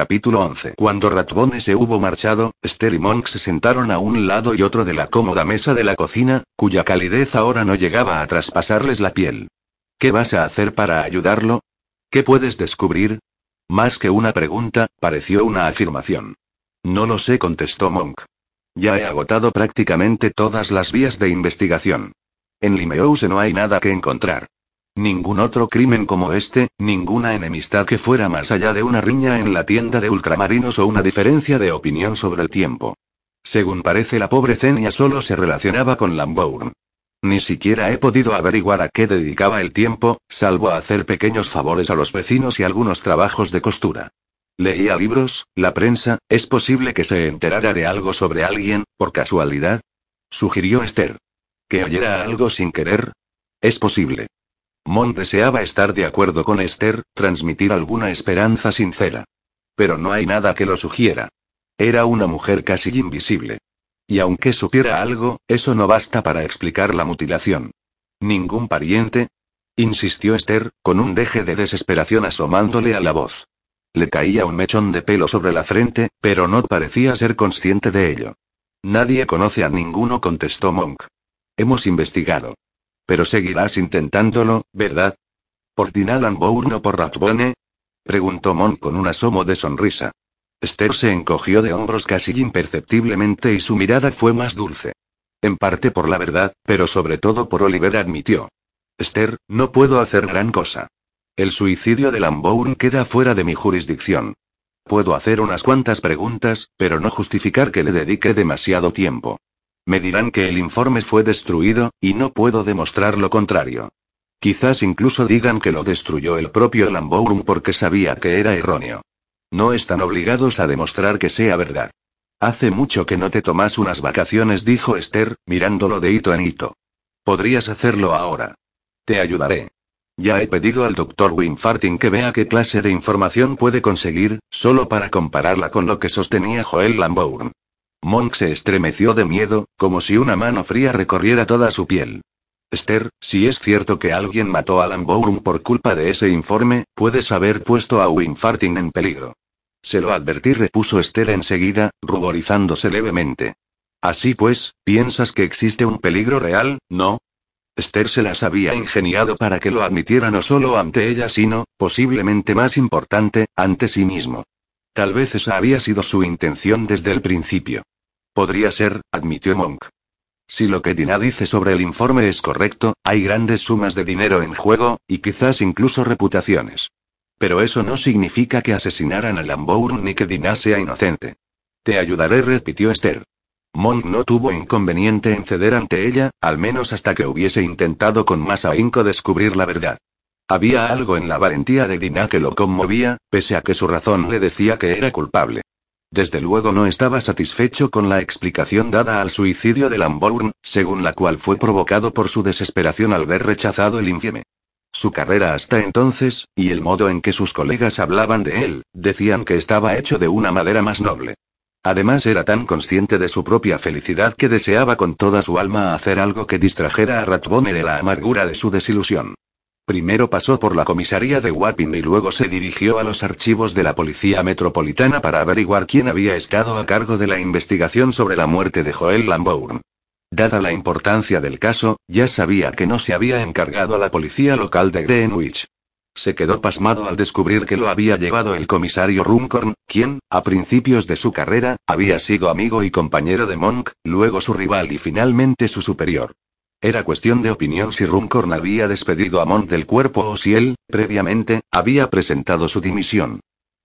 Capítulo 11. Cuando Ratbone se hubo marchado, Esther y Monk se sentaron a un lado y otro de la cómoda mesa de la cocina, cuya calidez ahora no llegaba a traspasarles la piel. ¿Qué vas a hacer para ayudarlo? ¿Qué puedes descubrir? Más que una pregunta, pareció una afirmación. No lo sé, contestó Monk. Ya he agotado prácticamente todas las vías de investigación. En Limehouse no hay nada que encontrar. Ningún otro crimen como este, ninguna enemistad que fuera más allá de una riña en la tienda de ultramarinos o una diferencia de opinión sobre el tiempo. Según parece la pobre Zenia solo se relacionaba con Lambourne. Ni siquiera he podido averiguar a qué dedicaba el tiempo, salvo a hacer pequeños favores a los vecinos y algunos trabajos de costura. Leía libros, la prensa, ¿es posible que se enterara de algo sobre alguien, por casualidad? Sugirió Esther. ¿Que oyera algo sin querer? Es posible. Mon deseaba estar de acuerdo con Esther, transmitir alguna esperanza sincera. Pero no hay nada que lo sugiera. Era una mujer casi invisible. Y aunque supiera algo, eso no basta para explicar la mutilación. ¿Ningún pariente? insistió Esther, con un deje de desesperación asomándole a la voz. Le caía un mechón de pelo sobre la frente, pero no parecía ser consciente de ello. Nadie conoce a ninguno, contestó Monk. Hemos investigado. Pero seguirás intentándolo, ¿verdad? ¿Por Dinalan Bourne o por Ratbone? Preguntó Mon con un asomo de sonrisa. Esther se encogió de hombros casi imperceptiblemente y su mirada fue más dulce. En parte por la verdad, pero sobre todo por Oliver admitió. Esther, no puedo hacer gran cosa. El suicidio de Lambourne queda fuera de mi jurisdicción. Puedo hacer unas cuantas preguntas, pero no justificar que le dedique demasiado tiempo. Me dirán que el informe fue destruido, y no puedo demostrar lo contrario. Quizás incluso digan que lo destruyó el propio Lambourne porque sabía que era erróneo. No están obligados a demostrar que sea verdad. Hace mucho que no te tomas unas vacaciones, dijo Esther, mirándolo de hito en hito. Podrías hacerlo ahora. Te ayudaré. Ya he pedido al doctor Winfarting que vea qué clase de información puede conseguir, solo para compararla con lo que sostenía Joel Lambourne. Monk se estremeció de miedo, como si una mano fría recorriera toda su piel. Esther, si es cierto que alguien mató a Lambourne por culpa de ese informe, puedes haber puesto a Winfarting en peligro. Se lo advertí, repuso Esther enseguida, ruborizándose levemente. Así pues, ¿piensas que existe un peligro real, no? Esther se las había ingeniado para que lo admitiera no solo ante ella, sino, posiblemente más importante, ante sí mismo. Tal vez esa había sido su intención desde el principio. Podría ser, admitió Monk. Si lo que Dina dice sobre el informe es correcto, hay grandes sumas de dinero en juego, y quizás incluso reputaciones. Pero eso no significa que asesinaran a Lambourne ni que Dina sea inocente. Te ayudaré, repitió Esther. Monk no tuvo inconveniente en ceder ante ella, al menos hasta que hubiese intentado con más ahínco descubrir la verdad. Había algo en la valentía de Dina que lo conmovía, pese a que su razón le decía que era culpable. Desde luego no estaba satisfecho con la explicación dada al suicidio de Lambourne, según la cual fue provocado por su desesperación al ver rechazado el infieme. Su carrera hasta entonces, y el modo en que sus colegas hablaban de él, decían que estaba hecho de una madera más noble. Además era tan consciente de su propia felicidad que deseaba con toda su alma hacer algo que distrajera a Ratbone de la amargura de su desilusión. Primero pasó por la comisaría de Wapping y luego se dirigió a los archivos de la Policía Metropolitana para averiguar quién había estado a cargo de la investigación sobre la muerte de Joel Lambourne. Dada la importancia del caso, ya sabía que no se había encargado a la policía local de Greenwich. Se quedó pasmado al descubrir que lo había llevado el comisario Runcorn, quien, a principios de su carrera, había sido amigo y compañero de Monk, luego su rival y finalmente su superior. Era cuestión de opinión si Runcorn había despedido a Mont del cuerpo o si él, previamente, había presentado su dimisión.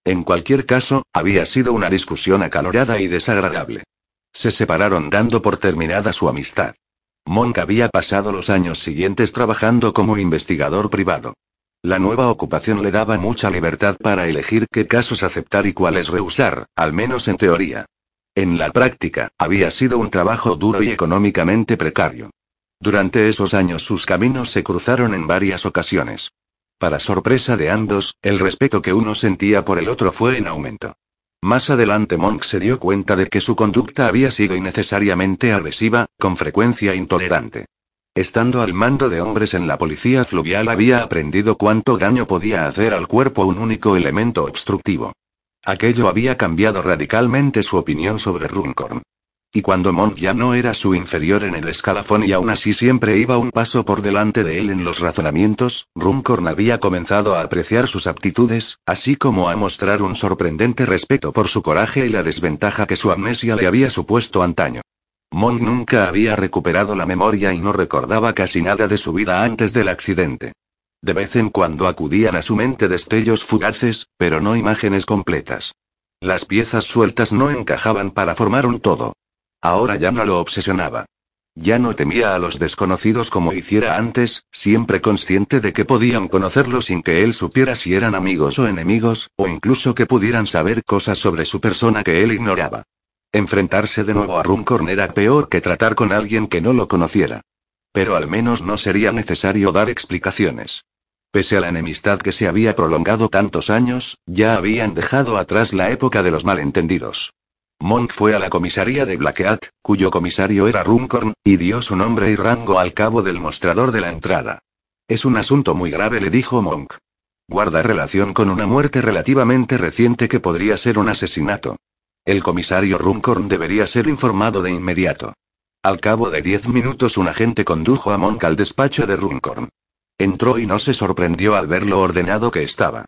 En cualquier caso, había sido una discusión acalorada y desagradable. Se separaron dando por terminada su amistad. Monk había pasado los años siguientes trabajando como investigador privado. La nueva ocupación le daba mucha libertad para elegir qué casos aceptar y cuáles rehusar, al menos en teoría. En la práctica, había sido un trabajo duro y económicamente precario. Durante esos años sus caminos se cruzaron en varias ocasiones. Para sorpresa de ambos, el respeto que uno sentía por el otro fue en aumento. Más adelante Monk se dio cuenta de que su conducta había sido innecesariamente agresiva, con frecuencia intolerante. Estando al mando de hombres en la policía fluvial había aprendido cuánto daño podía hacer al cuerpo un único elemento obstructivo. Aquello había cambiado radicalmente su opinión sobre Runcorn. Y cuando Monk ya no era su inferior en el escalafón y aún así siempre iba un paso por delante de él en los razonamientos, Runcorn había comenzado a apreciar sus aptitudes, así como a mostrar un sorprendente respeto por su coraje y la desventaja que su amnesia le había supuesto antaño. Monk nunca había recuperado la memoria y no recordaba casi nada de su vida antes del accidente. De vez en cuando acudían a su mente destellos fugaces, pero no imágenes completas. Las piezas sueltas no encajaban para formar un todo. Ahora ya no lo obsesionaba. Ya no temía a los desconocidos como hiciera antes, siempre consciente de que podían conocerlo sin que él supiera si eran amigos o enemigos, o incluso que pudieran saber cosas sobre su persona que él ignoraba. Enfrentarse de nuevo a Runcorn era peor que tratar con alguien que no lo conociera. Pero al menos no sería necesario dar explicaciones. Pese a la enemistad que se había prolongado tantos años, ya habían dejado atrás la época de los malentendidos. Monk fue a la comisaría de Blackheath, cuyo comisario era Runcorn, y dio su nombre y rango al cabo del mostrador de la entrada. Es un asunto muy grave, le dijo Monk. Guarda relación con una muerte relativamente reciente que podría ser un asesinato. El comisario Runcorn debería ser informado de inmediato. Al cabo de diez minutos un agente condujo a Monk al despacho de Runcorn. Entró y no se sorprendió al ver lo ordenado que estaba.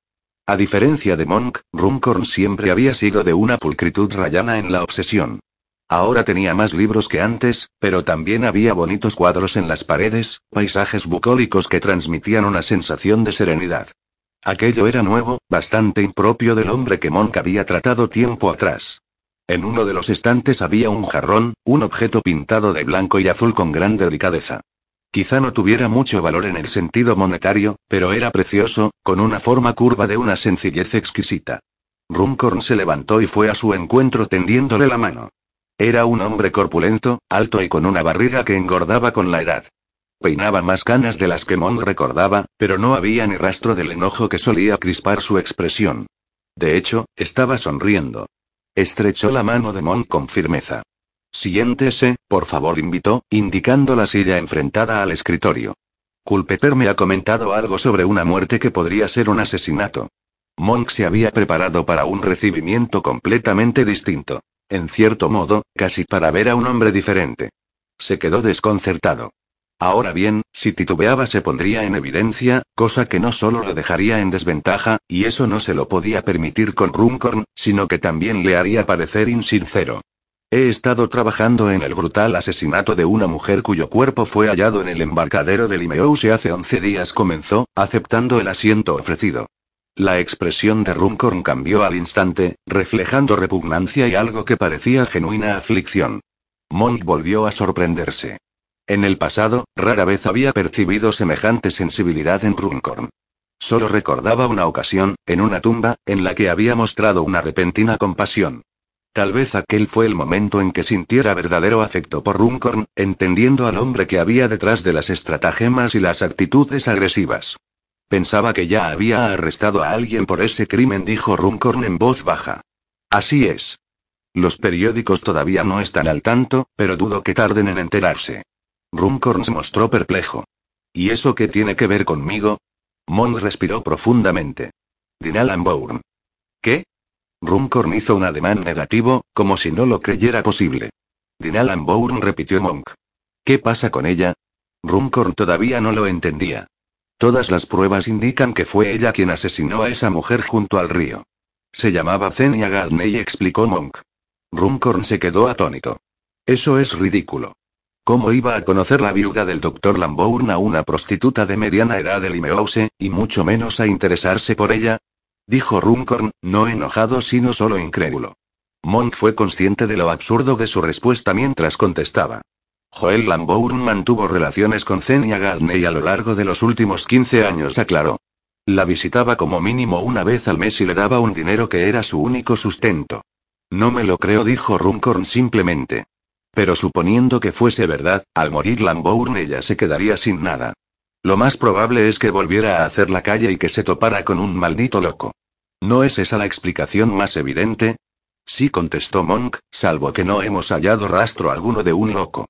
A diferencia de Monk, Runcorn siempre había sido de una pulcritud rayana en la obsesión. Ahora tenía más libros que antes, pero también había bonitos cuadros en las paredes, paisajes bucólicos que transmitían una sensación de serenidad. Aquello era nuevo, bastante impropio del hombre que Monk había tratado tiempo atrás. En uno de los estantes había un jarrón, un objeto pintado de blanco y azul con gran delicadeza. Quizá no tuviera mucho valor en el sentido monetario, pero era precioso, con una forma curva de una sencillez exquisita. Runcorn se levantó y fue a su encuentro tendiéndole la mano. Era un hombre corpulento, alto y con una barriga que engordaba con la edad. Peinaba más canas de las que Monk recordaba, pero no había ni rastro del enojo que solía crispar su expresión. De hecho, estaba sonriendo. Estrechó la mano de Monk con firmeza. Siéntese, por favor, invitó, indicando la silla enfrentada al escritorio. Culpeper me ha comentado algo sobre una muerte que podría ser un asesinato. Monk se había preparado para un recibimiento completamente distinto. En cierto modo, casi para ver a un hombre diferente. Se quedó desconcertado. Ahora bien, si titubeaba se pondría en evidencia, cosa que no solo lo dejaría en desventaja, y eso no se lo podía permitir con Runcorn, sino que también le haría parecer insincero. He estado trabajando en el brutal asesinato de una mujer cuyo cuerpo fue hallado en el embarcadero de Limehouse hace 11 días, comenzó, aceptando el asiento ofrecido. La expresión de Runcorn cambió al instante, reflejando repugnancia y algo que parecía genuina aflicción. Monk volvió a sorprenderse. En el pasado, rara vez había percibido semejante sensibilidad en Runcorn. Solo recordaba una ocasión, en una tumba, en la que había mostrado una repentina compasión. Tal vez aquel fue el momento en que sintiera verdadero afecto por Runcorn, entendiendo al hombre que había detrás de las estratagemas y las actitudes agresivas. Pensaba que ya había arrestado a alguien por ese crimen, dijo Runcorn en voz baja. Así es. Los periódicos todavía no están al tanto, pero dudo que tarden en enterarse. Runcorn se mostró perplejo. ¿Y eso qué tiene que ver conmigo? Mond respiró profundamente. Dinalan Bourne. ¿Qué? Runcorn hizo un ademán negativo, como si no lo creyera posible. Dinalan Bourne repitió Monk. ¿Qué pasa con ella? Runcorn todavía no lo entendía. Todas las pruebas indican que fue ella quien asesinó a esa mujer junto al río. Se llamaba Zenia Gadney, explicó Monk. Runcorn se quedó atónito. Eso es ridículo. ¿Cómo iba a conocer la viuda del doctor Lambourne a una prostituta de mediana edad de Limehouse, y mucho menos a interesarse por ella? Dijo Runcorn, no enojado sino solo incrédulo. Monk fue consciente de lo absurdo de su respuesta mientras contestaba. Joel Lambourne mantuvo relaciones con Zenia Gadney a lo largo de los últimos 15 años, aclaró. La visitaba como mínimo una vez al mes y le daba un dinero que era su único sustento. No me lo creo, dijo Runcorn simplemente. Pero suponiendo que fuese verdad, al morir Lambourne ella se quedaría sin nada. Lo más probable es que volviera a hacer la calle y que se topara con un maldito loco. ¿No es esa la explicación más evidente? Sí, contestó Monk, salvo que no hemos hallado rastro alguno de un loco.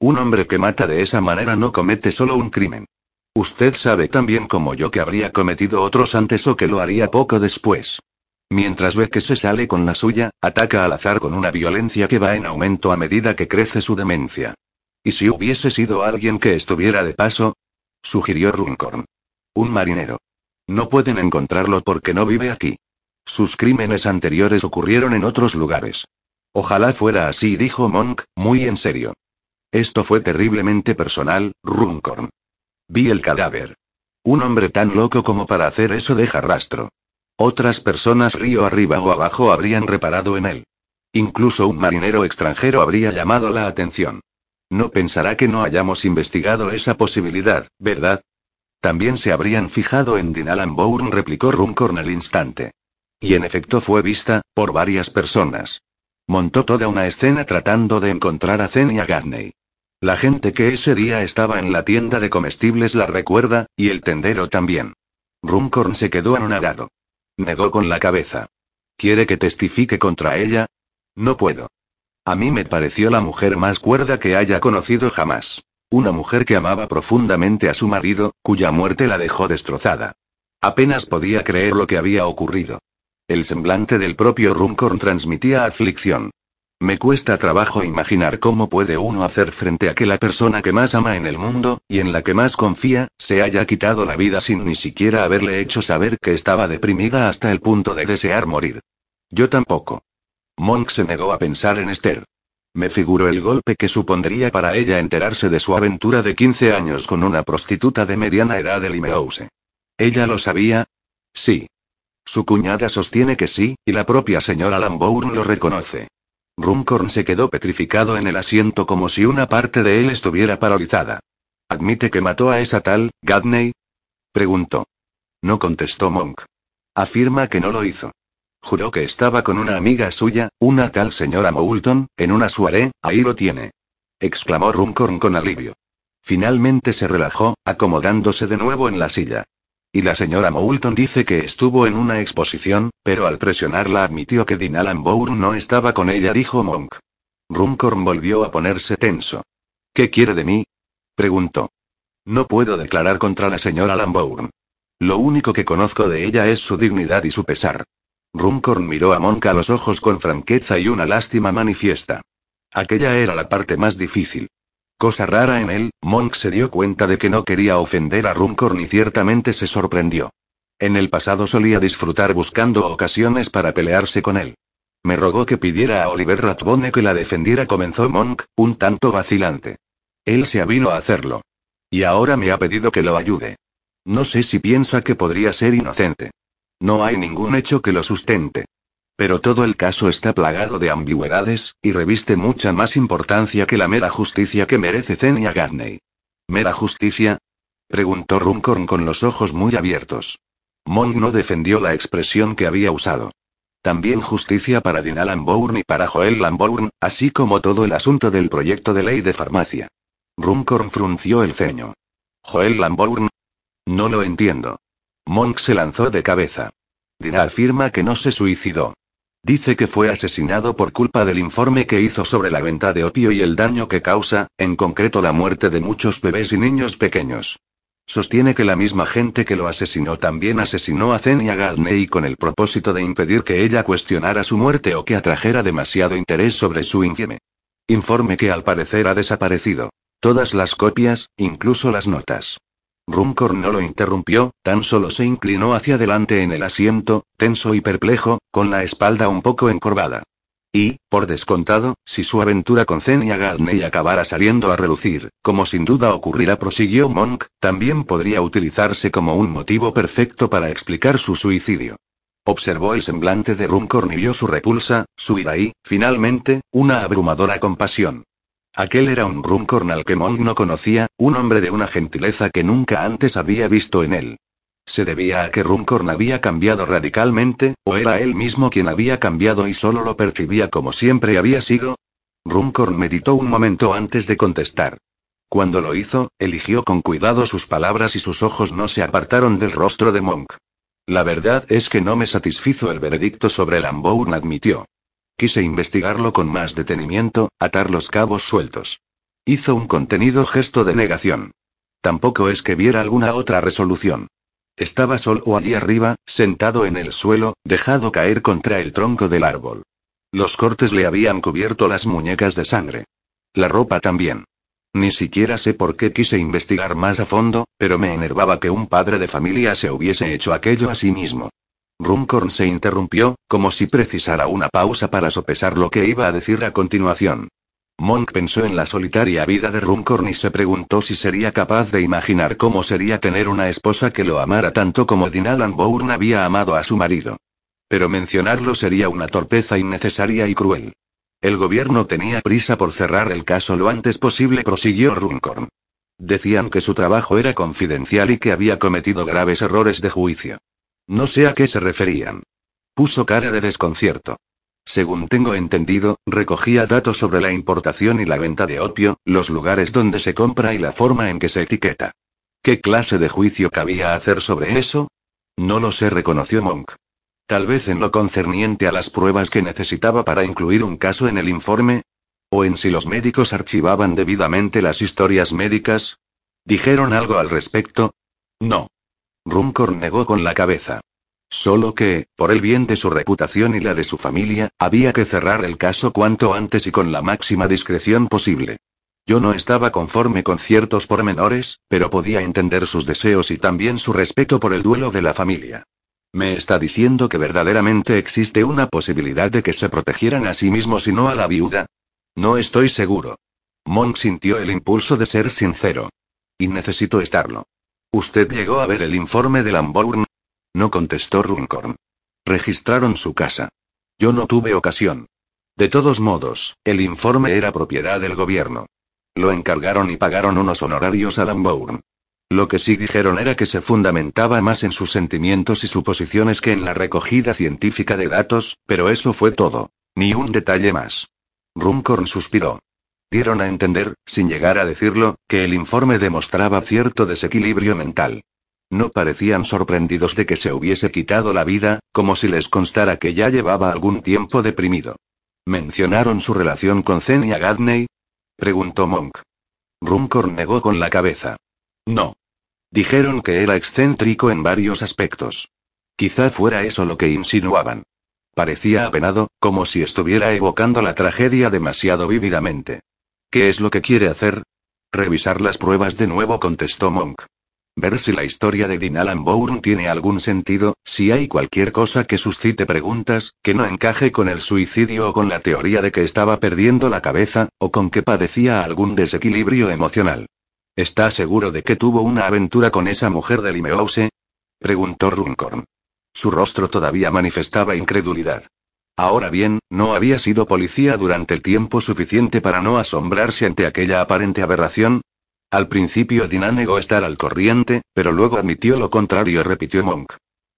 Un hombre que mata de esa manera no comete solo un crimen. Usted sabe tan bien como yo que habría cometido otros antes o que lo haría poco después. Mientras ve que se sale con la suya, ataca al azar con una violencia que va en aumento a medida que crece su demencia. ¿Y si hubiese sido alguien que estuviera de paso? Sugirió Runcorn. Un marinero. No pueden encontrarlo porque no vive aquí. Sus crímenes anteriores ocurrieron en otros lugares. Ojalá fuera así, dijo Monk, muy en serio. Esto fue terriblemente personal, Runcorn. Vi el cadáver. Un hombre tan loco como para hacer eso deja rastro. Otras personas río arriba o abajo habrían reparado en él. Incluso un marinero extranjero habría llamado la atención. No pensará que no hayamos investigado esa posibilidad, ¿verdad? También se habrían fijado en Dinalan Bourne, replicó Runcorn al instante. Y en efecto fue vista, por varias personas. Montó toda una escena tratando de encontrar a Zen y a Gagney. La gente que ese día estaba en la tienda de comestibles la recuerda, y el tendero también. Runcorn se quedó anonadado. Negó con la cabeza. ¿Quiere que testifique contra ella? No puedo. A mí me pareció la mujer más cuerda que haya conocido jamás. Una mujer que amaba profundamente a su marido, cuya muerte la dejó destrozada. Apenas podía creer lo que había ocurrido. El semblante del propio Runcorn transmitía aflicción. Me cuesta trabajo imaginar cómo puede uno hacer frente a que la persona que más ama en el mundo, y en la que más confía, se haya quitado la vida sin ni siquiera haberle hecho saber que estaba deprimida hasta el punto de desear morir. Yo tampoco. Monk se negó a pensar en Esther. Me figuró el golpe que supondría para ella enterarse de su aventura de 15 años con una prostituta de mediana edad de Limehouse. ¿Ella lo sabía? Sí. Su cuñada sostiene que sí, y la propia señora Lambourne lo reconoce. Runcorn se quedó petrificado en el asiento como si una parte de él estuviera paralizada. ¿Admite que mató a esa tal, Gadney? Preguntó. No contestó Monk. Afirma que no lo hizo. Juró que estaba con una amiga suya, una tal señora Moulton, en una soirée, ahí lo tiene. Exclamó Runcorn con alivio. Finalmente se relajó, acomodándose de nuevo en la silla. Y la señora Moulton dice que estuvo en una exposición, pero al presionarla admitió que Dinalan Bourne no estaba con ella, dijo Monk. Runcorn volvió a ponerse tenso. ¿Qué quiere de mí? preguntó. No puedo declarar contra la señora Lambourne. Lo único que conozco de ella es su dignidad y su pesar. Runcorn miró a Monk a los ojos con franqueza y una lástima manifiesta. Aquella era la parte más difícil. Cosa rara en él, Monk se dio cuenta de que no quería ofender a Runcorn y ciertamente se sorprendió. En el pasado solía disfrutar buscando ocasiones para pelearse con él. Me rogó que pidiera a Oliver Ratbone que la defendiera, comenzó Monk, un tanto vacilante. Él se avino a hacerlo. Y ahora me ha pedido que lo ayude. No sé si piensa que podría ser inocente. No hay ningún hecho que lo sustente. Pero todo el caso está plagado de ambigüedades, y reviste mucha más importancia que la mera justicia que merece Zenia Garney. ¿Mera justicia? preguntó Runcorn con los ojos muy abiertos. Monk no defendió la expresión que había usado. También justicia para Dina Lambourne y para Joel Lambourne, así como todo el asunto del proyecto de ley de farmacia. Runcorn frunció el ceño. Joel Lambourne. No lo entiendo. Monk se lanzó de cabeza. Dina afirma que no se suicidó. Dice que fue asesinado por culpa del informe que hizo sobre la venta de opio y el daño que causa, en concreto la muerte de muchos bebés y niños pequeños. Sostiene que la misma gente que lo asesinó también asesinó a Zenia Gadney con el propósito de impedir que ella cuestionara su muerte o que atrajera demasiado interés sobre su infieme. Informe que al parecer ha desaparecido. Todas las copias, incluso las notas. Runcorn no lo interrumpió, tan solo se inclinó hacia adelante en el asiento, tenso y perplejo, con la espalda un poco encorvada. Y, por descontado, si su aventura con Zenia Gadney acabara saliendo a relucir, como sin duda ocurrirá, prosiguió Monk, también podría utilizarse como un motivo perfecto para explicar su suicidio. Observó el semblante de Runcorn y vio su repulsa, su ira y, finalmente, una abrumadora compasión. Aquel era un Runcorn al que Monk no conocía, un hombre de una gentileza que nunca antes había visto en él. ¿Se debía a que Runcorn había cambiado radicalmente, o era él mismo quien había cambiado y solo lo percibía como siempre había sido? Runcorn meditó un momento antes de contestar. Cuando lo hizo, eligió con cuidado sus palabras y sus ojos no se apartaron del rostro de Monk. La verdad es que no me satisfizo el veredicto sobre Lambourne, admitió. Quise investigarlo con más detenimiento, atar los cabos sueltos. Hizo un contenido gesto de negación. Tampoco es que viera alguna otra resolución. Estaba solo allí arriba, sentado en el suelo, dejado caer contra el tronco del árbol. Los cortes le habían cubierto las muñecas de sangre. La ropa también. Ni siquiera sé por qué quise investigar más a fondo, pero me enervaba que un padre de familia se hubiese hecho aquello a sí mismo. Runcorn se interrumpió, como si precisara una pausa para sopesar lo que iba a decir a continuación. Monk pensó en la solitaria vida de Runcorn y se preguntó si sería capaz de imaginar cómo sería tener una esposa que lo amara tanto como Dinalan Bourne había amado a su marido. Pero mencionarlo sería una torpeza innecesaria y cruel. El gobierno tenía prisa por cerrar el caso lo antes posible, prosiguió Runcorn. Decían que su trabajo era confidencial y que había cometido graves errores de juicio. No sé a qué se referían. Puso cara de desconcierto. Según tengo entendido, recogía datos sobre la importación y la venta de opio, los lugares donde se compra y la forma en que se etiqueta. ¿Qué clase de juicio cabía hacer sobre eso? No lo sé, reconoció Monk. Tal vez en lo concerniente a las pruebas que necesitaba para incluir un caso en el informe. O en si los médicos archivaban debidamente las historias médicas. ¿Dijeron algo al respecto? No. Runcorn negó con la cabeza. Solo que, por el bien de su reputación y la de su familia, había que cerrar el caso cuanto antes y con la máxima discreción posible. Yo no estaba conforme con ciertos pormenores, pero podía entender sus deseos y también su respeto por el duelo de la familia. ¿Me está diciendo que verdaderamente existe una posibilidad de que se protegieran a sí mismos y no a la viuda? No estoy seguro. Monk sintió el impulso de ser sincero. Y necesito estarlo. ¿Usted llegó a ver el informe de Lambourne? No contestó Runcorn. Registraron su casa. Yo no tuve ocasión. De todos modos, el informe era propiedad del gobierno. Lo encargaron y pagaron unos honorarios a Lambourne. Lo que sí dijeron era que se fundamentaba más en sus sentimientos y suposiciones que en la recogida científica de datos, pero eso fue todo. Ni un detalle más. Runcorn suspiró. Dieron a entender, sin llegar a decirlo, que el informe demostraba cierto desequilibrio mental. No parecían sorprendidos de que se hubiese quitado la vida, como si les constara que ya llevaba algún tiempo deprimido. ¿Mencionaron su relación con Zenia Gadney? preguntó Monk. Runcorn negó con la cabeza. No. Dijeron que era excéntrico en varios aspectos. Quizá fuera eso lo que insinuaban. Parecía apenado, como si estuviera evocando la tragedia demasiado vívidamente. ¿Qué es lo que quiere hacer? Revisar las pruebas de nuevo, contestó Monk. Ver si la historia de Dinalan Bourne tiene algún sentido, si hay cualquier cosa que suscite preguntas, que no encaje con el suicidio o con la teoría de que estaba perdiendo la cabeza, o con que padecía algún desequilibrio emocional. ¿Está seguro de que tuvo una aventura con esa mujer de Limehouse? preguntó Runcorn. Su rostro todavía manifestaba incredulidad. Ahora bien, no había sido policía durante el tiempo suficiente para no asombrarse ante aquella aparente aberración. Al principio Dinan negó estar al corriente, pero luego admitió lo contrario, repitió Monk.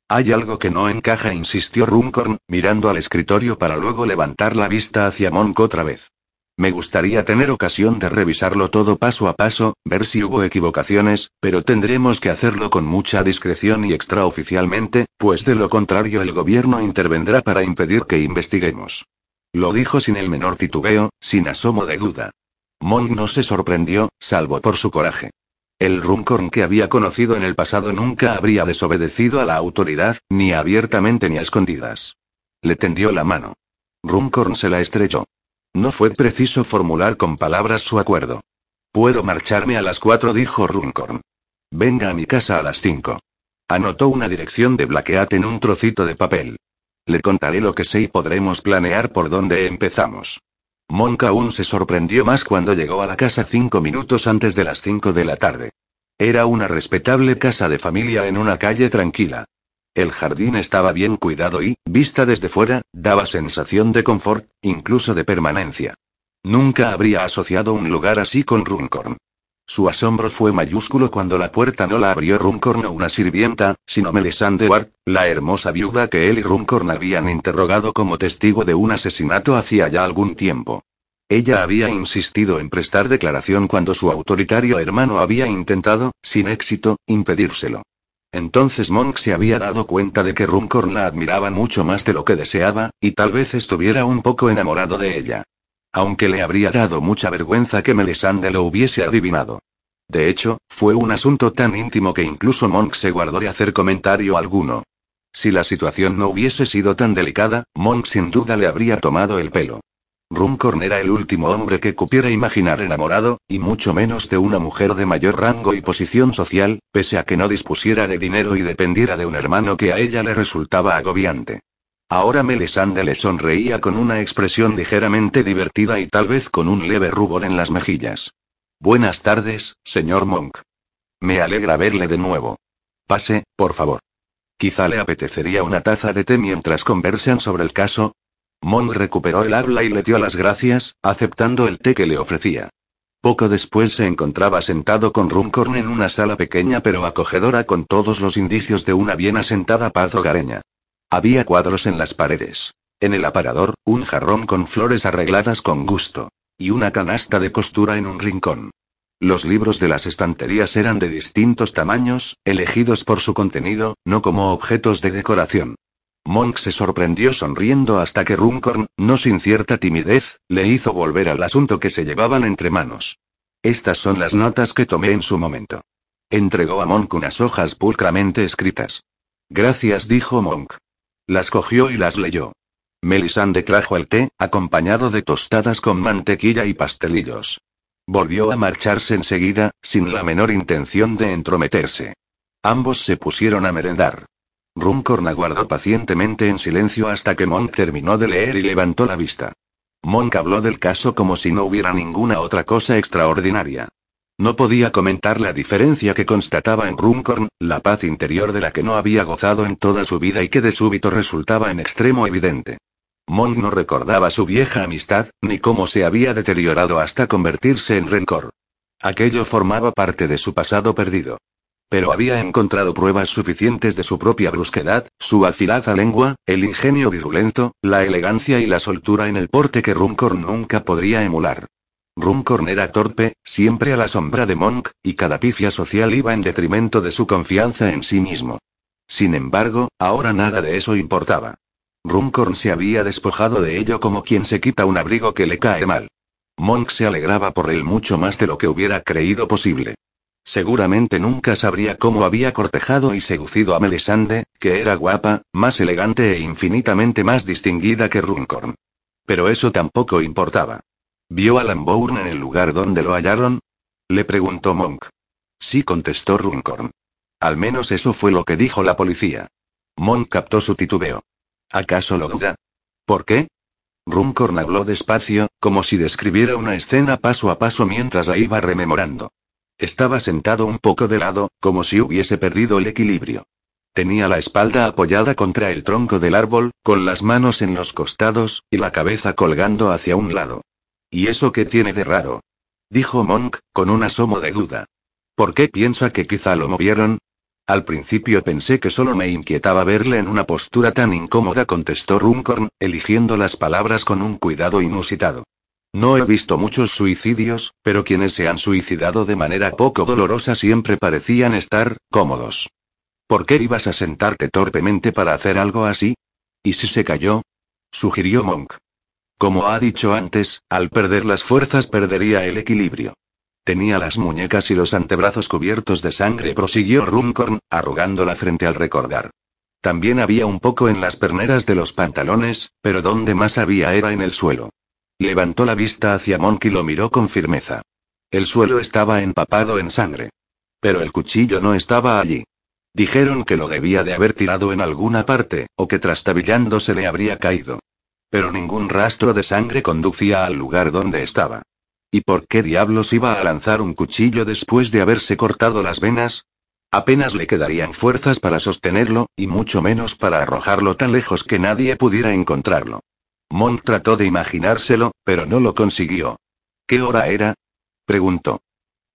Hay algo que no encaja, insistió Runcorn, mirando al escritorio para luego levantar la vista hacia Monk otra vez. Me gustaría tener ocasión de revisarlo todo paso a paso, ver si hubo equivocaciones, pero tendremos que hacerlo con mucha discreción y extraoficialmente, pues de lo contrario el gobierno intervendrá para impedir que investiguemos. Lo dijo sin el menor titubeo, sin asomo de duda. Monk no se sorprendió, salvo por su coraje. El Runcorn que había conocido en el pasado nunca habría desobedecido a la autoridad, ni abiertamente ni a escondidas. Le tendió la mano. Runcorn se la estrechó. No fue preciso formular con palabras su acuerdo. Puedo marcharme a las cuatro, dijo Runcorn. Venga a mi casa a las cinco. Anotó una dirección de Blaqueat en un trocito de papel. Le contaré lo que sé y podremos planear por dónde empezamos. Monk aún se sorprendió más cuando llegó a la casa cinco minutos antes de las cinco de la tarde. Era una respetable casa de familia en una calle tranquila. El jardín estaba bien cuidado y, vista desde fuera, daba sensación de confort, incluso de permanencia. Nunca habría asociado un lugar así con Runcorn. Su asombro fue mayúsculo cuando la puerta no la abrió Runcorn o una sirvienta, sino Melisande Ward, la hermosa viuda que él y Runcorn habían interrogado como testigo de un asesinato hacía ya algún tiempo. Ella había insistido en prestar declaración cuando su autoritario hermano había intentado, sin éxito, impedírselo. Entonces Monk se había dado cuenta de que Runcorn la admiraba mucho más de lo que deseaba, y tal vez estuviera un poco enamorado de ella. Aunque le habría dado mucha vergüenza que Melisande lo hubiese adivinado. De hecho, fue un asunto tan íntimo que incluso Monk se guardó de hacer comentario alguno. Si la situación no hubiese sido tan delicada, Monk sin duda le habría tomado el pelo. Runcorn era el último hombre que cupiera imaginar enamorado, y mucho menos de una mujer de mayor rango y posición social, pese a que no dispusiera de dinero y dependiera de un hermano que a ella le resultaba agobiante. Ahora Melisande le sonreía con una expresión ligeramente divertida y tal vez con un leve rubor en las mejillas. Buenas tardes, señor Monk. Me alegra verle de nuevo. Pase, por favor. Quizá le apetecería una taza de té mientras conversan sobre el caso. Monk recuperó el habla y le dio las gracias, aceptando el té que le ofrecía. Poco después se encontraba sentado con Runcorn en una sala pequeña pero acogedora con todos los indicios de una bien asentada paz hogareña. Había cuadros en las paredes. En el aparador, un jarrón con flores arregladas con gusto. Y una canasta de costura en un rincón. Los libros de las estanterías eran de distintos tamaños, elegidos por su contenido, no como objetos de decoración. Monk se sorprendió sonriendo hasta que Runcorn, no sin cierta timidez, le hizo volver al asunto que se llevaban entre manos. Estas son las notas que tomé en su momento. Entregó a Monk unas hojas pulcramente escritas. Gracias, dijo Monk. Las cogió y las leyó. Melisande trajo el té, acompañado de tostadas con mantequilla y pastelillos. Volvió a marcharse enseguida, sin la menor intención de entrometerse. Ambos se pusieron a merendar. Runcorn aguardó pacientemente en silencio hasta que Monk terminó de leer y levantó la vista. Monk habló del caso como si no hubiera ninguna otra cosa extraordinaria. No podía comentar la diferencia que constataba en Runcorn, la paz interior de la que no había gozado en toda su vida y que de súbito resultaba en extremo evidente. Monk no recordaba su vieja amistad, ni cómo se había deteriorado hasta convertirse en rencor. Aquello formaba parte de su pasado perdido. Pero había encontrado pruebas suficientes de su propia brusquedad, su afilada lengua, el ingenio virulento, la elegancia y la soltura en el porte que Runcorn nunca podría emular. Runcorn era torpe, siempre a la sombra de Monk, y cada pifia social iba en detrimento de su confianza en sí mismo. Sin embargo, ahora nada de eso importaba. Runcorn se había despojado de ello como quien se quita un abrigo que le cae mal. Monk se alegraba por él mucho más de lo que hubiera creído posible. Seguramente nunca sabría cómo había cortejado y seducido a Melisande, que era guapa, más elegante e infinitamente más distinguida que Runcorn. Pero eso tampoco importaba. ¿Vio a Lambourne en el lugar donde lo hallaron? Le preguntó Monk. Sí, contestó Runcorn. Al menos eso fue lo que dijo la policía. Monk captó su titubeo. ¿Acaso lo duda? ¿Por qué? Runcorn habló despacio, como si describiera una escena paso a paso mientras la iba rememorando. Estaba sentado un poco de lado, como si hubiese perdido el equilibrio. Tenía la espalda apoyada contra el tronco del árbol, con las manos en los costados, y la cabeza colgando hacia un lado. ¿Y eso qué tiene de raro? Dijo Monk, con un asomo de duda. ¿Por qué piensa que quizá lo movieron? Al principio pensé que solo me inquietaba verle en una postura tan incómoda, contestó Runcorn, eligiendo las palabras con un cuidado inusitado. No he visto muchos suicidios, pero quienes se han suicidado de manera poco dolorosa siempre parecían estar cómodos. ¿Por qué ibas a sentarte torpemente para hacer algo así? ¿Y si se cayó? sugirió Monk. Como ha dicho antes, al perder las fuerzas perdería el equilibrio. Tenía las muñecas y los antebrazos cubiertos de sangre, prosiguió Runcorn, arrugándola frente al recordar. También había un poco en las perneras de los pantalones, pero donde más había era en el suelo. Levantó la vista hacia Monk y lo miró con firmeza. El suelo estaba empapado en sangre. Pero el cuchillo no estaba allí. Dijeron que lo debía de haber tirado en alguna parte, o que trastabillando se le habría caído. Pero ningún rastro de sangre conducía al lugar donde estaba. ¿Y por qué diablos iba a lanzar un cuchillo después de haberse cortado las venas? Apenas le quedarían fuerzas para sostenerlo, y mucho menos para arrojarlo tan lejos que nadie pudiera encontrarlo. Monk trató de imaginárselo, pero no lo consiguió. ¿Qué hora era? preguntó.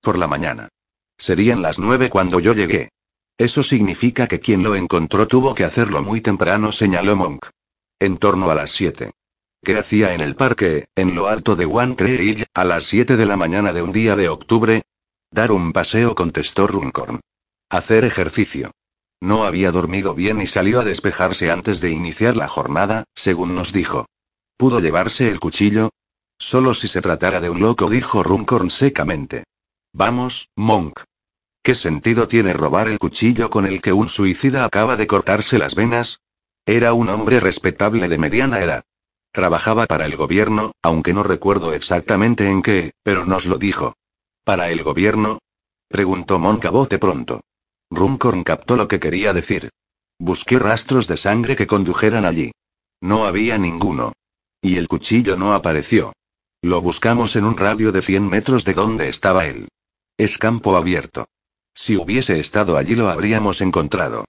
Por la mañana. Serían las nueve cuando yo llegué. Eso significa que quien lo encontró tuvo que hacerlo muy temprano, señaló Monk. En torno a las siete. ¿Qué hacía en el parque, en lo alto de One Tree Hill, a las 7 de la mañana de un día de octubre? Dar un paseo, contestó Runcorn. Hacer ejercicio. No había dormido bien y salió a despejarse antes de iniciar la jornada, según nos dijo. ¿Pudo llevarse el cuchillo? Solo si se tratara de un loco, dijo Runcorn secamente. Vamos, Monk. ¿Qué sentido tiene robar el cuchillo con el que un suicida acaba de cortarse las venas? Era un hombre respetable de mediana edad. Trabajaba para el gobierno, aunque no recuerdo exactamente en qué, pero nos lo dijo. ¿Para el gobierno? Preguntó Monk a bote pronto. Runcorn captó lo que quería decir. Busqué rastros de sangre que condujeran allí. No había ninguno. Y el cuchillo no apareció. Lo buscamos en un radio de 100 metros de donde estaba él. Es campo abierto. Si hubiese estado allí lo habríamos encontrado.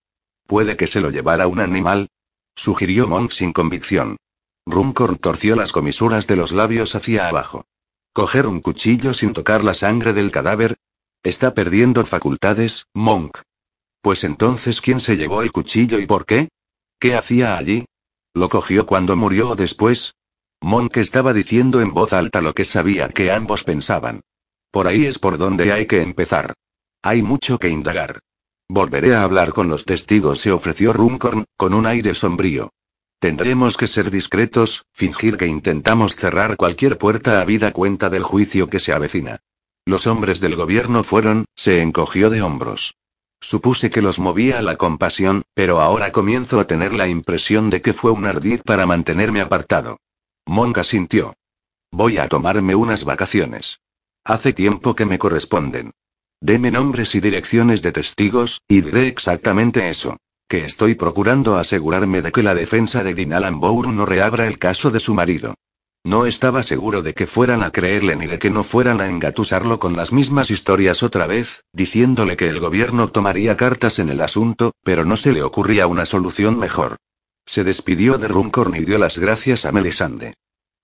¿Puede que se lo llevara un animal? Sugirió Monk sin convicción. Runcorn torció las comisuras de los labios hacia abajo. ¿Coger un cuchillo sin tocar la sangre del cadáver? Está perdiendo facultades, Monk. Pues entonces, ¿quién se llevó el cuchillo y por qué? ¿Qué hacía allí? ¿Lo cogió cuando murió o después? Monk estaba diciendo en voz alta lo que sabía que ambos pensaban. Por ahí es por donde hay que empezar. Hay mucho que indagar. Volveré a hablar con los testigos, se ofreció Runcorn, con un aire sombrío. Tendremos que ser discretos, fingir que intentamos cerrar cualquier puerta a vida cuenta del juicio que se avecina. Los hombres del gobierno fueron, se encogió de hombros. Supuse que los movía la compasión, pero ahora comienzo a tener la impresión de que fue un ardid para mantenerme apartado. Monka sintió. Voy a tomarme unas vacaciones. Hace tiempo que me corresponden. Deme nombres y direcciones de testigos, y diré exactamente eso. Que estoy procurando asegurarme de que la defensa de Dean Allan no reabra el caso de su marido. No estaba seguro de que fueran a creerle ni de que no fueran a engatusarlo con las mismas historias otra vez, diciéndole que el gobierno tomaría cartas en el asunto, pero no se le ocurría una solución mejor. Se despidió de Runcorn y dio las gracias a Melisande.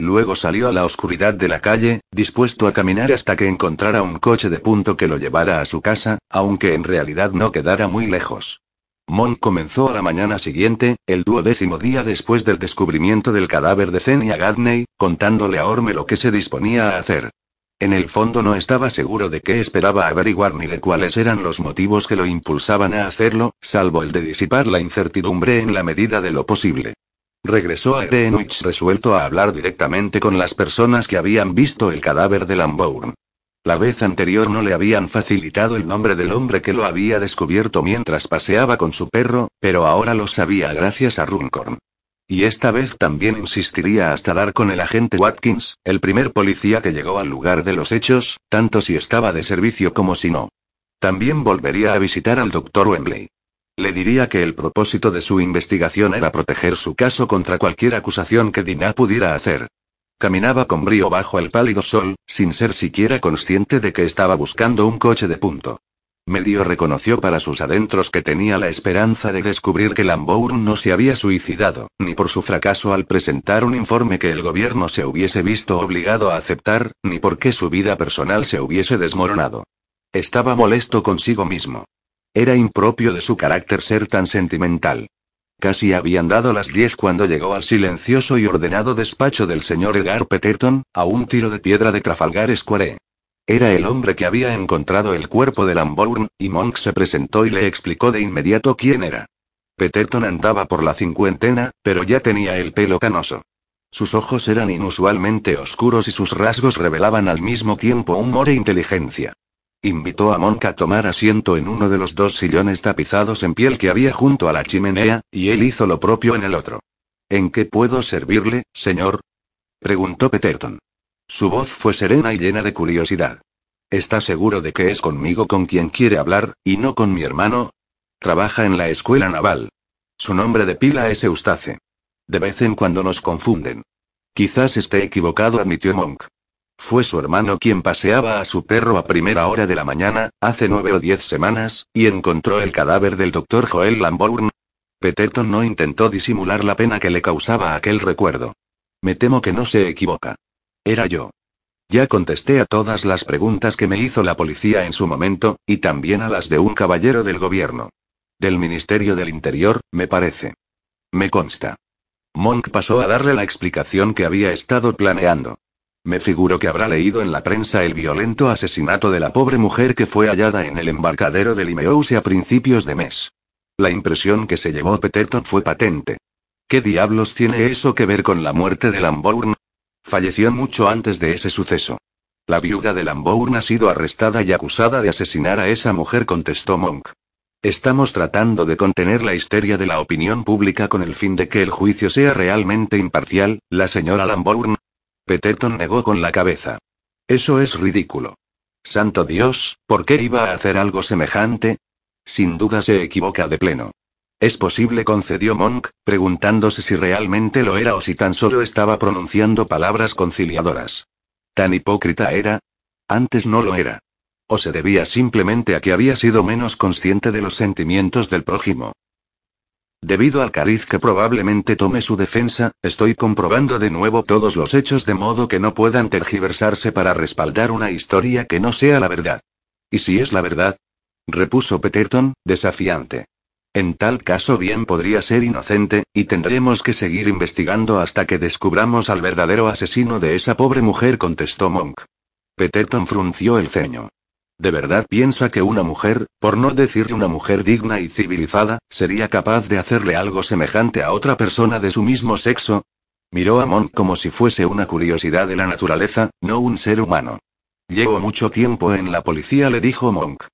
Luego salió a la oscuridad de la calle, dispuesto a caminar hasta que encontrara un coche de punto que lo llevara a su casa, aunque en realidad no quedara muy lejos. Mon comenzó a la mañana siguiente, el duodécimo día después del descubrimiento del cadáver de Zenia Gadney, contándole a Orme lo que se disponía a hacer. En el fondo no estaba seguro de qué esperaba averiguar ni de cuáles eran los motivos que lo impulsaban a hacerlo, salvo el de disipar la incertidumbre en la medida de lo posible. Regresó a Greenwich resuelto a hablar directamente con las personas que habían visto el cadáver de Lambourne. La vez anterior no le habían facilitado el nombre del hombre que lo había descubierto mientras paseaba con su perro, pero ahora lo sabía gracias a Runcorn. Y esta vez también insistiría hasta dar con el agente Watkins, el primer policía que llegó al lugar de los hechos, tanto si estaba de servicio como si no. También volvería a visitar al doctor Wembley. Le diría que el propósito de su investigación era proteger su caso contra cualquier acusación que Dina pudiera hacer. Caminaba con brío bajo el pálido sol, sin ser siquiera consciente de que estaba buscando un coche de punto. Medio reconoció para sus adentros que tenía la esperanza de descubrir que Lambourne no se había suicidado, ni por su fracaso al presentar un informe que el gobierno se hubiese visto obligado a aceptar, ni porque su vida personal se hubiese desmoronado. Estaba molesto consigo mismo. Era impropio de su carácter ser tan sentimental. Casi habían dado las diez cuando llegó al silencioso y ordenado despacho del señor Edgar Peterton, a un tiro de piedra de Trafalgar Square. Era el hombre que había encontrado el cuerpo de Lambourne, y Monk se presentó y le explicó de inmediato quién era. Peterton andaba por la cincuentena, pero ya tenía el pelo canoso. Sus ojos eran inusualmente oscuros y sus rasgos revelaban al mismo tiempo humor e inteligencia. Invitó a Monk a tomar asiento en uno de los dos sillones tapizados en piel que había junto a la chimenea, y él hizo lo propio en el otro. ¿En qué puedo servirle, señor? preguntó Peterton. Su voz fue serena y llena de curiosidad. ¿Está seguro de que es conmigo con quien quiere hablar, y no con mi hermano? Trabaja en la escuela naval. Su nombre de pila es Eustace. De vez en cuando nos confunden. Quizás esté equivocado, admitió Monk. Fue su hermano quien paseaba a su perro a primera hora de la mañana, hace nueve o diez semanas, y encontró el cadáver del doctor Joel Lambourne. Peterton no intentó disimular la pena que le causaba aquel recuerdo. Me temo que no se equivoca. Era yo. Ya contesté a todas las preguntas que me hizo la policía en su momento, y también a las de un caballero del gobierno. Del Ministerio del Interior, me parece. Me consta. Monk pasó a darle la explicación que había estado planeando. Me figuro que habrá leído en la prensa el violento asesinato de la pobre mujer que fue hallada en el embarcadero de Limehouse a principios de mes. La impresión que se llevó Peterton fue patente. ¿Qué diablos tiene eso que ver con la muerte de Lambourne? Falleció mucho antes de ese suceso. La viuda de Lambourne ha sido arrestada y acusada de asesinar a esa mujer, contestó Monk. Estamos tratando de contener la histeria de la opinión pública con el fin de que el juicio sea realmente imparcial, la señora Lambourne. Peterton negó con la cabeza. Eso es ridículo. Santo Dios, ¿por qué iba a hacer algo semejante? Sin duda se equivoca de pleno. Es posible, concedió Monk, preguntándose si realmente lo era o si tan solo estaba pronunciando palabras conciliadoras. ¿Tan hipócrita era? Antes no lo era. ¿O se debía simplemente a que había sido menos consciente de los sentimientos del prójimo? Debido al cariz que probablemente tome su defensa, estoy comprobando de nuevo todos los hechos de modo que no puedan tergiversarse para respaldar una historia que no sea la verdad. ¿Y si es la verdad? repuso Peterton, desafiante. En tal caso bien podría ser inocente, y tendremos que seguir investigando hasta que descubramos al verdadero asesino de esa pobre mujer, contestó Monk. Peterton frunció el ceño. ¿De verdad piensa que una mujer, por no decir una mujer digna y civilizada, sería capaz de hacerle algo semejante a otra persona de su mismo sexo? Miró a Monk como si fuese una curiosidad de la naturaleza, no un ser humano. Llevo mucho tiempo en la policía, le dijo Monk.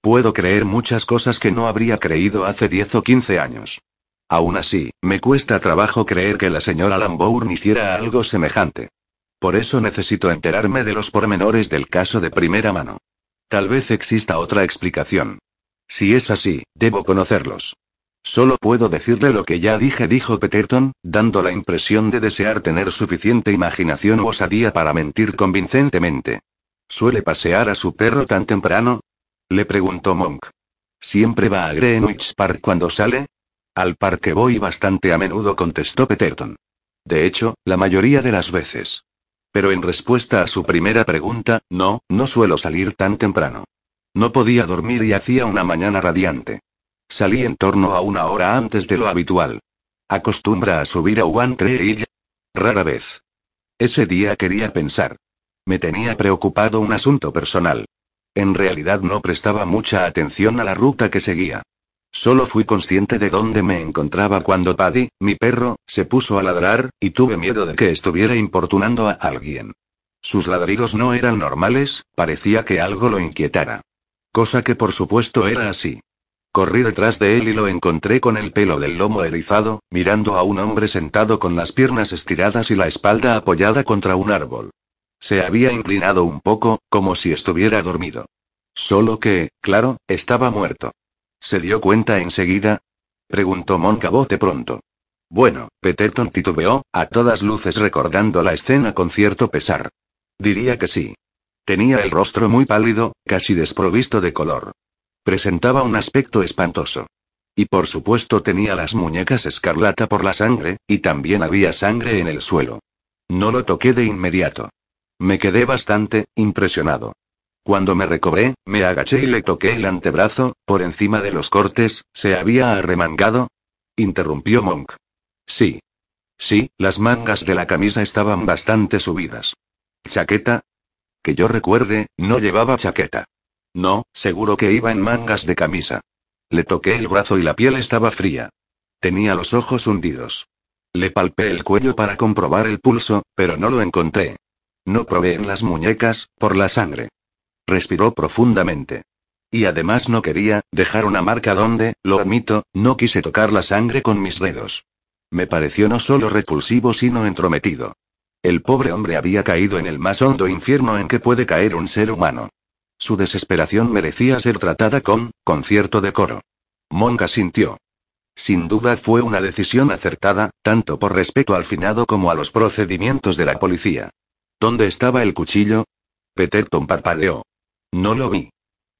Puedo creer muchas cosas que no habría creído hace 10 o 15 años. Aún así, me cuesta trabajo creer que la señora Lambourne hiciera algo semejante. Por eso necesito enterarme de los pormenores del caso de primera mano. Tal vez exista otra explicación. Si es así, debo conocerlos. Solo puedo decirle lo que ya dije, dijo Peterton, dando la impresión de desear tener suficiente imaginación o osadía para mentir convincentemente. ¿Suele pasear a su perro tan temprano? Le preguntó Monk. ¿Siempre va a Greenwich Park cuando sale? Al parque voy bastante a menudo, contestó Peterton. De hecho, la mayoría de las veces. Pero en respuesta a su primera pregunta, no, no suelo salir tan temprano. No podía dormir y hacía una mañana radiante. Salí en torno a una hora antes de lo habitual. ¿Acostumbra a subir a One Tree Rara vez. Ese día quería pensar. Me tenía preocupado un asunto personal. En realidad no prestaba mucha atención a la ruta que seguía. Solo fui consciente de dónde me encontraba cuando Paddy, mi perro, se puso a ladrar, y tuve miedo de que estuviera importunando a alguien. Sus ladridos no eran normales, parecía que algo lo inquietara. Cosa que por supuesto era así. Corrí detrás de él y lo encontré con el pelo del lomo erizado, mirando a un hombre sentado con las piernas estiradas y la espalda apoyada contra un árbol. Se había inclinado un poco, como si estuviera dormido. Solo que, claro, estaba muerto. ¿Se dio cuenta enseguida? preguntó Moncabote pronto. Bueno, Peterton titubeó, a todas luces recordando la escena con cierto pesar. Diría que sí. Tenía el rostro muy pálido, casi desprovisto de color. Presentaba un aspecto espantoso. Y por supuesto tenía las muñecas escarlata por la sangre, y también había sangre en el suelo. No lo toqué de inmediato. Me quedé bastante, impresionado. Cuando me recobré, me agaché y le toqué el antebrazo, por encima de los cortes, ¿se había arremangado? Interrumpió Monk. Sí. Sí, las mangas de la camisa estaban bastante subidas. ¿Chaqueta? Que yo recuerde, no llevaba chaqueta. No, seguro que iba en mangas de camisa. Le toqué el brazo y la piel estaba fría. Tenía los ojos hundidos. Le palpé el cuello para comprobar el pulso, pero no lo encontré. No probé en las muñecas, por la sangre. Respiró profundamente. Y además no quería dejar una marca donde, lo admito, no quise tocar la sangre con mis dedos. Me pareció no solo repulsivo sino entrometido. El pobre hombre había caído en el más hondo infierno en que puede caer un ser humano. Su desesperación merecía ser tratada con, con cierto decoro. Monka sintió. Sin duda fue una decisión acertada, tanto por respeto al finado como a los procedimientos de la policía. ¿Dónde estaba el cuchillo? Peterton parpadeó. No lo vi.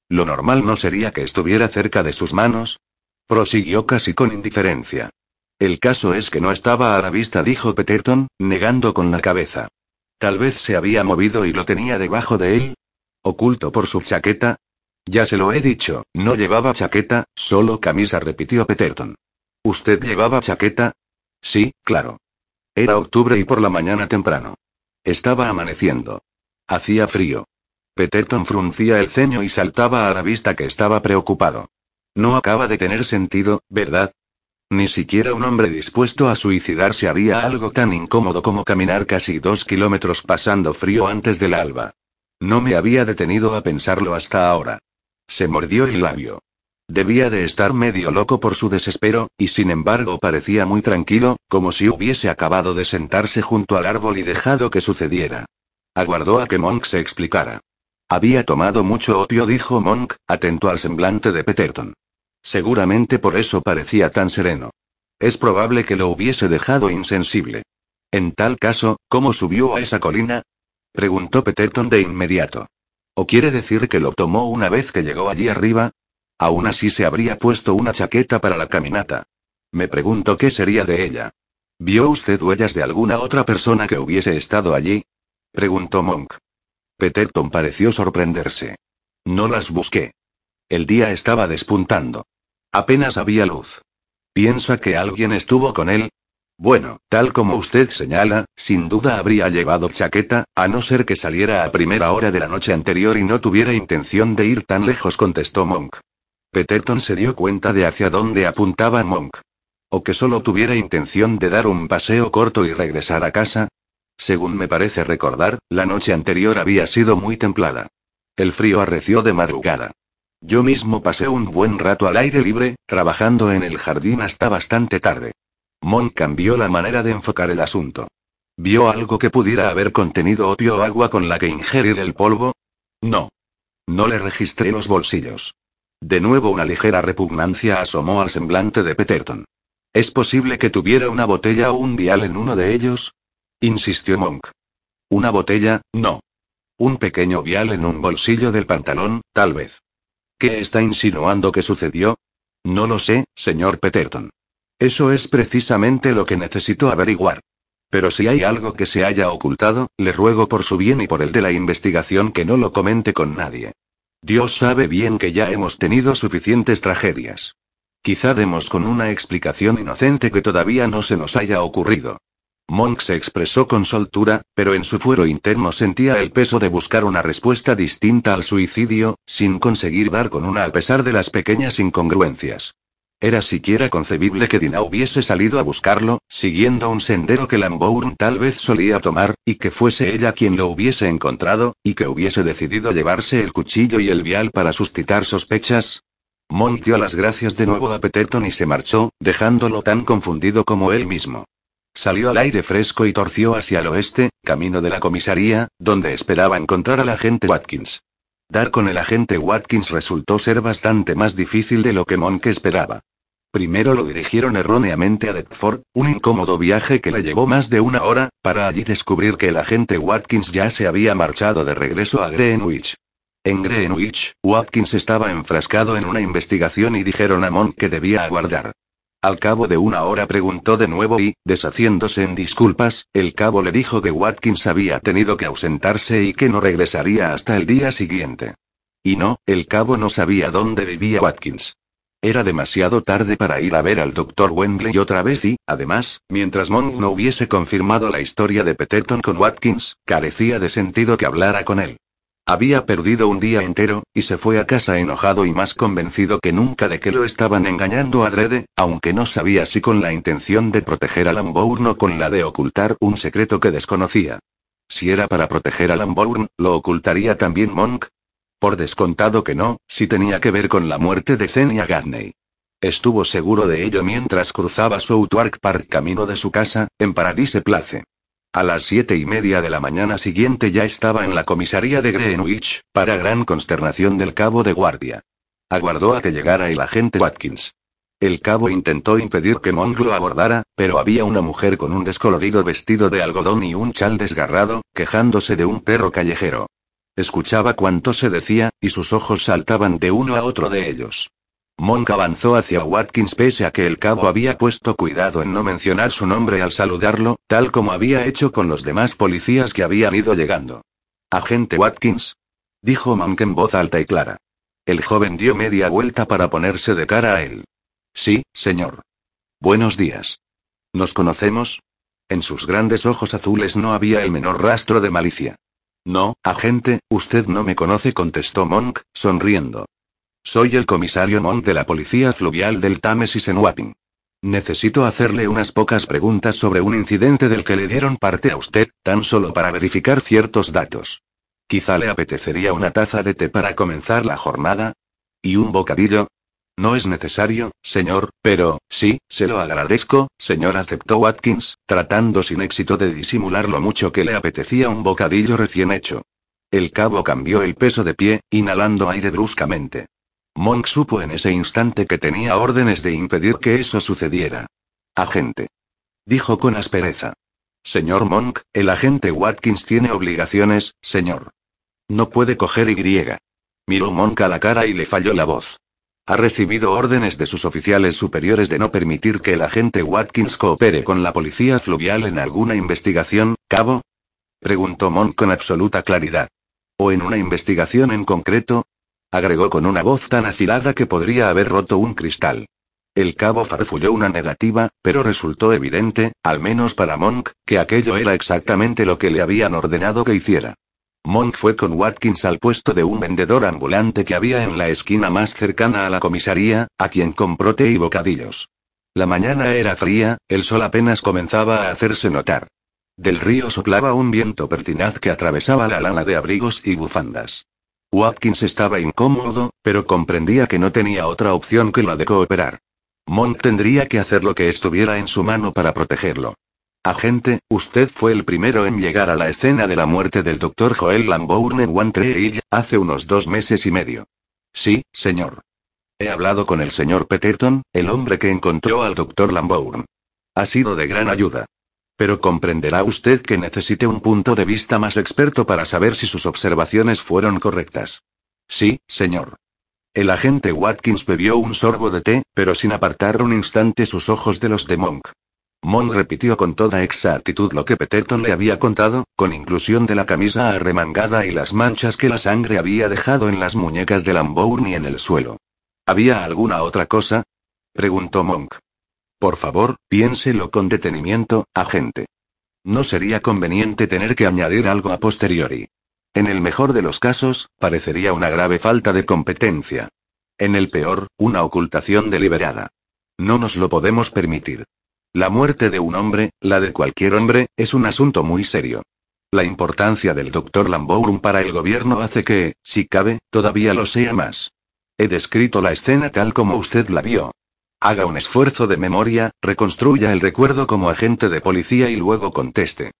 ¿Lo normal no sería que estuviera cerca de sus manos? Prosiguió casi con indiferencia. El caso es que no estaba a la vista, dijo Peterton, negando con la cabeza. Tal vez se había movido y lo tenía debajo de él. Oculto por su chaqueta. Ya se lo he dicho, no llevaba chaqueta, solo camisa, repitió Peterton. ¿Usted llevaba chaqueta? Sí, claro. Era octubre y por la mañana temprano. Estaba amaneciendo. Hacía frío. Peterton fruncía el ceño y saltaba a la vista que estaba preocupado. No acaba de tener sentido, ¿verdad? Ni siquiera un hombre dispuesto a suicidarse haría algo tan incómodo como caminar casi dos kilómetros pasando frío antes del alba. No me había detenido a pensarlo hasta ahora. Se mordió el labio. Debía de estar medio loco por su desespero, y sin embargo parecía muy tranquilo, como si hubiese acabado de sentarse junto al árbol y dejado que sucediera. Aguardó a que Monk se explicara. Había tomado mucho opio, dijo Monk, atento al semblante de Peterton. Seguramente por eso parecía tan sereno. Es probable que lo hubiese dejado insensible. En tal caso, ¿cómo subió a esa colina? preguntó Peterton de inmediato. ¿O quiere decir que lo tomó una vez que llegó allí arriba? Aún así se habría puesto una chaqueta para la caminata. Me pregunto qué sería de ella. ¿Vio usted huellas de alguna otra persona que hubiese estado allí? preguntó Monk. Peterton pareció sorprenderse. No las busqué. El día estaba despuntando. Apenas había luz. ¿Piensa que alguien estuvo con él? Bueno, tal como usted señala, sin duda habría llevado chaqueta, a no ser que saliera a primera hora de la noche anterior y no tuviera intención de ir tan lejos, contestó Monk. Peterton se dio cuenta de hacia dónde apuntaba Monk. O que solo tuviera intención de dar un paseo corto y regresar a casa. Según me parece recordar, la noche anterior había sido muy templada. El frío arreció de madrugada. Yo mismo pasé un buen rato al aire libre, trabajando en el jardín hasta bastante tarde. Monk cambió la manera de enfocar el asunto. ¿Vio algo que pudiera haber contenido opio o agua con la que ingerir el polvo? No. No le registré los bolsillos. De nuevo una ligera repugnancia asomó al semblante de Peterton. ¿Es posible que tuviera una botella o un vial en uno de ellos? insistió Monk. Una botella, no. Un pequeño vial en un bolsillo del pantalón, tal vez. ¿Qué está insinuando que sucedió? No lo sé, señor Peterton. Eso es precisamente lo que necesito averiguar. Pero si hay algo que se haya ocultado, le ruego por su bien y por el de la investigación que no lo comente con nadie. Dios sabe bien que ya hemos tenido suficientes tragedias. Quizá demos con una explicación inocente que todavía no se nos haya ocurrido. Monk se expresó con soltura, pero en su fuero interno sentía el peso de buscar una respuesta distinta al suicidio, sin conseguir dar con una a pesar de las pequeñas incongruencias. Era siquiera concebible que Dina hubiese salido a buscarlo, siguiendo un sendero que Lambourne tal vez solía tomar, y que fuese ella quien lo hubiese encontrado, y que hubiese decidido llevarse el cuchillo y el vial para suscitar sospechas. Monk dio las gracias de nuevo a Peterton y se marchó, dejándolo tan confundido como él mismo. Salió al aire fresco y torció hacia el oeste, camino de la comisaría, donde esperaba encontrar al agente Watkins. Dar con el agente Watkins resultó ser bastante más difícil de lo que Monk esperaba. Primero lo dirigieron erróneamente a Deptford, un incómodo viaje que le llevó más de una hora, para allí descubrir que el agente Watkins ya se había marchado de regreso a Greenwich. En Greenwich, Watkins estaba enfrascado en una investigación y dijeron a Monk que debía aguardar. Al cabo de una hora preguntó de nuevo y, deshaciéndose en disculpas, el cabo le dijo que Watkins había tenido que ausentarse y que no regresaría hasta el día siguiente. Y no, el cabo no sabía dónde vivía Watkins. Era demasiado tarde para ir a ver al doctor Wembley otra vez y, además, mientras Monk no hubiese confirmado la historia de Peterton con Watkins, carecía de sentido que hablara con él. Había perdido un día entero, y se fue a casa enojado y más convencido que nunca de que lo estaban engañando adrede, aunque no sabía si con la intención de proteger a Lambourne o con la de ocultar un secreto que desconocía. Si era para proteger a Lambourne, ¿lo ocultaría también Monk? Por descontado que no, si tenía que ver con la muerte de Zenia Gagney. Estuvo seguro de ello mientras cruzaba Southwark Park camino de su casa, en Paradise Place. A las siete y media de la mañana siguiente ya estaba en la comisaría de Greenwich, para gran consternación del cabo de guardia. Aguardó a que llegara el agente Watkins. El cabo intentó impedir que Monk lo abordara, pero había una mujer con un descolorido vestido de algodón y un chal desgarrado, quejándose de un perro callejero. Escuchaba cuanto se decía, y sus ojos saltaban de uno a otro de ellos. Monk avanzó hacia Watkins pese a que el cabo había puesto cuidado en no mencionar su nombre al saludarlo, tal como había hecho con los demás policías que habían ido llegando. Agente Watkins. Dijo Monk en voz alta y clara. El joven dio media vuelta para ponerse de cara a él. Sí, señor. Buenos días. ¿Nos conocemos? En sus grandes ojos azules no había el menor rastro de malicia. No, agente, usted no me conoce, contestó Monk, sonriendo. Soy el comisario Monk de la Policía Fluvial del Támesis en Wapping. Necesito hacerle unas pocas preguntas sobre un incidente del que le dieron parte a usted, tan solo para verificar ciertos datos. Quizá le apetecería una taza de té para comenzar la jornada. ¿Y un bocadillo? No es necesario, señor, pero, sí, se lo agradezco, señor, aceptó Watkins, tratando sin éxito de disimular lo mucho que le apetecía un bocadillo recién hecho. El cabo cambió el peso de pie, inhalando aire bruscamente. Monk supo en ese instante que tenía órdenes de impedir que eso sucediera. Agente. Dijo con aspereza. Señor Monk, el agente Watkins tiene obligaciones, señor. No puede coger Y. Miró Monk a la cara y le falló la voz. Ha recibido órdenes de sus oficiales superiores de no permitir que el agente Watkins coopere con la policía fluvial en alguna investigación, cabo? Preguntó Monk con absoluta claridad. ¿O en una investigación en concreto? Agregó con una voz tan afilada que podría haber roto un cristal. El cabo farfulló una negativa, pero resultó evidente, al menos para Monk, que aquello era exactamente lo que le habían ordenado que hiciera. Monk fue con Watkins al puesto de un vendedor ambulante que había en la esquina más cercana a la comisaría, a quien compró té y bocadillos. La mañana era fría, el sol apenas comenzaba a hacerse notar. Del río soplaba un viento pertinaz que atravesaba la lana de abrigos y bufandas. Watkins estaba incómodo, pero comprendía que no tenía otra opción que la de cooperar. Monk tendría que hacer lo que estuviera en su mano para protegerlo. Agente, usted fue el primero en llegar a la escena de la muerte del Dr. Joel Lambourne Tree hace unos dos meses y medio. Sí, señor. He hablado con el señor Peterton, el hombre que encontró al Dr. Lambourne. Ha sido de gran ayuda. Pero comprenderá usted que necesite un punto de vista más experto para saber si sus observaciones fueron correctas. Sí, señor. El agente Watkins bebió un sorbo de té, pero sin apartar un instante sus ojos de los de Monk. Mon repitió con toda exactitud lo que Peterton le había contado, con inclusión de la camisa arremangada y las manchas que la sangre había dejado en las muñecas de Lambourne y en el suelo. ¿Había alguna otra cosa? preguntó Monk. Por favor, piénselo con detenimiento, agente. No sería conveniente tener que añadir algo a posteriori. En el mejor de los casos, parecería una grave falta de competencia. En el peor, una ocultación deliberada. No nos lo podemos permitir. La muerte de un hombre, la de cualquier hombre, es un asunto muy serio. La importancia del doctor Lambourne para el gobierno hace que, si cabe, todavía lo sea más. He descrito la escena tal como usted la vio. Haga un esfuerzo de memoria, reconstruya el recuerdo como agente de policía y luego conteste.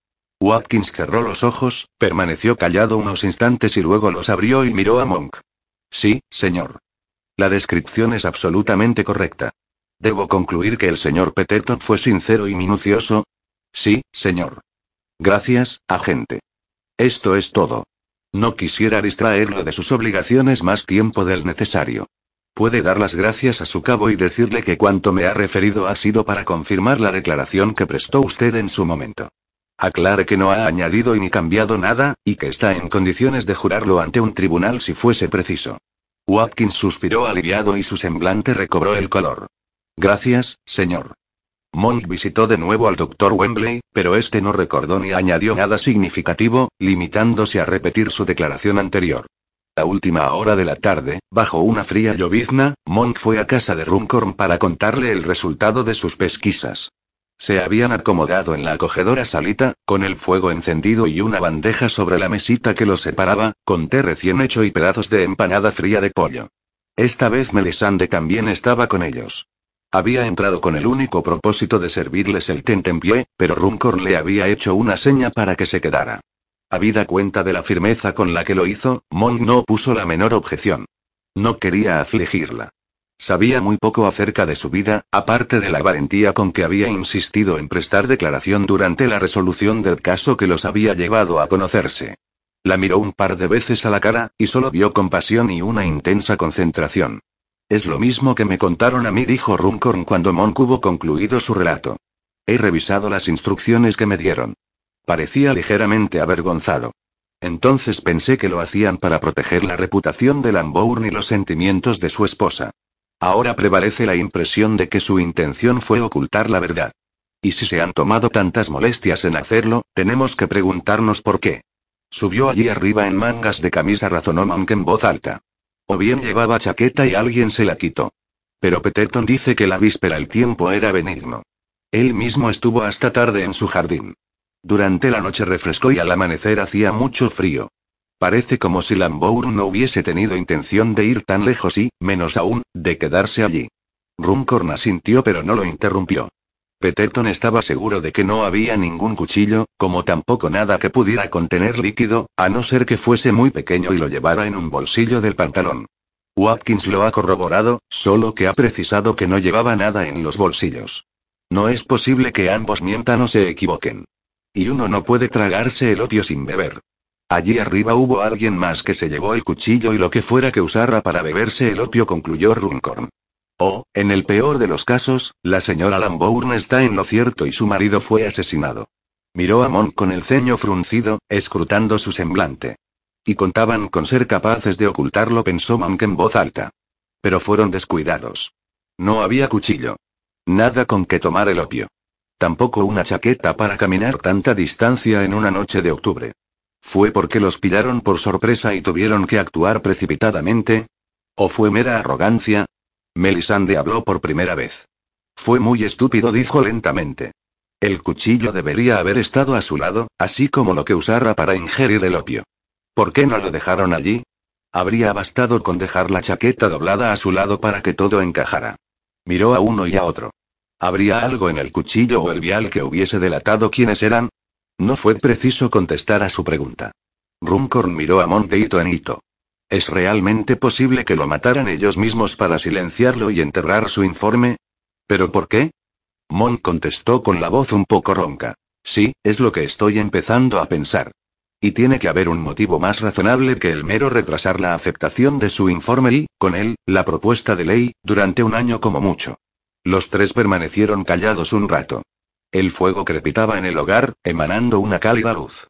Watkins cerró los ojos, permaneció callado unos instantes y luego los abrió y miró a Monk. Sí, señor. La descripción es absolutamente correcta. ¿Debo concluir que el señor Peterton fue sincero y minucioso? Sí, señor. Gracias, agente. Esto es todo. No quisiera distraerlo de sus obligaciones más tiempo del necesario. Puede dar las gracias a su cabo y decirle que cuanto me ha referido ha sido para confirmar la declaración que prestó usted en su momento. Aclare que no ha añadido ni cambiado nada, y que está en condiciones de jurarlo ante un tribunal si fuese preciso. Watkins suspiró aliviado y su semblante recobró el color. Gracias, señor. Monk visitó de nuevo al doctor Wembley, pero este no recordó ni añadió nada significativo, limitándose a repetir su declaración anterior. La última hora de la tarde, bajo una fría llovizna, Monk fue a casa de Runcorn para contarle el resultado de sus pesquisas. Se habían acomodado en la acogedora salita, con el fuego encendido y una bandeja sobre la mesita que los separaba, con té recién hecho y pedazos de empanada fría de pollo. Esta vez Melisande también estaba con ellos. Había entrado con el único propósito de servirles el tentempié, pero Runcorn le había hecho una seña para que se quedara. Habida cuenta de la firmeza con la que lo hizo, Monk no puso la menor objeción. No quería afligirla. Sabía muy poco acerca de su vida, aparte de la valentía con que había insistido en prestar declaración durante la resolución del caso que los había llevado a conocerse. La miró un par de veces a la cara, y solo vio compasión y una intensa concentración. Es lo mismo que me contaron a mí, dijo Runcorn cuando Monk hubo concluido su relato. He revisado las instrucciones que me dieron. Parecía ligeramente avergonzado. Entonces pensé que lo hacían para proteger la reputación de Lambourne y los sentimientos de su esposa. Ahora prevalece la impresión de que su intención fue ocultar la verdad. Y si se han tomado tantas molestias en hacerlo, tenemos que preguntarnos por qué. Subió allí arriba en mangas de camisa, razonó Monk en voz alta. O bien llevaba chaqueta y alguien se la quitó. Pero Peterton dice que la víspera el tiempo era benigno. Él mismo estuvo hasta tarde en su jardín. Durante la noche refrescó y al amanecer hacía mucho frío. Parece como si Lambour no hubiese tenido intención de ir tan lejos y, menos aún, de quedarse allí. Runcorn asintió pero no lo interrumpió. Peterton estaba seguro de que no había ningún cuchillo, como tampoco nada que pudiera contener líquido, a no ser que fuese muy pequeño y lo llevara en un bolsillo del pantalón. Watkins lo ha corroborado, solo que ha precisado que no llevaba nada en los bolsillos. No es posible que ambos mientan o se equivoquen. Y uno no puede tragarse el opio sin beber. Allí arriba hubo alguien más que se llevó el cuchillo y lo que fuera que usara para beberse el opio, concluyó Runcorn. O, en el peor de los casos, la señora Lambourne está en lo cierto y su marido fue asesinado. Miró a Monk con el ceño fruncido, escrutando su semblante. Y contaban con ser capaces de ocultarlo, pensó Monk en voz alta. Pero fueron descuidados. No había cuchillo. Nada con que tomar el opio. Tampoco una chaqueta para caminar tanta distancia en una noche de octubre. ¿Fue porque los pillaron por sorpresa y tuvieron que actuar precipitadamente? ¿O fue mera arrogancia? Melisande habló por primera vez. Fue muy estúpido, dijo lentamente. El cuchillo debería haber estado a su lado, así como lo que usara para ingerir el opio. ¿Por qué no lo dejaron allí? Habría bastado con dejar la chaqueta doblada a su lado para que todo encajara. Miró a uno y a otro. ¿Habría algo en el cuchillo o el vial que hubiese delatado quiénes eran? No fue preciso contestar a su pregunta. Runcorn miró a Monte hito en hito. ¿Es realmente posible que lo mataran ellos mismos para silenciarlo y enterrar su informe? ¿Pero por qué? Mon contestó con la voz un poco ronca. Sí, es lo que estoy empezando a pensar. Y tiene que haber un motivo más razonable que el mero retrasar la aceptación de su informe y, con él, la propuesta de ley, durante un año como mucho. Los tres permanecieron callados un rato. El fuego crepitaba en el hogar, emanando una cálida luz.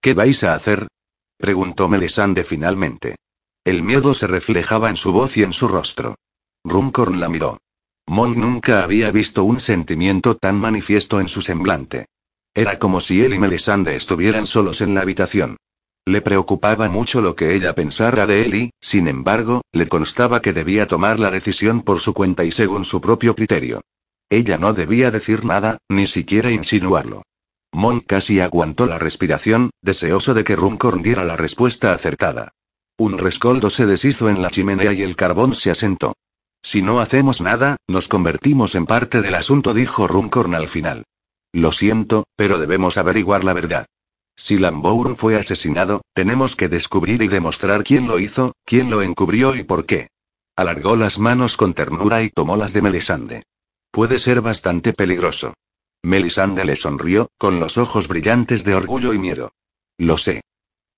¿Qué vais a hacer? preguntó Melisande finalmente. El miedo se reflejaba en su voz y en su rostro. Runcorn la miró. Mon nunca había visto un sentimiento tan manifiesto en su semblante. Era como si él y Melisande estuvieran solos en la habitación. Le preocupaba mucho lo que ella pensara de él y, sin embargo, le constaba que debía tomar la decisión por su cuenta y según su propio criterio. Ella no debía decir nada, ni siquiera insinuarlo. Mon casi aguantó la respiración, deseoso de que Runcorn diera la respuesta acertada. Un rescoldo se deshizo en la chimenea y el carbón se asentó. Si no hacemos nada, nos convertimos en parte del asunto, dijo Runcorn al final. Lo siento, pero debemos averiguar la verdad. Si Lambourne fue asesinado, tenemos que descubrir y demostrar quién lo hizo, quién lo encubrió y por qué. Alargó las manos con ternura y tomó las de Melisande. Puede ser bastante peligroso. Melisande le sonrió, con los ojos brillantes de orgullo y miedo. Lo sé.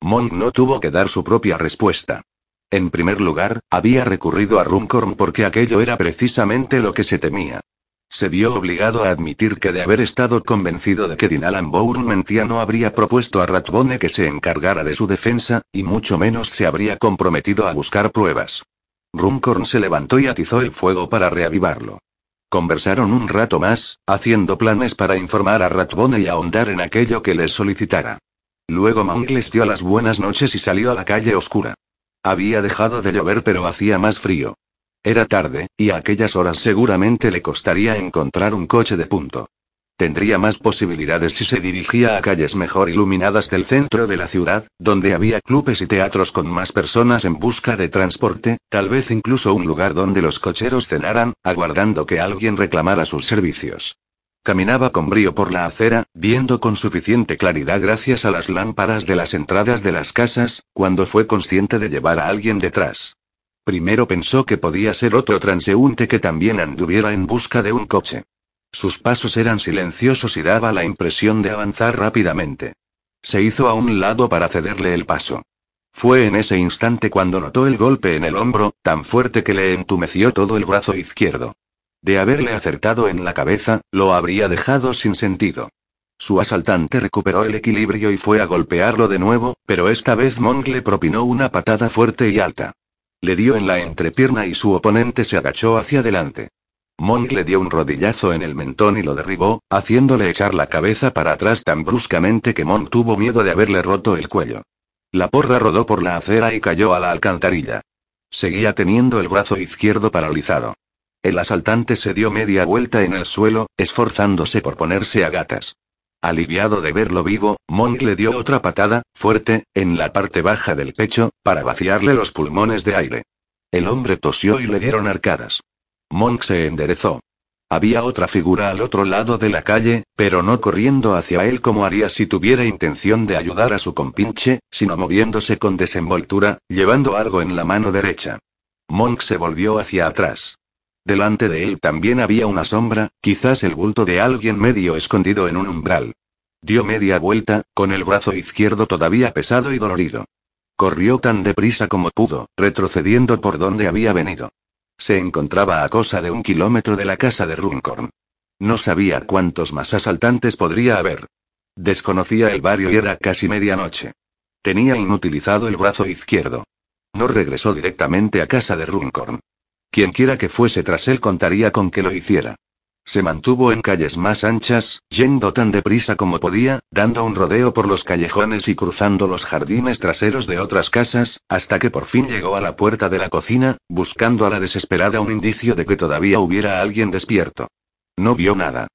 Monk no tuvo que dar su propia respuesta. En primer lugar, había recurrido a Runcorn porque aquello era precisamente lo que se temía. Se vio obligado a admitir que de haber estado convencido de que Dinalan Bourne mentía no habría propuesto a Ratbone que se encargara de su defensa, y mucho menos se habría comprometido a buscar pruebas. Runcorn se levantó y atizó el fuego para reavivarlo. Conversaron un rato más, haciendo planes para informar a Ratbone y ahondar en aquello que les solicitara. Luego Monk les dio las buenas noches y salió a la calle oscura. Había dejado de llover pero hacía más frío. Era tarde, y a aquellas horas seguramente le costaría encontrar un coche de punto. Tendría más posibilidades si se dirigía a calles mejor iluminadas del centro de la ciudad, donde había clubes y teatros con más personas en busca de transporte, tal vez incluso un lugar donde los cocheros cenaran, aguardando que alguien reclamara sus servicios. Caminaba con brío por la acera, viendo con suficiente claridad gracias a las lámparas de las entradas de las casas, cuando fue consciente de llevar a alguien detrás. Primero pensó que podía ser otro transeúnte que también anduviera en busca de un coche. Sus pasos eran silenciosos y daba la impresión de avanzar rápidamente. Se hizo a un lado para cederle el paso. Fue en ese instante cuando notó el golpe en el hombro, tan fuerte que le entumeció todo el brazo izquierdo. De haberle acertado en la cabeza, lo habría dejado sin sentido. Su asaltante recuperó el equilibrio y fue a golpearlo de nuevo, pero esta vez Monk le propinó una patada fuerte y alta. Le dio en la entrepierna y su oponente se agachó hacia adelante. Monk le dio un rodillazo en el mentón y lo derribó, haciéndole echar la cabeza para atrás tan bruscamente que Monk tuvo miedo de haberle roto el cuello. La porra rodó por la acera y cayó a la alcantarilla. Seguía teniendo el brazo izquierdo paralizado. El asaltante se dio media vuelta en el suelo, esforzándose por ponerse a gatas. Aliviado de verlo vivo, Monk le dio otra patada, fuerte, en la parte baja del pecho, para vaciarle los pulmones de aire. El hombre tosió y le dieron arcadas. Monk se enderezó. Había otra figura al otro lado de la calle, pero no corriendo hacia él como haría si tuviera intención de ayudar a su compinche, sino moviéndose con desenvoltura, llevando algo en la mano derecha. Monk se volvió hacia atrás. Delante de él también había una sombra, quizás el bulto de alguien medio escondido en un umbral. Dio media vuelta, con el brazo izquierdo todavía pesado y dolorido. Corrió tan deprisa como pudo, retrocediendo por donde había venido. Se encontraba a cosa de un kilómetro de la casa de Runcorn. No sabía cuántos más asaltantes podría haber. Desconocía el barrio y era casi medianoche. Tenía inutilizado el brazo izquierdo. No regresó directamente a casa de Runcorn. Quienquiera que fuese tras él contaría con que lo hiciera. Se mantuvo en calles más anchas, yendo tan deprisa como podía, dando un rodeo por los callejones y cruzando los jardines traseros de otras casas, hasta que por fin llegó a la puerta de la cocina, buscando a la desesperada un indicio de que todavía hubiera alguien despierto. No vio nada.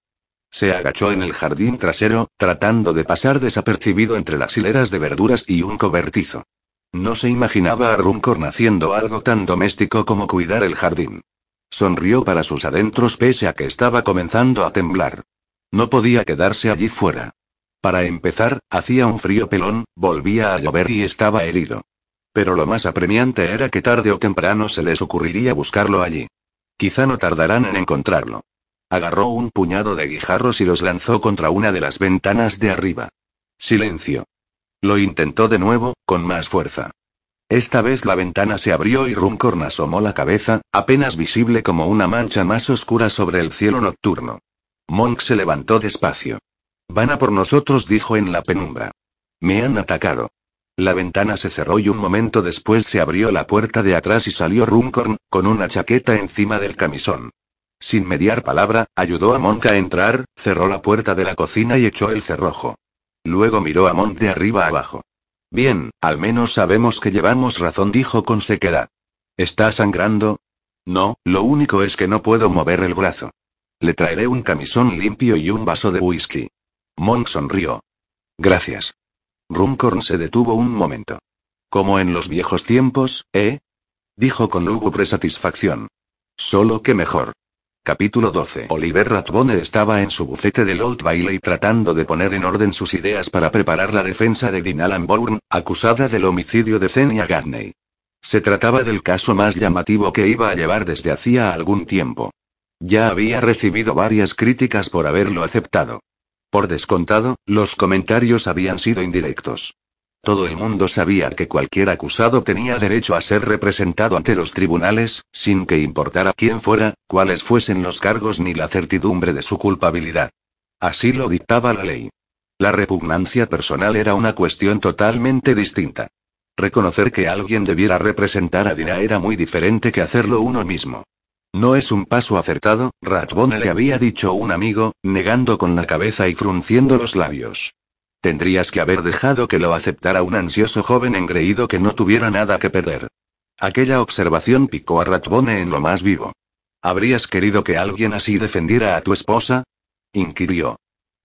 Se agachó en el jardín trasero, tratando de pasar desapercibido entre las hileras de verduras y un cobertizo. No se imaginaba a Runcorn haciendo algo tan doméstico como cuidar el jardín. Sonrió para sus adentros pese a que estaba comenzando a temblar. No podía quedarse allí fuera. Para empezar, hacía un frío pelón, volvía a llover y estaba herido. Pero lo más apremiante era que tarde o temprano se les ocurriría buscarlo allí. Quizá no tardarán en encontrarlo. Agarró un puñado de guijarros y los lanzó contra una de las ventanas de arriba. Silencio. Lo intentó de nuevo, con más fuerza. Esta vez la ventana se abrió y Runcorn asomó la cabeza, apenas visible como una mancha más oscura sobre el cielo nocturno. Monk se levantó despacio. Van a por nosotros, dijo en la penumbra. Me han atacado. La ventana se cerró y un momento después se abrió la puerta de atrás y salió Runcorn, con una chaqueta encima del camisón. Sin mediar palabra, ayudó a Monk a entrar, cerró la puerta de la cocina y echó el cerrojo. Luego miró a Mont de arriba abajo. Bien, al menos sabemos que llevamos razón, dijo con sequedad. ¿Está sangrando? No, lo único es que no puedo mover el brazo. Le traeré un camisón limpio y un vaso de whisky. Monk sonrió. Gracias. Runcorn se detuvo un momento. Como en los viejos tiempos, ¿eh? Dijo con lúgubre satisfacción. Solo que mejor. Capítulo 12. Oliver Ratbone estaba en su bufete del Old Bailey tratando de poner en orden sus ideas para preparar la defensa de Dean Bourne, acusada del homicidio de Zenia Gagney. Se trataba del caso más llamativo que iba a llevar desde hacía algún tiempo. Ya había recibido varias críticas por haberlo aceptado. Por descontado, los comentarios habían sido indirectos. Todo el mundo sabía que cualquier acusado tenía derecho a ser representado ante los tribunales, sin que importara quién fuera, cuáles fuesen los cargos ni la certidumbre de su culpabilidad. Así lo dictaba la ley. La repugnancia personal era una cuestión totalmente distinta. Reconocer que alguien debiera representar a Dina era muy diferente que hacerlo uno mismo. No es un paso acertado, Ratbone le había dicho un amigo, negando con la cabeza y frunciendo los labios. Tendrías que haber dejado que lo aceptara un ansioso joven engreído que no tuviera nada que perder. Aquella observación picó a Ratbone en lo más vivo. ¿Habrías querido que alguien así defendiera a tu esposa? inquirió.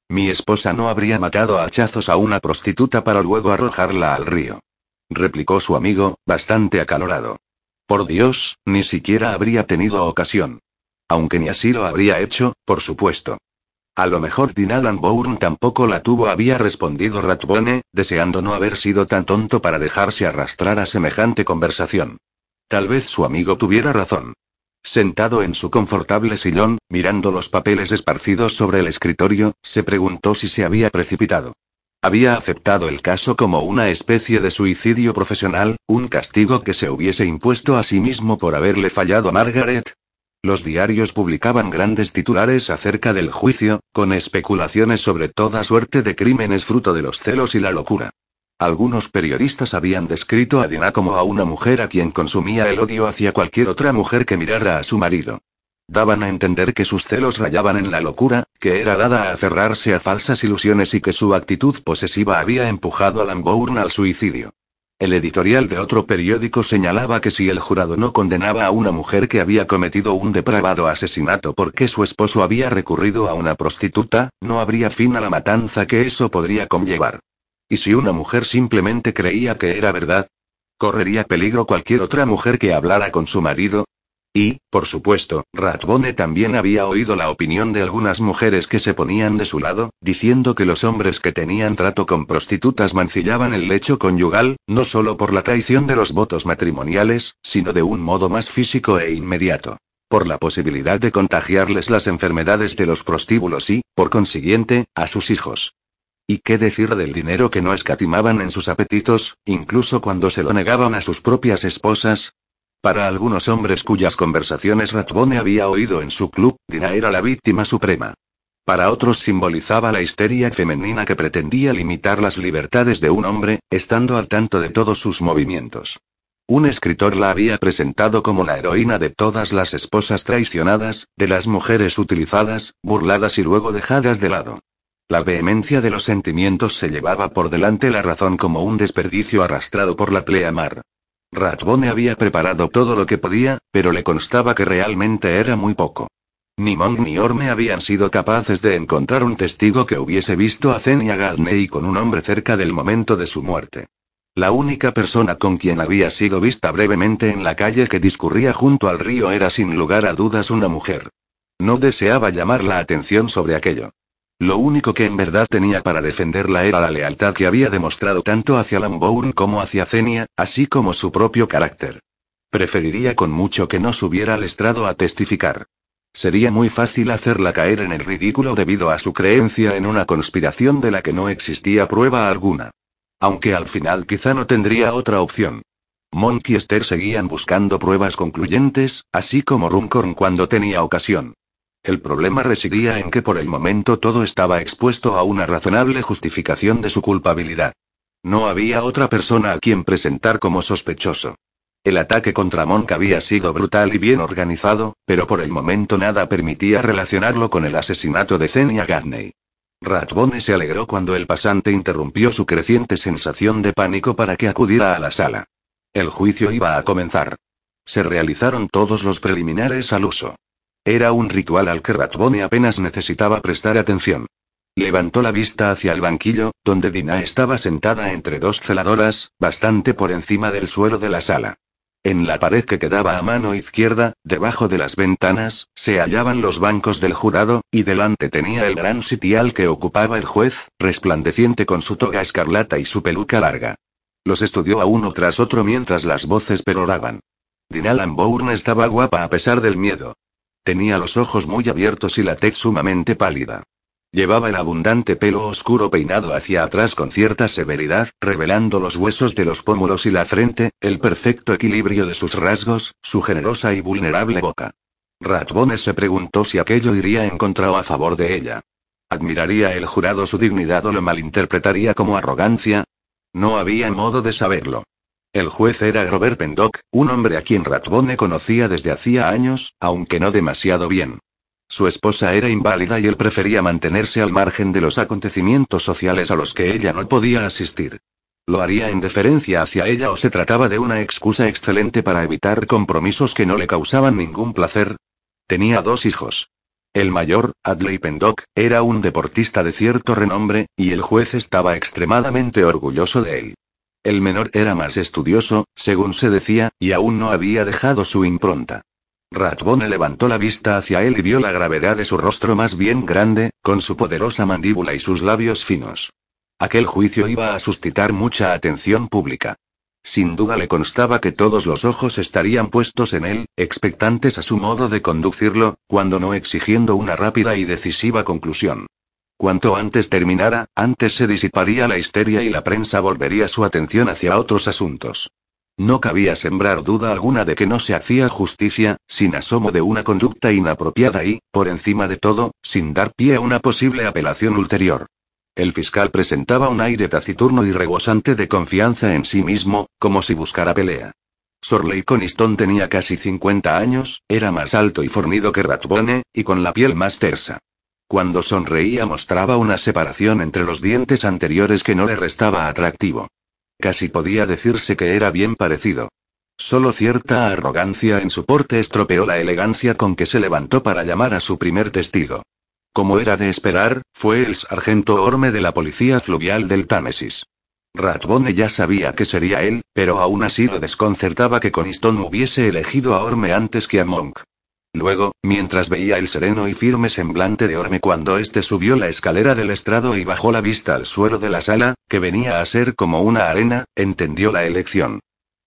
Mi esposa no habría matado a hachazos a una prostituta para luego arrojarla al río. Replicó su amigo, bastante acalorado. Por Dios, ni siquiera habría tenido ocasión. Aunque ni así lo habría hecho, por supuesto. A lo mejor Dinalan Bourne tampoco la tuvo, había respondido Ratbone, deseando no haber sido tan tonto para dejarse arrastrar a semejante conversación. Tal vez su amigo tuviera razón. Sentado en su confortable sillón, mirando los papeles esparcidos sobre el escritorio, se preguntó si se había precipitado. Había aceptado el caso como una especie de suicidio profesional, un castigo que se hubiese impuesto a sí mismo por haberle fallado a Margaret, los diarios publicaban grandes titulares acerca del juicio, con especulaciones sobre toda suerte de crímenes fruto de los celos y la locura. Algunos periodistas habían descrito a Dina como a una mujer a quien consumía el odio hacia cualquier otra mujer que mirara a su marido. Daban a entender que sus celos rayaban en la locura, que era dada a aferrarse a falsas ilusiones y que su actitud posesiva había empujado a Lambourne al suicidio. El editorial de otro periódico señalaba que si el jurado no condenaba a una mujer que había cometido un depravado asesinato porque su esposo había recurrido a una prostituta, no habría fin a la matanza que eso podría conllevar. ¿Y si una mujer simplemente creía que era verdad? ¿Correría peligro cualquier otra mujer que hablara con su marido? Y, por supuesto, Ratbone también había oído la opinión de algunas mujeres que se ponían de su lado, diciendo que los hombres que tenían trato con prostitutas mancillaban el lecho conyugal, no solo por la traición de los votos matrimoniales, sino de un modo más físico e inmediato. Por la posibilidad de contagiarles las enfermedades de los prostíbulos y, por consiguiente, a sus hijos. ¿Y qué decir del dinero que no escatimaban en sus apetitos, incluso cuando se lo negaban a sus propias esposas? Para algunos hombres cuyas conversaciones Ratbone había oído en su club, Dina era la víctima suprema. Para otros simbolizaba la histeria femenina que pretendía limitar las libertades de un hombre, estando al tanto de todos sus movimientos. Un escritor la había presentado como la heroína de todas las esposas traicionadas, de las mujeres utilizadas, burladas y luego dejadas de lado. La vehemencia de los sentimientos se llevaba por delante la razón como un desperdicio arrastrado por la pleamar. Ratbone había preparado todo lo que podía, pero le constaba que realmente era muy poco. Ni Monk ni Orme habían sido capaces de encontrar un testigo que hubiese visto a Zenia Gadney con un hombre cerca del momento de su muerte. La única persona con quien había sido vista brevemente en la calle que discurría junto al río era sin lugar a dudas una mujer. No deseaba llamar la atención sobre aquello. Lo único que en verdad tenía para defenderla era la lealtad que había demostrado tanto hacia Lambourne como hacia Zenia, así como su propio carácter. Preferiría con mucho que no subiera al estrado a testificar. Sería muy fácil hacerla caer en el ridículo debido a su creencia en una conspiración de la que no existía prueba alguna. Aunque al final quizá no tendría otra opción. Monk y Esther seguían buscando pruebas concluyentes, así como Runcorn cuando tenía ocasión. El problema residía en que por el momento todo estaba expuesto a una razonable justificación de su culpabilidad. No había otra persona a quien presentar como sospechoso. El ataque contra Monk había sido brutal y bien organizado, pero por el momento nada permitía relacionarlo con el asesinato de Zenia Gadney. Ratbone se alegró cuando el pasante interrumpió su creciente sensación de pánico para que acudiera a la sala. El juicio iba a comenzar. Se realizaron todos los preliminares al uso. Era un ritual al que Ratbone apenas necesitaba prestar atención. Levantó la vista hacia el banquillo, donde Dina estaba sentada entre dos celadoras, bastante por encima del suelo de la sala. En la pared que quedaba a mano izquierda, debajo de las ventanas, se hallaban los bancos del jurado, y delante tenía el gran sitial que ocupaba el juez, resplandeciente con su toga escarlata y su peluca larga. Los estudió a uno tras otro mientras las voces peroraban. Dina Lambourne estaba guapa a pesar del miedo. Tenía los ojos muy abiertos y la tez sumamente pálida. Llevaba el abundante pelo oscuro peinado hacia atrás con cierta severidad, revelando los huesos de los pómulos y la frente, el perfecto equilibrio de sus rasgos, su generosa y vulnerable boca. Ratbone se preguntó si aquello iría en contra o a favor de ella. ¿Admiraría el jurado su dignidad o lo malinterpretaría como arrogancia? No había modo de saberlo. El juez era Robert Pendock, un hombre a quien Ratbone conocía desde hacía años, aunque no demasiado bien. Su esposa era inválida y él prefería mantenerse al margen de los acontecimientos sociales a los que ella no podía asistir. ¿Lo haría en deferencia hacia ella o se trataba de una excusa excelente para evitar compromisos que no le causaban ningún placer? Tenía dos hijos. El mayor, Adley Pendock, era un deportista de cierto renombre, y el juez estaba extremadamente orgulloso de él. El menor era más estudioso, según se decía, y aún no había dejado su impronta. Ratbone levantó la vista hacia él y vio la gravedad de su rostro más bien grande, con su poderosa mandíbula y sus labios finos. Aquel juicio iba a suscitar mucha atención pública. Sin duda le constaba que todos los ojos estarían puestos en él, expectantes a su modo de conducirlo, cuando no exigiendo una rápida y decisiva conclusión. Cuanto antes terminara, antes se disiparía la histeria y la prensa volvería su atención hacia otros asuntos. No cabía sembrar duda alguna de que no se hacía justicia, sin asomo de una conducta inapropiada y, por encima de todo, sin dar pie a una posible apelación ulterior. El fiscal presentaba un aire taciturno y rebosante de confianza en sí mismo, como si buscara pelea. Sorley Coniston tenía casi 50 años, era más alto y fornido que Ratbone, y con la piel más tersa. Cuando sonreía mostraba una separación entre los dientes anteriores que no le restaba atractivo. Casi podía decirse que era bien parecido. Solo cierta arrogancia en su porte estropeó la elegancia con que se levantó para llamar a su primer testigo. Como era de esperar, fue el sargento Orme de la Policía Fluvial del Támesis. Ratbone ya sabía que sería él, pero aún así lo desconcertaba que Coniston hubiese elegido a Orme antes que a Monk. Luego, mientras veía el sereno y firme semblante de Orme cuando éste subió la escalera del estrado y bajó la vista al suelo de la sala, que venía a ser como una arena, entendió la elección.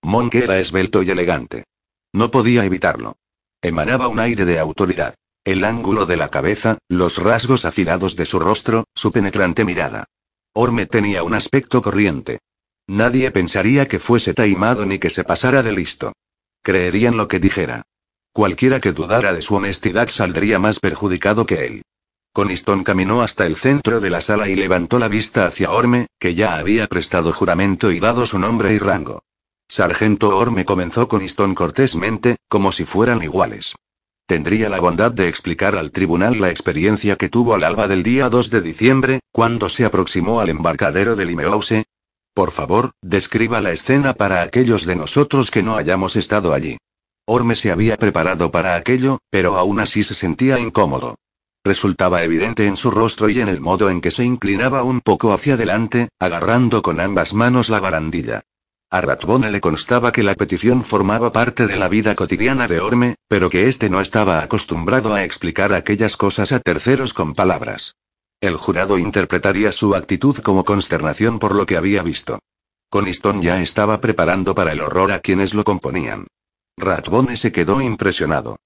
Monk era esbelto y elegante. No podía evitarlo. Emanaba un aire de autoridad. El ángulo de la cabeza, los rasgos afilados de su rostro, su penetrante mirada. Orme tenía un aspecto corriente. Nadie pensaría que fuese taimado ni que se pasara de listo. Creerían lo que dijera. Cualquiera que dudara de su honestidad saldría más perjudicado que él. Coniston caminó hasta el centro de la sala y levantó la vista hacia Orme, que ya había prestado juramento y dado su nombre y rango. Sargento Orme comenzó con Easton cortésmente, como si fueran iguales. Tendría la bondad de explicar al tribunal la experiencia que tuvo al alba del día 2 de diciembre, cuando se aproximó al embarcadero de Limehouse. Por favor, describa la escena para aquellos de nosotros que no hayamos estado allí. Orme se había preparado para aquello, pero aún así se sentía incómodo. Resultaba evidente en su rostro y en el modo en que se inclinaba un poco hacia adelante, agarrando con ambas manos la barandilla. A Ratbone le constaba que la petición formaba parte de la vida cotidiana de Orme, pero que éste no estaba acostumbrado a explicar aquellas cosas a terceros con palabras. El jurado interpretaría su actitud como consternación por lo que había visto. Coniston ya estaba preparando para el horror a quienes lo componían. Ratbone se quedó impresionado.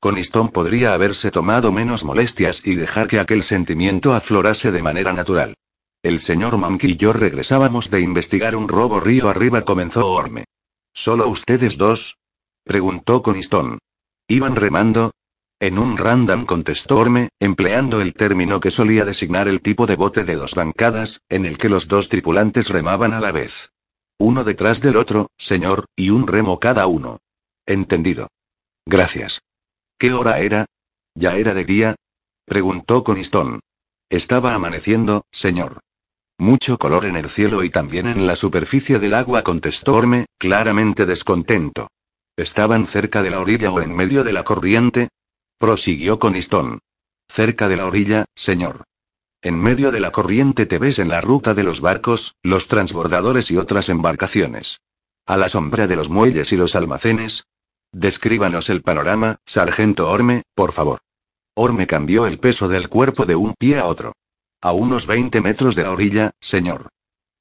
Coniston podría haberse tomado menos molestias y dejar que aquel sentimiento aflorase de manera natural. El señor Monk y yo regresábamos de investigar un robo río arriba, comenzó Orme. ¿Solo ustedes dos? preguntó Coniston. ¿Iban remando? En un random contestó Orme, empleando el término que solía designar el tipo de bote de dos bancadas, en el que los dos tripulantes remaban a la vez. Uno detrás del otro, señor, y un remo cada uno. Entendido. Gracias. ¿Qué hora era? ¿Ya era de día? preguntó Coniston. Estaba amaneciendo, señor. Mucho color en el cielo y también en la superficie del agua, contestó Orme, claramente descontento. ¿Estaban cerca de la orilla o en medio de la corriente? Prosiguió Coniston. Cerca de la orilla, señor. En medio de la corriente te ves en la ruta de los barcos, los transbordadores y otras embarcaciones. A la sombra de los muelles y los almacenes. Descríbanos el panorama, sargento Orme, por favor. Orme cambió el peso del cuerpo de un pie a otro. A unos 20 metros de la orilla, señor.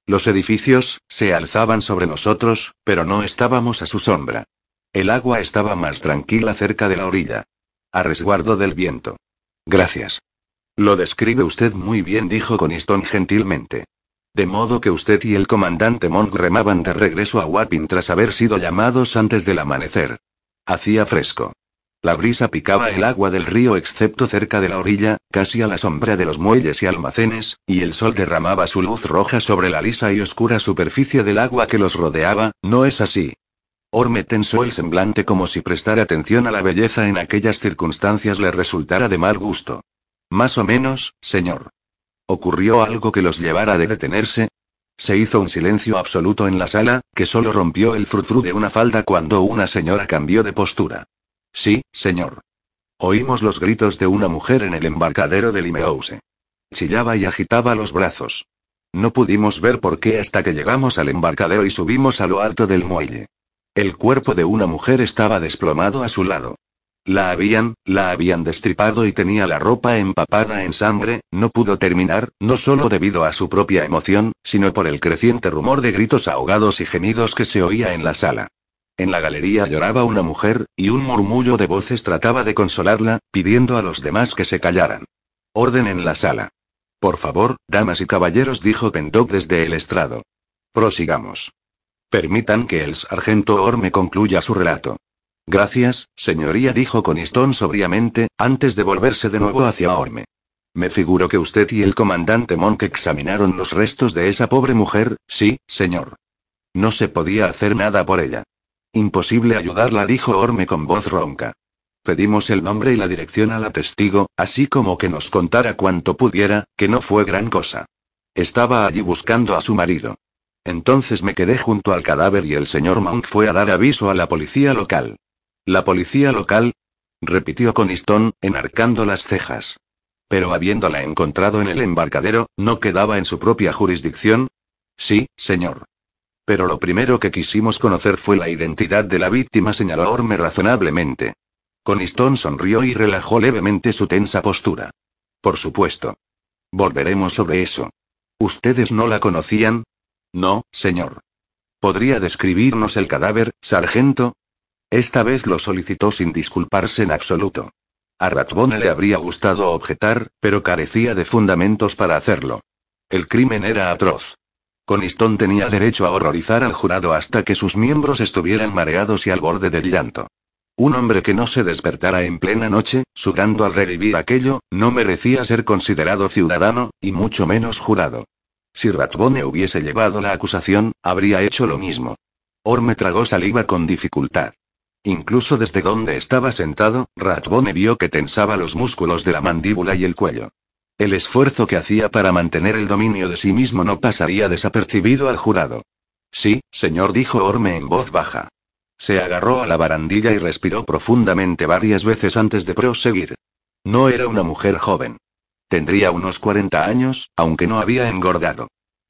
Los edificios, se alzaban sobre nosotros, pero no estábamos a su sombra. El agua estaba más tranquila cerca de la orilla. A resguardo del viento. Gracias. Lo describe usted muy bien, dijo Coniston gentilmente. De modo que usted y el comandante Monk remaban de regreso a Wapping tras haber sido llamados antes del amanecer. Hacía fresco. La brisa picaba el agua del río excepto cerca de la orilla, casi a la sombra de los muelles y almacenes, y el sol derramaba su luz roja sobre la lisa y oscura superficie del agua que los rodeaba, ¿no es así? Orme tensó el semblante como si prestar atención a la belleza en aquellas circunstancias le resultara de mal gusto. Más o menos, señor. ¿Ocurrió algo que los llevara de detenerse? Se hizo un silencio absoluto en la sala, que solo rompió el frufru de una falda cuando una señora cambió de postura. Sí, señor. Oímos los gritos de una mujer en el embarcadero de Limehouse. Chillaba y agitaba los brazos. No pudimos ver por qué hasta que llegamos al embarcadero y subimos a lo alto del muelle. El cuerpo de una mujer estaba desplomado a su lado. La habían, la habían destripado y tenía la ropa empapada en sangre, no pudo terminar, no solo debido a su propia emoción, sino por el creciente rumor de gritos ahogados y gemidos que se oía en la sala. En la galería lloraba una mujer, y un murmullo de voces trataba de consolarla, pidiendo a los demás que se callaran. Orden en la sala. Por favor, damas y caballeros, dijo Pentock desde el estrado. Prosigamos. Permitan que el sargento Orme concluya su relato. Gracias, señoría, dijo Coniston sobriamente, antes de volverse de nuevo hacia Orme. Me figuro que usted y el comandante Monk examinaron los restos de esa pobre mujer, sí, señor. No se podía hacer nada por ella. Imposible ayudarla, dijo Orme con voz ronca. Pedimos el nombre y la dirección a la testigo, así como que nos contara cuanto pudiera, que no fue gran cosa. Estaba allí buscando a su marido. Entonces me quedé junto al cadáver y el señor Monk fue a dar aviso a la policía local. ¿La policía local? repitió Coniston, enarcando las cejas. Pero habiéndola encontrado en el embarcadero, ¿no quedaba en su propia jurisdicción? Sí, señor. Pero lo primero que quisimos conocer fue la identidad de la víctima, señaló Orme razonablemente. Coniston sonrió y relajó levemente su tensa postura. Por supuesto. Volveremos sobre eso. ¿Ustedes no la conocían? No, señor. ¿Podría describirnos el cadáver, sargento? Esta vez lo solicitó sin disculparse en absoluto. A Ratbone le habría gustado objetar, pero carecía de fundamentos para hacerlo. El crimen era atroz. Coniston tenía derecho a horrorizar al jurado hasta que sus miembros estuvieran mareados y al borde del llanto. Un hombre que no se despertara en plena noche, sudando al revivir aquello, no merecía ser considerado ciudadano, y mucho menos jurado. Si Ratbone hubiese llevado la acusación, habría hecho lo mismo. Orme tragó saliva con dificultad. Incluso desde donde estaba sentado, Ratbone vio que tensaba los músculos de la mandíbula y el cuello. El esfuerzo que hacía para mantener el dominio de sí mismo no pasaría desapercibido al jurado. Sí, señor, dijo Orme en voz baja. Se agarró a la barandilla y respiró profundamente varias veces antes de proseguir. No era una mujer joven. Tendría unos 40 años, aunque no había engordado.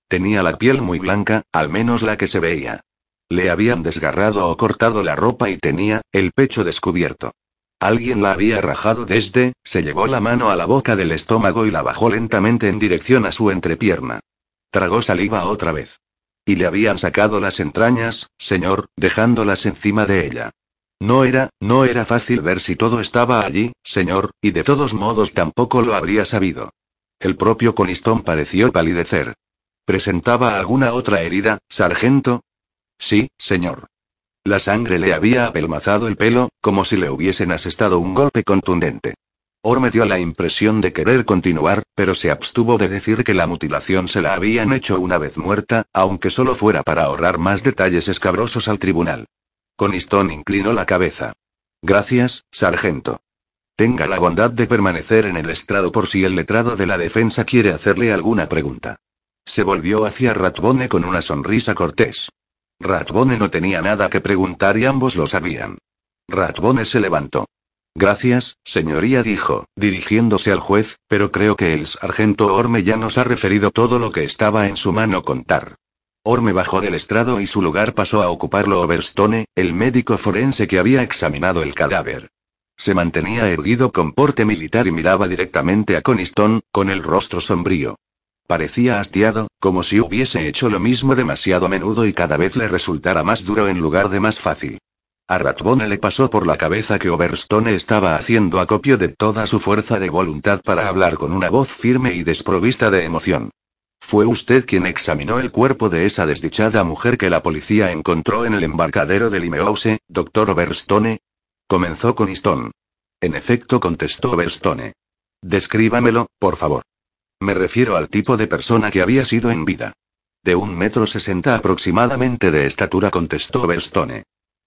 Tenía la piel muy blanca, al menos la que se veía. Le habían desgarrado o cortado la ropa y tenía, el pecho descubierto. Alguien la había rajado desde, se llevó la mano a la boca del estómago y la bajó lentamente en dirección a su entrepierna. Tragó saliva otra vez. Y le habían sacado las entrañas, señor, dejándolas encima de ella. No era, no era fácil ver si todo estaba allí, señor, y de todos modos tampoco lo habría sabido. El propio Conistón pareció palidecer. ¿Presentaba alguna otra herida, sargento? Sí, señor. La sangre le había apelmazado el pelo, como si le hubiesen asestado un golpe contundente. Orme dio la impresión de querer continuar, pero se abstuvo de decir que la mutilación se la habían hecho una vez muerta, aunque solo fuera para ahorrar más detalles escabrosos al tribunal. Coniston inclinó la cabeza. Gracias, sargento. Tenga la bondad de permanecer en el estrado por si el letrado de la defensa quiere hacerle alguna pregunta. Se volvió hacia Ratbone con una sonrisa cortés. Ratbone no tenía nada que preguntar y ambos lo sabían. Ratbone se levantó. Gracias, señoría, dijo, dirigiéndose al juez, pero creo que el sargento Orme ya nos ha referido todo lo que estaba en su mano contar. Orme bajó del estrado y su lugar pasó a ocuparlo Overstone, el médico forense que había examinado el cadáver. Se mantenía erguido con porte militar y miraba directamente a Coniston, con el rostro sombrío. Parecía hastiado, como si hubiese hecho lo mismo demasiado a menudo y cada vez le resultara más duro en lugar de más fácil. A Ratbone le pasó por la cabeza que Overstone estaba haciendo acopio de toda su fuerza de voluntad para hablar con una voz firme y desprovista de emoción. ¿Fue usted quien examinó el cuerpo de esa desdichada mujer que la policía encontró en el embarcadero de Limehouse, doctor Overstone? Comenzó con Easton. En efecto, contestó Overstone. Descríbamelo, por favor. Me refiero al tipo de persona que había sido en vida. De un metro sesenta aproximadamente de estatura, contestó Overstone.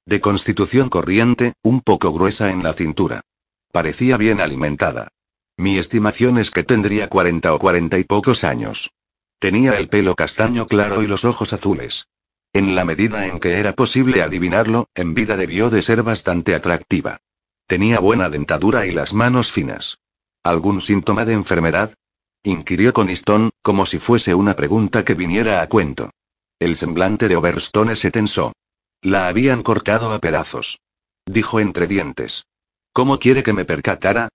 De constitución corriente, un poco gruesa en la cintura. Parecía bien alimentada. Mi estimación es que tendría cuarenta o cuarenta y pocos años. Tenía el pelo castaño claro y los ojos azules. En la medida en que era posible adivinarlo, en vida debió de ser bastante atractiva. Tenía buena dentadura y las manos finas. ¿Algún síntoma de enfermedad? Inquirió Coniston, como si fuese una pregunta que viniera a cuento. El semblante de Overstone se tensó. La habían cortado a pedazos. Dijo entre dientes. ¿Cómo quiere que me percatara?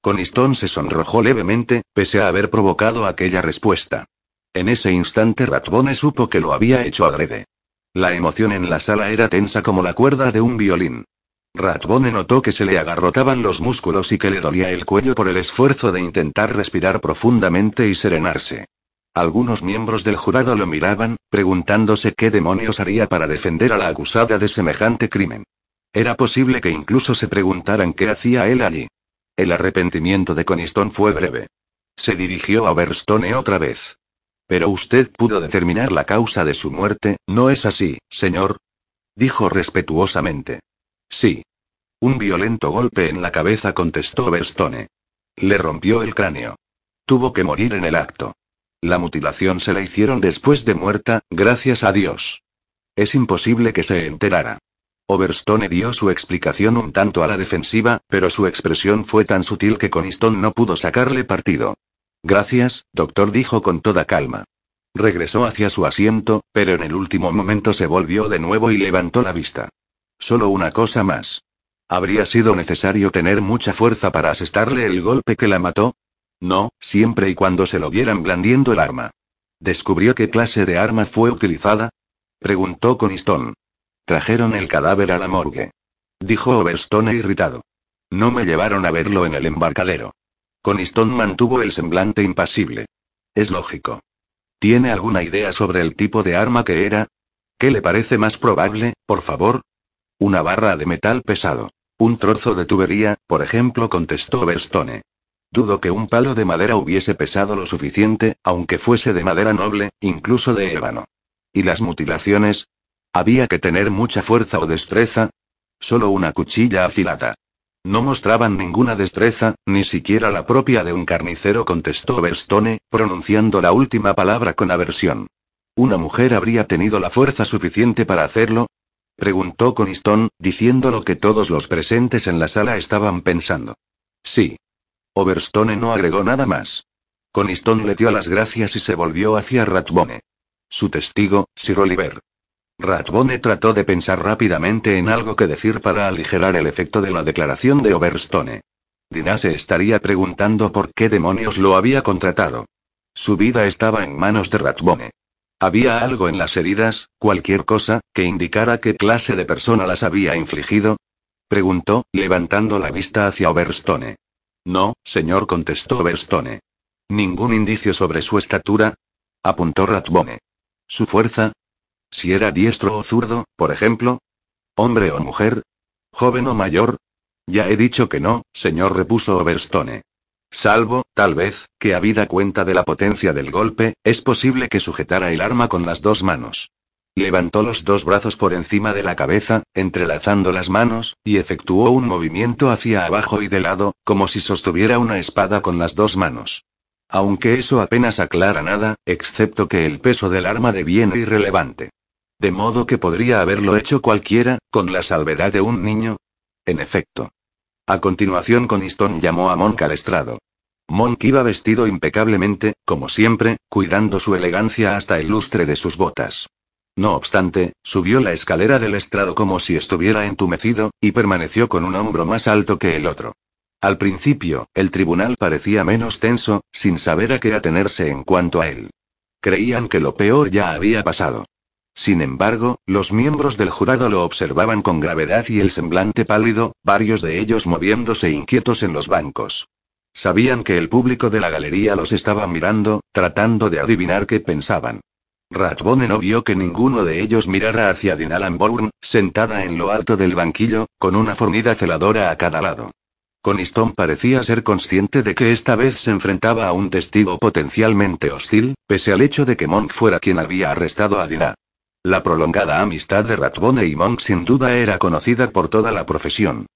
Coniston se sonrojó levemente, pese a haber provocado aquella respuesta. En ese instante Ratbone supo que lo había hecho adrede. La emoción en la sala era tensa como la cuerda de un violín. Ratbone notó que se le agarrotaban los músculos y que le dolía el cuello por el esfuerzo de intentar respirar profundamente y serenarse. Algunos miembros del jurado lo miraban, preguntándose qué demonios haría para defender a la acusada de semejante crimen. Era posible que incluso se preguntaran qué hacía él allí. El arrepentimiento de Coniston fue breve. Se dirigió a Overstone otra vez. Pero usted pudo determinar la causa de su muerte, ¿no es así, señor? Dijo respetuosamente. Sí. Un violento golpe en la cabeza contestó Overstone. Le rompió el cráneo. Tuvo que morir en el acto. La mutilación se la hicieron después de muerta, gracias a Dios. Es imposible que se enterara. Overstone dio su explicación un tanto a la defensiva, pero su expresión fue tan sutil que Coniston no pudo sacarle partido. Gracias, doctor, dijo con toda calma. Regresó hacia su asiento, pero en el último momento se volvió de nuevo y levantó la vista. Solo una cosa más. ¿Habría sido necesario tener mucha fuerza para asestarle el golpe que la mató? No, siempre y cuando se lo vieran blandiendo el arma. ¿Descubrió qué clase de arma fue utilizada? Preguntó Coniston. Trajeron el cadáver a la morgue. Dijo Overstone irritado. No me llevaron a verlo en el embarcadero. Coniston mantuvo el semblante impasible. Es lógico. ¿Tiene alguna idea sobre el tipo de arma que era? ¿Qué le parece más probable, por favor? Una barra de metal pesado. Un trozo de tubería, por ejemplo, contestó Overstone. Dudo que un palo de madera hubiese pesado lo suficiente, aunque fuese de madera noble, incluso de ébano. ¿Y las mutilaciones? Había que tener mucha fuerza o destreza. Solo una cuchilla afilada. No mostraban ninguna destreza, ni siquiera la propia de un carnicero, contestó Verstone, pronunciando la última palabra con aversión. ¿Una mujer habría tenido la fuerza suficiente para hacerlo? Preguntó Coniston, diciendo lo que todos los presentes en la sala estaban pensando. Sí. Overstone no agregó nada más. Coniston le dio las gracias y se volvió hacia Ratbone. Su testigo, Sir Oliver. Ratbone trató de pensar rápidamente en algo que decir para aligerar el efecto de la declaración de Overstone. Dina se estaría preguntando por qué demonios lo había contratado. Su vida estaba en manos de Ratbone. ¿Había algo en las heridas, cualquier cosa, que indicara qué clase de persona las había infligido? Preguntó, levantando la vista hacia Overstone. No, señor, contestó Overstone. ¿Ningún indicio sobre su estatura? Apuntó Ratbone. ¿Su fuerza? Si era diestro o zurdo, por ejemplo. Hombre o mujer. Joven o mayor. Ya he dicho que no, señor, repuso Overstone. Salvo, tal vez, que habida cuenta de la potencia del golpe, es posible que sujetara el arma con las dos manos. Levantó los dos brazos por encima de la cabeza, entrelazando las manos, y efectuó un movimiento hacia abajo y de lado, como si sostuviera una espada con las dos manos. Aunque eso apenas aclara nada, excepto que el peso del arma deviene irrelevante. De modo que podría haberlo hecho cualquiera, con la salvedad de un niño. En efecto. A continuación Coniston llamó a Monk al estrado. Monk iba vestido impecablemente, como siempre, cuidando su elegancia hasta el lustre de sus botas. No obstante, subió la escalera del estrado como si estuviera entumecido, y permaneció con un hombro más alto que el otro. Al principio, el tribunal parecía menos tenso, sin saber a qué atenerse en cuanto a él. Creían que lo peor ya había pasado. Sin embargo, los miembros del jurado lo observaban con gravedad y el semblante pálido, varios de ellos moviéndose inquietos en los bancos. Sabían que el público de la galería los estaba mirando, tratando de adivinar qué pensaban. Ratbone no vio que ninguno de ellos mirara hacia Dinah Bourne, sentada en lo alto del banquillo, con una fornida celadora a cada lado. Coniston parecía ser consciente de que esta vez se enfrentaba a un testigo potencialmente hostil, pese al hecho de que Monk fuera quien había arrestado a Dinah. La prolongada amistad de Ratbone y Monk sin duda era conocida por toda la profesión.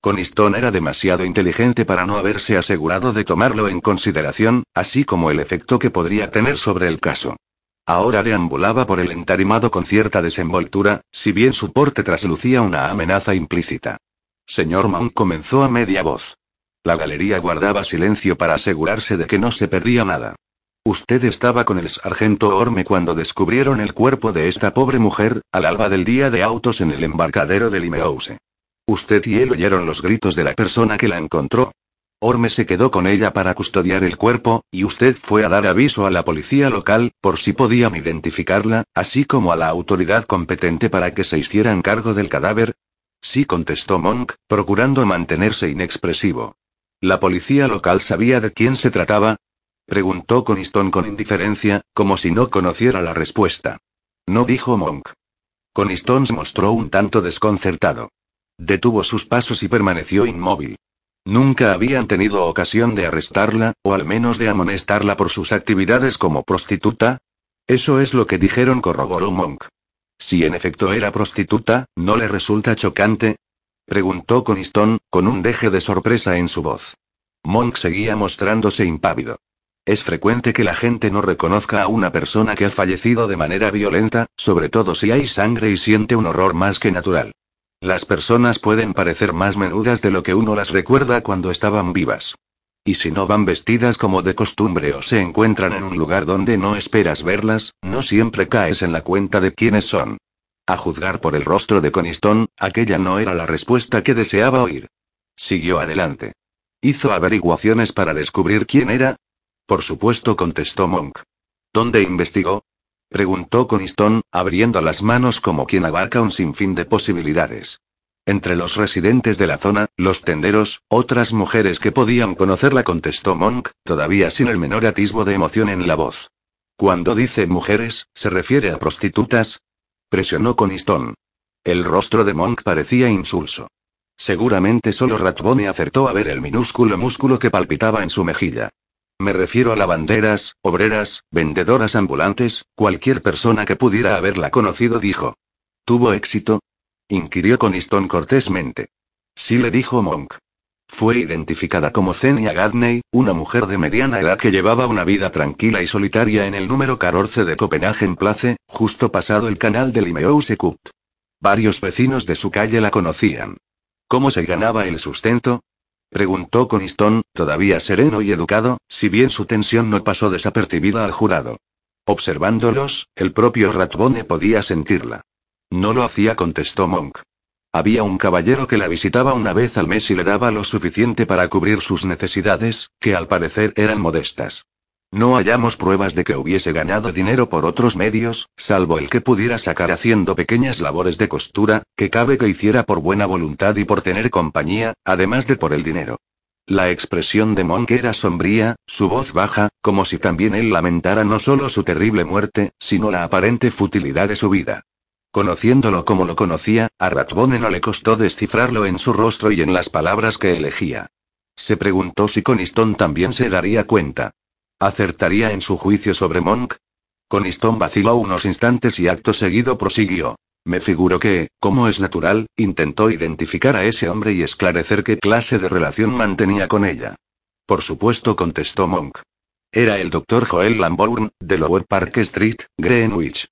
Coniston era demasiado inteligente para no haberse asegurado de tomarlo en consideración, así como el efecto que podría tener sobre el caso. Ahora deambulaba por el entarimado con cierta desenvoltura, si bien su porte traslucía una amenaza implícita. Señor Monk comenzó a media voz. La galería guardaba silencio para asegurarse de que no se perdía nada. Usted estaba con el sargento Orme cuando descubrieron el cuerpo de esta pobre mujer, al alba del día de autos en el embarcadero de Limehouse. Usted y él oyeron los gritos de la persona que la encontró. Orme se quedó con ella para custodiar el cuerpo, y usted fue a dar aviso a la policía local, por si podían identificarla, así como a la autoridad competente para que se hicieran cargo del cadáver. Sí, contestó Monk, procurando mantenerse inexpresivo. ¿La policía local sabía de quién se trataba? Preguntó Coniston con indiferencia, como si no conociera la respuesta. No dijo Monk. Coniston se mostró un tanto desconcertado. Detuvo sus pasos y permaneció inmóvil. Nunca habían tenido ocasión de arrestarla, o al menos de amonestarla por sus actividades como prostituta. Eso es lo que dijeron, corroboró Monk. Si en efecto era prostituta, ¿no le resulta chocante? Preguntó Coniston, con un deje de sorpresa en su voz. Monk seguía mostrándose impávido. Es frecuente que la gente no reconozca a una persona que ha fallecido de manera violenta, sobre todo si hay sangre y siente un horror más que natural. Las personas pueden parecer más menudas de lo que uno las recuerda cuando estaban vivas. Y si no van vestidas como de costumbre o se encuentran en un lugar donde no esperas verlas, no siempre caes en la cuenta de quiénes son. A juzgar por el rostro de Coniston, aquella no era la respuesta que deseaba oír. Siguió adelante. Hizo averiguaciones para descubrir quién era, por supuesto, contestó Monk. ¿Dónde investigó? Preguntó Coniston, abriendo las manos como quien abarca un sinfín de posibilidades. Entre los residentes de la zona, los tenderos, otras mujeres que podían conocerla, contestó Monk, todavía sin el menor atisbo de emoción en la voz. Cuando dice mujeres, ¿se refiere a prostitutas? Presionó Coniston. El rostro de Monk parecía insulso. Seguramente solo Ratbone acertó a ver el minúsculo músculo que palpitaba en su mejilla. Me refiero a lavanderas, obreras, vendedoras ambulantes, cualquier persona que pudiera haberla conocido, dijo. ¿Tuvo éxito? inquirió Coniston cortésmente. Sí le dijo Monk. Fue identificada como Zenia Gadney, una mujer de mediana edad que llevaba una vida tranquila y solitaria en el número 14 de Copenhagen Place, justo pasado el canal del Imeousekut. Varios vecinos de su calle la conocían. ¿Cómo se ganaba el sustento? Preguntó Coniston, todavía sereno y educado, si bien su tensión no pasó desapercibida al jurado. Observándolos, el propio Ratbone podía sentirla. No lo hacía, contestó Monk. Había un caballero que la visitaba una vez al mes y le daba lo suficiente para cubrir sus necesidades, que al parecer eran modestas. No hallamos pruebas de que hubiese ganado dinero por otros medios, salvo el que pudiera sacar haciendo pequeñas labores de costura, que cabe que hiciera por buena voluntad y por tener compañía, además de por el dinero. La expresión de Monk era sombría, su voz baja, como si también él lamentara no solo su terrible muerte, sino la aparente futilidad de su vida. Conociéndolo como lo conocía, a Ratbone no le costó descifrarlo en su rostro y en las palabras que elegía. Se preguntó si Coniston también se daría cuenta. ¿Acertaría en su juicio sobre Monk? Coniston vaciló unos instantes y acto seguido prosiguió. Me figuro que, como es natural, intentó identificar a ese hombre y esclarecer qué clase de relación mantenía con ella. Por supuesto, contestó Monk. Era el doctor Joel Lambourne, de Lower Park Street, Greenwich.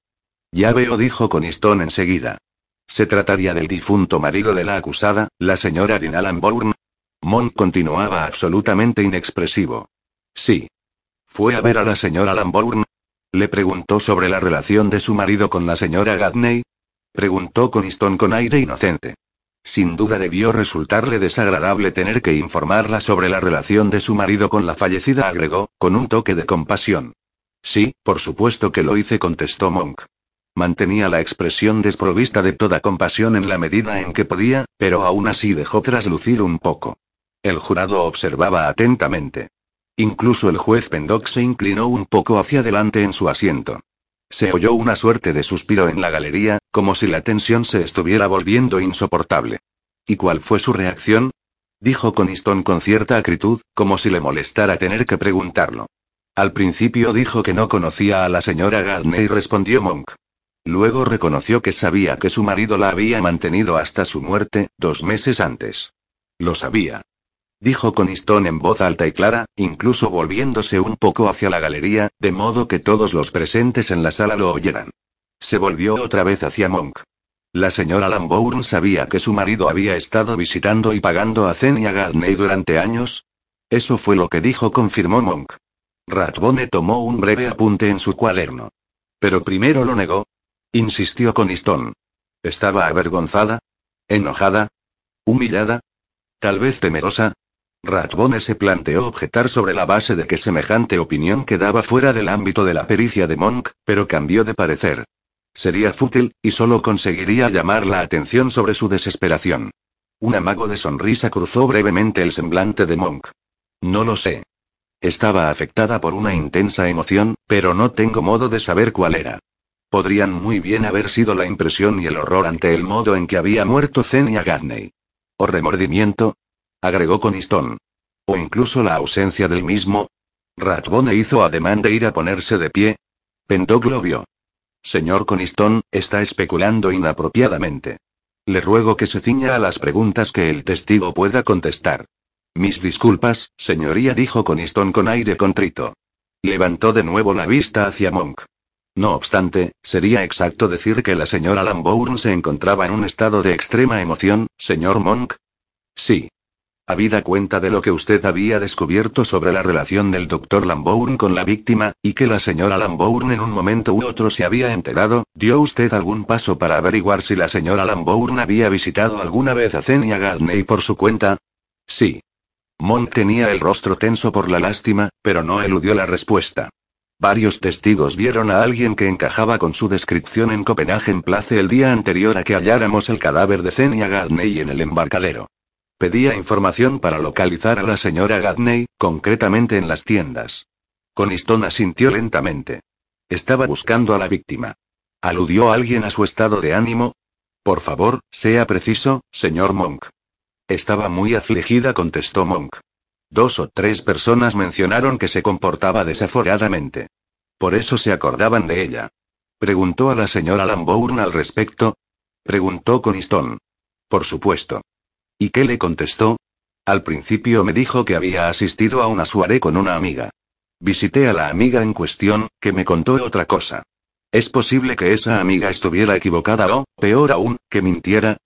Ya veo, dijo Coniston enseguida. ¿Se trataría del difunto marido de la acusada, la señora Dina Lambourne? Monk continuaba absolutamente inexpresivo. Sí. ¿Fue a ver a la señora Lambourne? Le preguntó sobre la relación de su marido con la señora Gadney. Preguntó Coniston con aire inocente. Sin duda debió resultarle desagradable tener que informarla sobre la relación de su marido con la fallecida, agregó, con un toque de compasión. Sí, por supuesto que lo hice, contestó Monk. Mantenía la expresión desprovista de toda compasión en la medida en que podía, pero aún así dejó traslucir un poco. El jurado observaba atentamente. Incluso el juez Pendock se inclinó un poco hacia adelante en su asiento. Se oyó una suerte de suspiro en la galería, como si la tensión se estuviera volviendo insoportable. ¿Y cuál fue su reacción? Dijo Coniston con cierta acritud, como si le molestara tener que preguntarlo. Al principio dijo que no conocía a la señora Gadney, respondió Monk. Luego reconoció que sabía que su marido la había mantenido hasta su muerte, dos meses antes. Lo sabía dijo Coniston en voz alta y clara, incluso volviéndose un poco hacia la galería, de modo que todos los presentes en la sala lo oyeran. Se volvió otra vez hacia Monk. La señora Lambourne sabía que su marido había estado visitando y pagando a Zenia Gadney durante años. Eso fue lo que dijo, confirmó Monk. Ratbone tomó un breve apunte en su cuaderno. Pero primero lo negó. Insistió Coniston. ¿Estaba avergonzada? ¿Enojada? ¿Humillada? ¿Tal vez temerosa? Ratbone se planteó objetar sobre la base de que semejante opinión quedaba fuera del ámbito de la pericia de Monk, pero cambió de parecer. Sería fútil, y solo conseguiría llamar la atención sobre su desesperación. Un amago de sonrisa cruzó brevemente el semblante de Monk. No lo sé. Estaba afectada por una intensa emoción, pero no tengo modo de saber cuál era. Podrían muy bien haber sido la impresión y el horror ante el modo en que había muerto Zenia Gadney. O remordimiento, agregó Coniston. O incluso la ausencia del mismo. Ratbone hizo ademán de ir a ponerse de pie. Vio. Señor Coniston, está especulando inapropiadamente. Le ruego que se ciña a las preguntas que el testigo pueda contestar. Mis disculpas, señoría, dijo Coniston con aire contrito. Levantó de nuevo la vista hacia Monk. No obstante, sería exacto decir que la señora Lambourne se encontraba en un estado de extrema emoción, señor Monk. Sí. Habida cuenta de lo que usted había descubierto sobre la relación del doctor Lambourne con la víctima, y que la señora Lambourne en un momento u otro se había enterado, ¿dio usted algún paso para averiguar si la señora Lambourne había visitado alguna vez a Zenia Gadney por su cuenta? Sí. Monk tenía el rostro tenso por la lástima, pero no eludió la respuesta. Varios testigos vieron a alguien que encajaba con su descripción en Copenhagen Place el día anterior a que halláramos el cadáver de Zenia Gadney en el embarcadero. Pedía información para localizar a la señora Gadney, concretamente en las tiendas. Coniston asintió lentamente. Estaba buscando a la víctima. ¿Aludió alguien a su estado de ánimo? Por favor, sea preciso, señor Monk. Estaba muy afligida, contestó Monk. Dos o tres personas mencionaron que se comportaba desaforadamente. Por eso se acordaban de ella. Preguntó a la señora Lambourne al respecto. Preguntó Coniston. Por supuesto. ¿Y qué le contestó? Al principio me dijo que había asistido a una soirée con una amiga. Visité a la amiga en cuestión, que me contó otra cosa. ¿Es posible que esa amiga estuviera equivocada o, peor aún, que mintiera?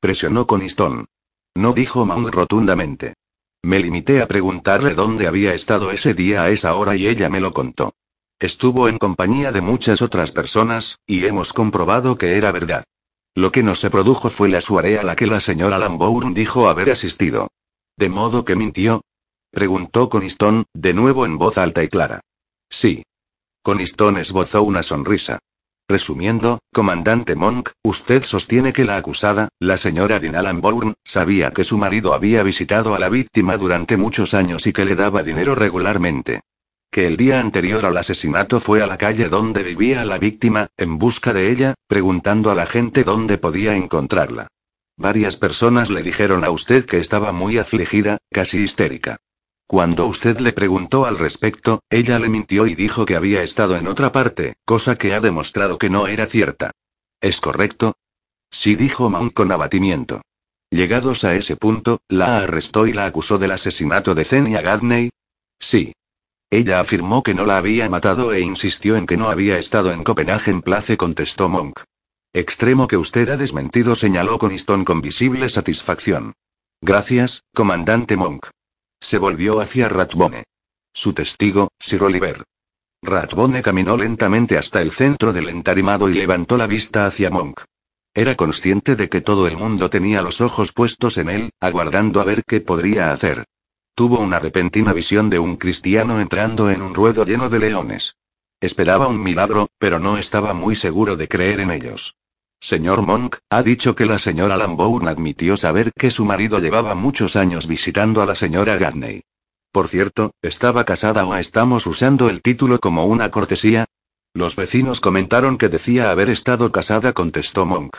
Presionó Coniston. No dijo Mount rotundamente. Me limité a preguntarle dónde había estado ese día a esa hora y ella me lo contó. Estuvo en compañía de muchas otras personas, y hemos comprobado que era verdad. Lo que no se produjo fue la soirée a la que la señora Lambourne dijo haber asistido. ¿De modo que mintió? Preguntó Coniston, de nuevo en voz alta y clara. Sí. Coniston esbozó una sonrisa. Resumiendo, comandante Monk, usted sostiene que la acusada, la señora Dina Lambourne, sabía que su marido había visitado a la víctima durante muchos años y que le daba dinero regularmente que el día anterior al asesinato fue a la calle donde vivía la víctima, en busca de ella, preguntando a la gente dónde podía encontrarla. Varias personas le dijeron a usted que estaba muy afligida, casi histérica. Cuando usted le preguntó al respecto, ella le mintió y dijo que había estado en otra parte, cosa que ha demostrado que no era cierta. ¿Es correcto? Sí, dijo Mount con abatimiento. Llegados a ese punto, la arrestó y la acusó del asesinato de Zenia Gadney. Sí. Ella afirmó que no la había matado e insistió en que no había estado en Copenhagen Place, contestó Monk. Extremo que usted ha desmentido, señaló Coniston con visible satisfacción. Gracias, comandante Monk. Se volvió hacia Ratbone. Su testigo, Sir Oliver. Ratbone caminó lentamente hasta el centro del entarimado y levantó la vista hacia Monk. Era consciente de que todo el mundo tenía los ojos puestos en él, aguardando a ver qué podría hacer. Tuvo una repentina visión de un cristiano entrando en un ruedo lleno de leones. Esperaba un milagro, pero no estaba muy seguro de creer en ellos. Señor Monk, ha dicho que la señora Lambourne admitió saber que su marido llevaba muchos años visitando a la señora Gadney. Por cierto, ¿estaba casada o estamos usando el título como una cortesía? Los vecinos comentaron que decía haber estado casada, contestó Monk.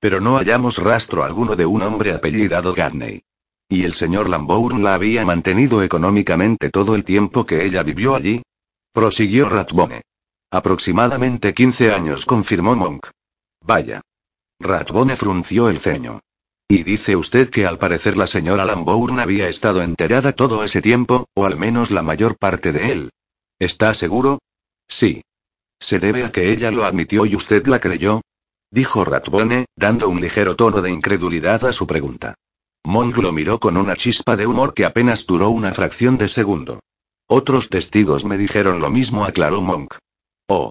Pero no hallamos rastro alguno de un hombre apellidado Gadney. ¿Y el señor Lambourne la había mantenido económicamente todo el tiempo que ella vivió allí? Prosiguió Ratbone. Aproximadamente 15 años, confirmó Monk. Vaya. Ratbone frunció el ceño. Y dice usted que al parecer la señora Lambourne había estado enterada todo ese tiempo, o al menos la mayor parte de él. ¿Está seguro? Sí. ¿Se debe a que ella lo admitió y usted la creyó? Dijo Ratbone, dando un ligero tono de incredulidad a su pregunta. Monk lo miró con una chispa de humor que apenas duró una fracción de segundo. Otros testigos me dijeron lo mismo, aclaró Monk. Oh.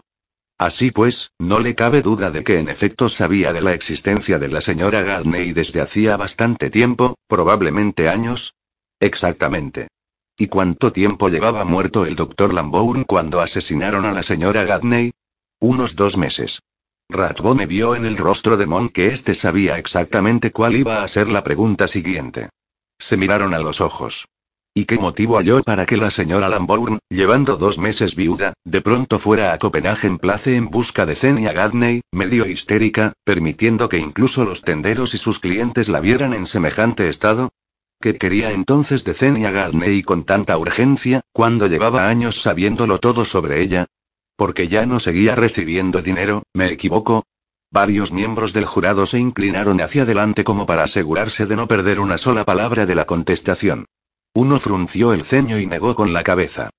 Así pues, no le cabe duda de que en efecto sabía de la existencia de la señora Gadney desde hacía bastante tiempo, probablemente años. Exactamente. ¿Y cuánto tiempo llevaba muerto el doctor Lambourne cuando asesinaron a la señora Gadney? Unos dos meses. Ratbone vio en el rostro de Mon que éste sabía exactamente cuál iba a ser la pregunta siguiente. Se miraron a los ojos. ¿Y qué motivo halló para que la señora Lambourne, llevando dos meses viuda, de pronto fuera a Copenhagen Place en busca de Zenia Gadney, medio histérica, permitiendo que incluso los tenderos y sus clientes la vieran en semejante estado? ¿Qué quería entonces de Zenia Gadney con tanta urgencia, cuando llevaba años sabiéndolo todo sobre ella? Porque ya no seguía recibiendo dinero, ¿me equivoco? Varios miembros del jurado se inclinaron hacia adelante como para asegurarse de no perder una sola palabra de la contestación. Uno frunció el ceño y negó con la cabeza.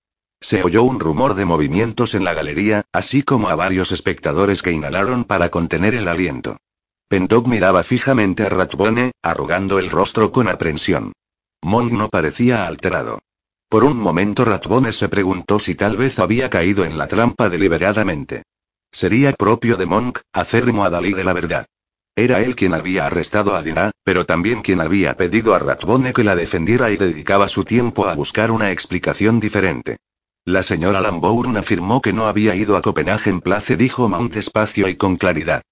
Se oyó un rumor de movimientos en la galería, así como a varios espectadores que inhalaron para contener el aliento. Pendock miraba fijamente a Ratbone, arrugando el rostro con aprensión. Monk no parecía alterado. Por un momento Ratbone se preguntó si tal vez había caído en la trampa deliberadamente. Sería propio de Monk, acérrimo a Dalí de la verdad. Era él quien había arrestado a Dina, pero también quien había pedido a Ratbone que la defendiera y dedicaba su tiempo a buscar una explicación diferente. La señora Lambourne afirmó que no había ido a Copenhague en place, dijo Mount despacio y con claridad.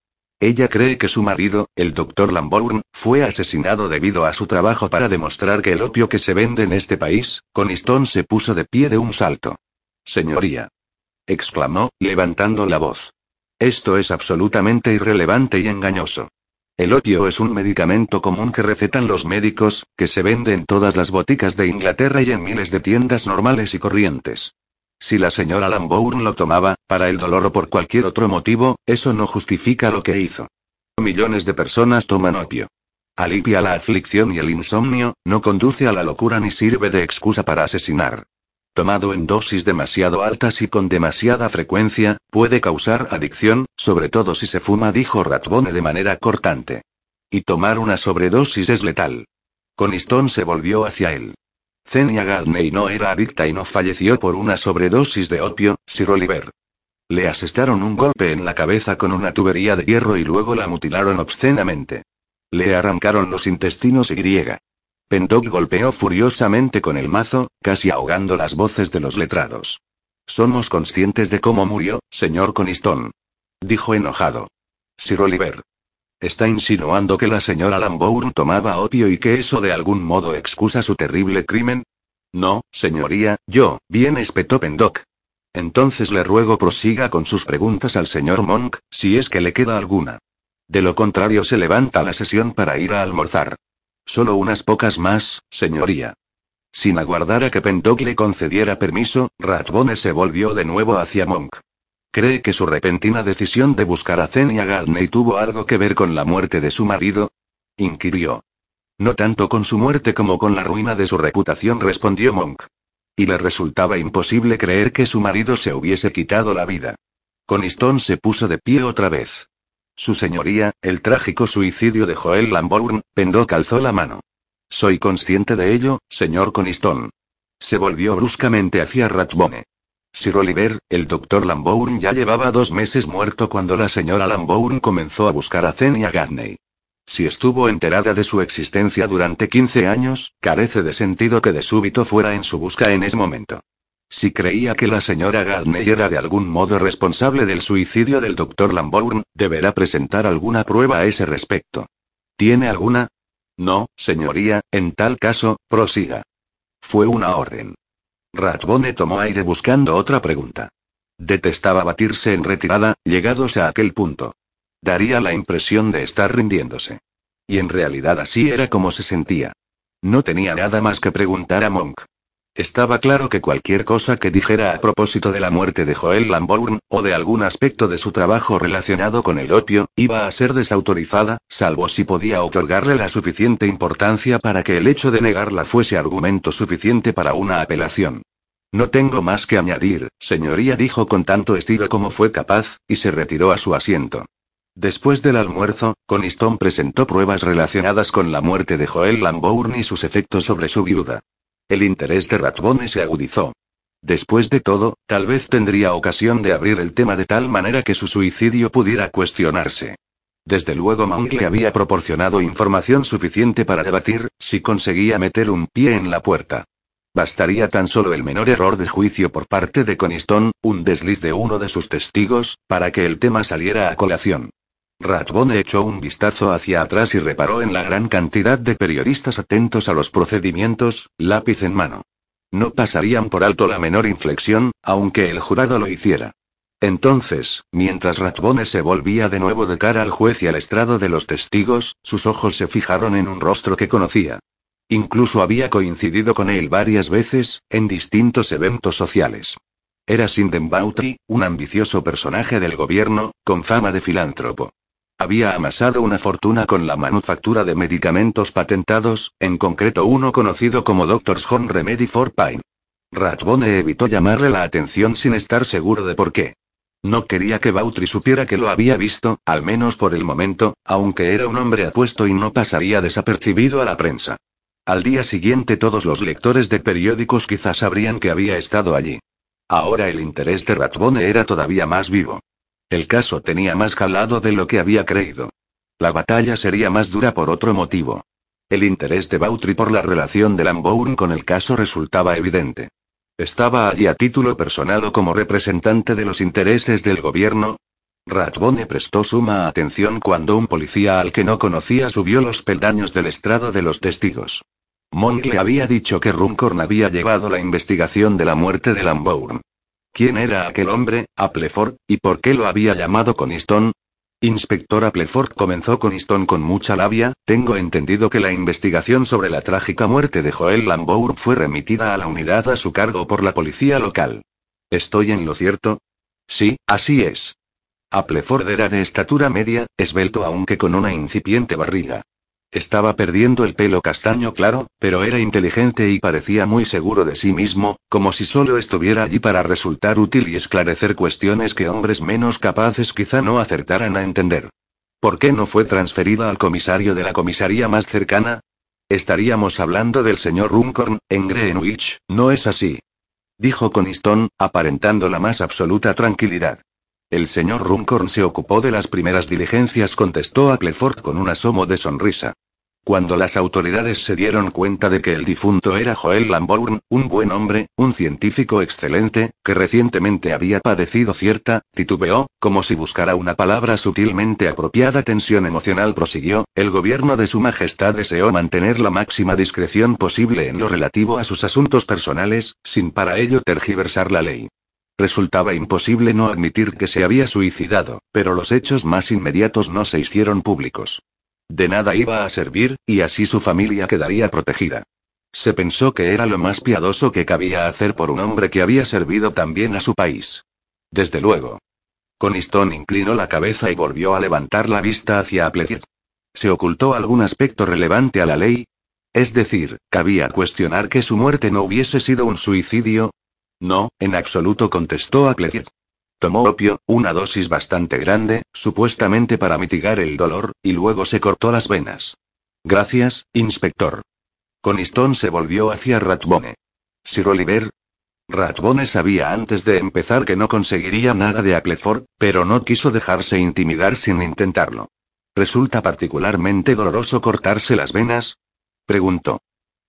Ella cree que su marido, el doctor Lambourne, fue asesinado debido a su trabajo para demostrar que el opio que se vende en este país, Coniston se puso de pie de un salto. Señoría. exclamó, levantando la voz. Esto es absolutamente irrelevante y engañoso. El opio es un medicamento común que recetan los médicos, que se vende en todas las boticas de Inglaterra y en miles de tiendas normales y corrientes. Si la señora Lambourne lo tomaba, para el dolor o por cualquier otro motivo, eso no justifica lo que hizo. Millones de personas toman opio. Alivia la aflicción y el insomnio, no conduce a la locura ni sirve de excusa para asesinar. Tomado en dosis demasiado altas y con demasiada frecuencia, puede causar adicción, sobre todo si se fuma, dijo Ratbone de manera cortante. Y tomar una sobredosis es letal. Coniston se volvió hacia él. Zenia Gadney no era adicta y no falleció por una sobredosis de opio, Sir Oliver. Le asestaron un golpe en la cabeza con una tubería de hierro y luego la mutilaron obscenamente. Le arrancaron los intestinos y griega. Golpeó furiosamente con el mazo, casi ahogando las voces de los letrados. Somos conscientes de cómo murió, señor Coniston. Dijo enojado. Sir Oliver. ¿Está insinuando que la señora Lambourne tomaba opio y que eso de algún modo excusa su terrible crimen? No, señoría, yo, bien espetó Pendock. Entonces le ruego prosiga con sus preguntas al señor Monk, si es que le queda alguna. De lo contrario se levanta la sesión para ir a almorzar. Solo unas pocas más, señoría. Sin aguardar a que Pendock le concediera permiso, Ratbone se volvió de nuevo hacia Monk. ¿Cree que su repentina decisión de buscar a Zenia Gadney tuvo algo que ver con la muerte de su marido? inquirió. No tanto con su muerte como con la ruina de su reputación, respondió Monk. Y le resultaba imposible creer que su marido se hubiese quitado la vida. Coniston se puso de pie otra vez. Su señoría, el trágico suicidio de Joel Lambourne, Pendó calzó la mano. Soy consciente de ello, señor Coniston. Se volvió bruscamente hacia Ratbone. Sir Oliver, el doctor Lambourne ya llevaba dos meses muerto cuando la señora Lambourne comenzó a buscar a Zenia Gadney. Si estuvo enterada de su existencia durante 15 años, carece de sentido que de súbito fuera en su busca en ese momento. Si creía que la señora Gadney era de algún modo responsable del suicidio del doctor Lambourne, deberá presentar alguna prueba a ese respecto. ¿Tiene alguna? No, señoría, en tal caso, prosiga. Fue una orden. Ratbone tomó aire buscando otra pregunta. Detestaba batirse en retirada, llegados a aquel punto. Daría la impresión de estar rindiéndose. Y en realidad así era como se sentía. No tenía nada más que preguntar a Monk. Estaba claro que cualquier cosa que dijera a propósito de la muerte de Joel Lambourne, o de algún aspecto de su trabajo relacionado con el opio, iba a ser desautorizada, salvo si podía otorgarle la suficiente importancia para que el hecho de negarla fuese argumento suficiente para una apelación. No tengo más que añadir, señoría, dijo con tanto estilo como fue capaz, y se retiró a su asiento. Después del almuerzo, Coniston presentó pruebas relacionadas con la muerte de Joel Lambourne y sus efectos sobre su viuda. El interés de Ratbone se agudizó. Después de todo, tal vez tendría ocasión de abrir el tema de tal manera que su suicidio pudiera cuestionarse. Desde luego Monk le había proporcionado información suficiente para debatir, si conseguía meter un pie en la puerta. Bastaría tan solo el menor error de juicio por parte de Coniston, un desliz de uno de sus testigos, para que el tema saliera a colación. Ratbone echó un vistazo hacia atrás y reparó en la gran cantidad de periodistas atentos a los procedimientos, lápiz en mano. No pasarían por alto la menor inflexión, aunque el jurado lo hiciera. Entonces, mientras Ratbone se volvía de nuevo de cara al juez y al estrado de los testigos, sus ojos se fijaron en un rostro que conocía. Incluso había coincidido con él varias veces, en distintos eventos sociales. Era Sinden Bautry, un ambicioso personaje del gobierno, con fama de filántropo. Había amasado una fortuna con la manufactura de medicamentos patentados, en concreto uno conocido como Doctor's Home Remedy for Pain. Ratbone evitó llamarle la atención sin estar seguro de por qué. No quería que Bautry supiera que lo había visto, al menos por el momento, aunque era un hombre apuesto y no pasaría desapercibido a la prensa. Al día siguiente todos los lectores de periódicos quizás sabrían que había estado allí. Ahora el interés de Ratbone era todavía más vivo. El caso tenía más calado de lo que había creído. La batalla sería más dura por otro motivo. El interés de Bautry por la relación de Lambourne con el caso resultaba evidente. ¿Estaba allí a título personal o como representante de los intereses del gobierno? Ratbone prestó suma atención cuando un policía al que no conocía subió los peldaños del estrado de los testigos. Monk le había dicho que Runcorn había llevado la investigación de la muerte de Lambourne. ¿Quién era aquel hombre, Appleford, y por qué lo había llamado Coniston? Inspector Appleford comenzó Coniston con mucha labia, tengo entendido que la investigación sobre la trágica muerte de Joel Lambourne fue remitida a la unidad a su cargo por la policía local. ¿Estoy en lo cierto? Sí, así es. Appleford era de estatura media, esbelto aunque con una incipiente barriga. Estaba perdiendo el pelo castaño claro, pero era inteligente y parecía muy seguro de sí mismo, como si solo estuviera allí para resultar útil y esclarecer cuestiones que hombres menos capaces quizá no acertaran a entender. ¿Por qué no fue transferida al comisario de la comisaría más cercana? Estaríamos hablando del señor Runcorn, en Greenwich, ¿no es así? Dijo Coniston, aparentando la más absoluta tranquilidad. El señor Runcorn se ocupó de las primeras diligencias, contestó Appleford con un asomo de sonrisa. Cuando las autoridades se dieron cuenta de que el difunto era Joel Lambourne, un buen hombre, un científico excelente, que recientemente había padecido cierta, titubeó, como si buscara una palabra sutilmente apropiada tensión emocional prosiguió, el gobierno de Su Majestad deseó mantener la máxima discreción posible en lo relativo a sus asuntos personales, sin para ello tergiversar la ley. Resultaba imposible no admitir que se había suicidado, pero los hechos más inmediatos no se hicieron públicos. De nada iba a servir, y así su familia quedaría protegida. Se pensó que era lo más piadoso que cabía hacer por un hombre que había servido tan bien a su país. Desde luego. Coniston inclinó la cabeza y volvió a levantar la vista hacia Appleford. ¿Se ocultó algún aspecto relevante a la ley? Es decir, ¿cabía cuestionar que su muerte no hubiese sido un suicidio? No, en absoluto contestó Appleford. Tomó opio, una dosis bastante grande, supuestamente para mitigar el dolor, y luego se cortó las venas. Gracias, inspector. Coniston se volvió hacia Ratbone. Sir Oliver. Ratbone sabía antes de empezar que no conseguiría nada de Appleford, pero no quiso dejarse intimidar sin intentarlo. ¿Resulta particularmente doloroso cortarse las venas? Preguntó.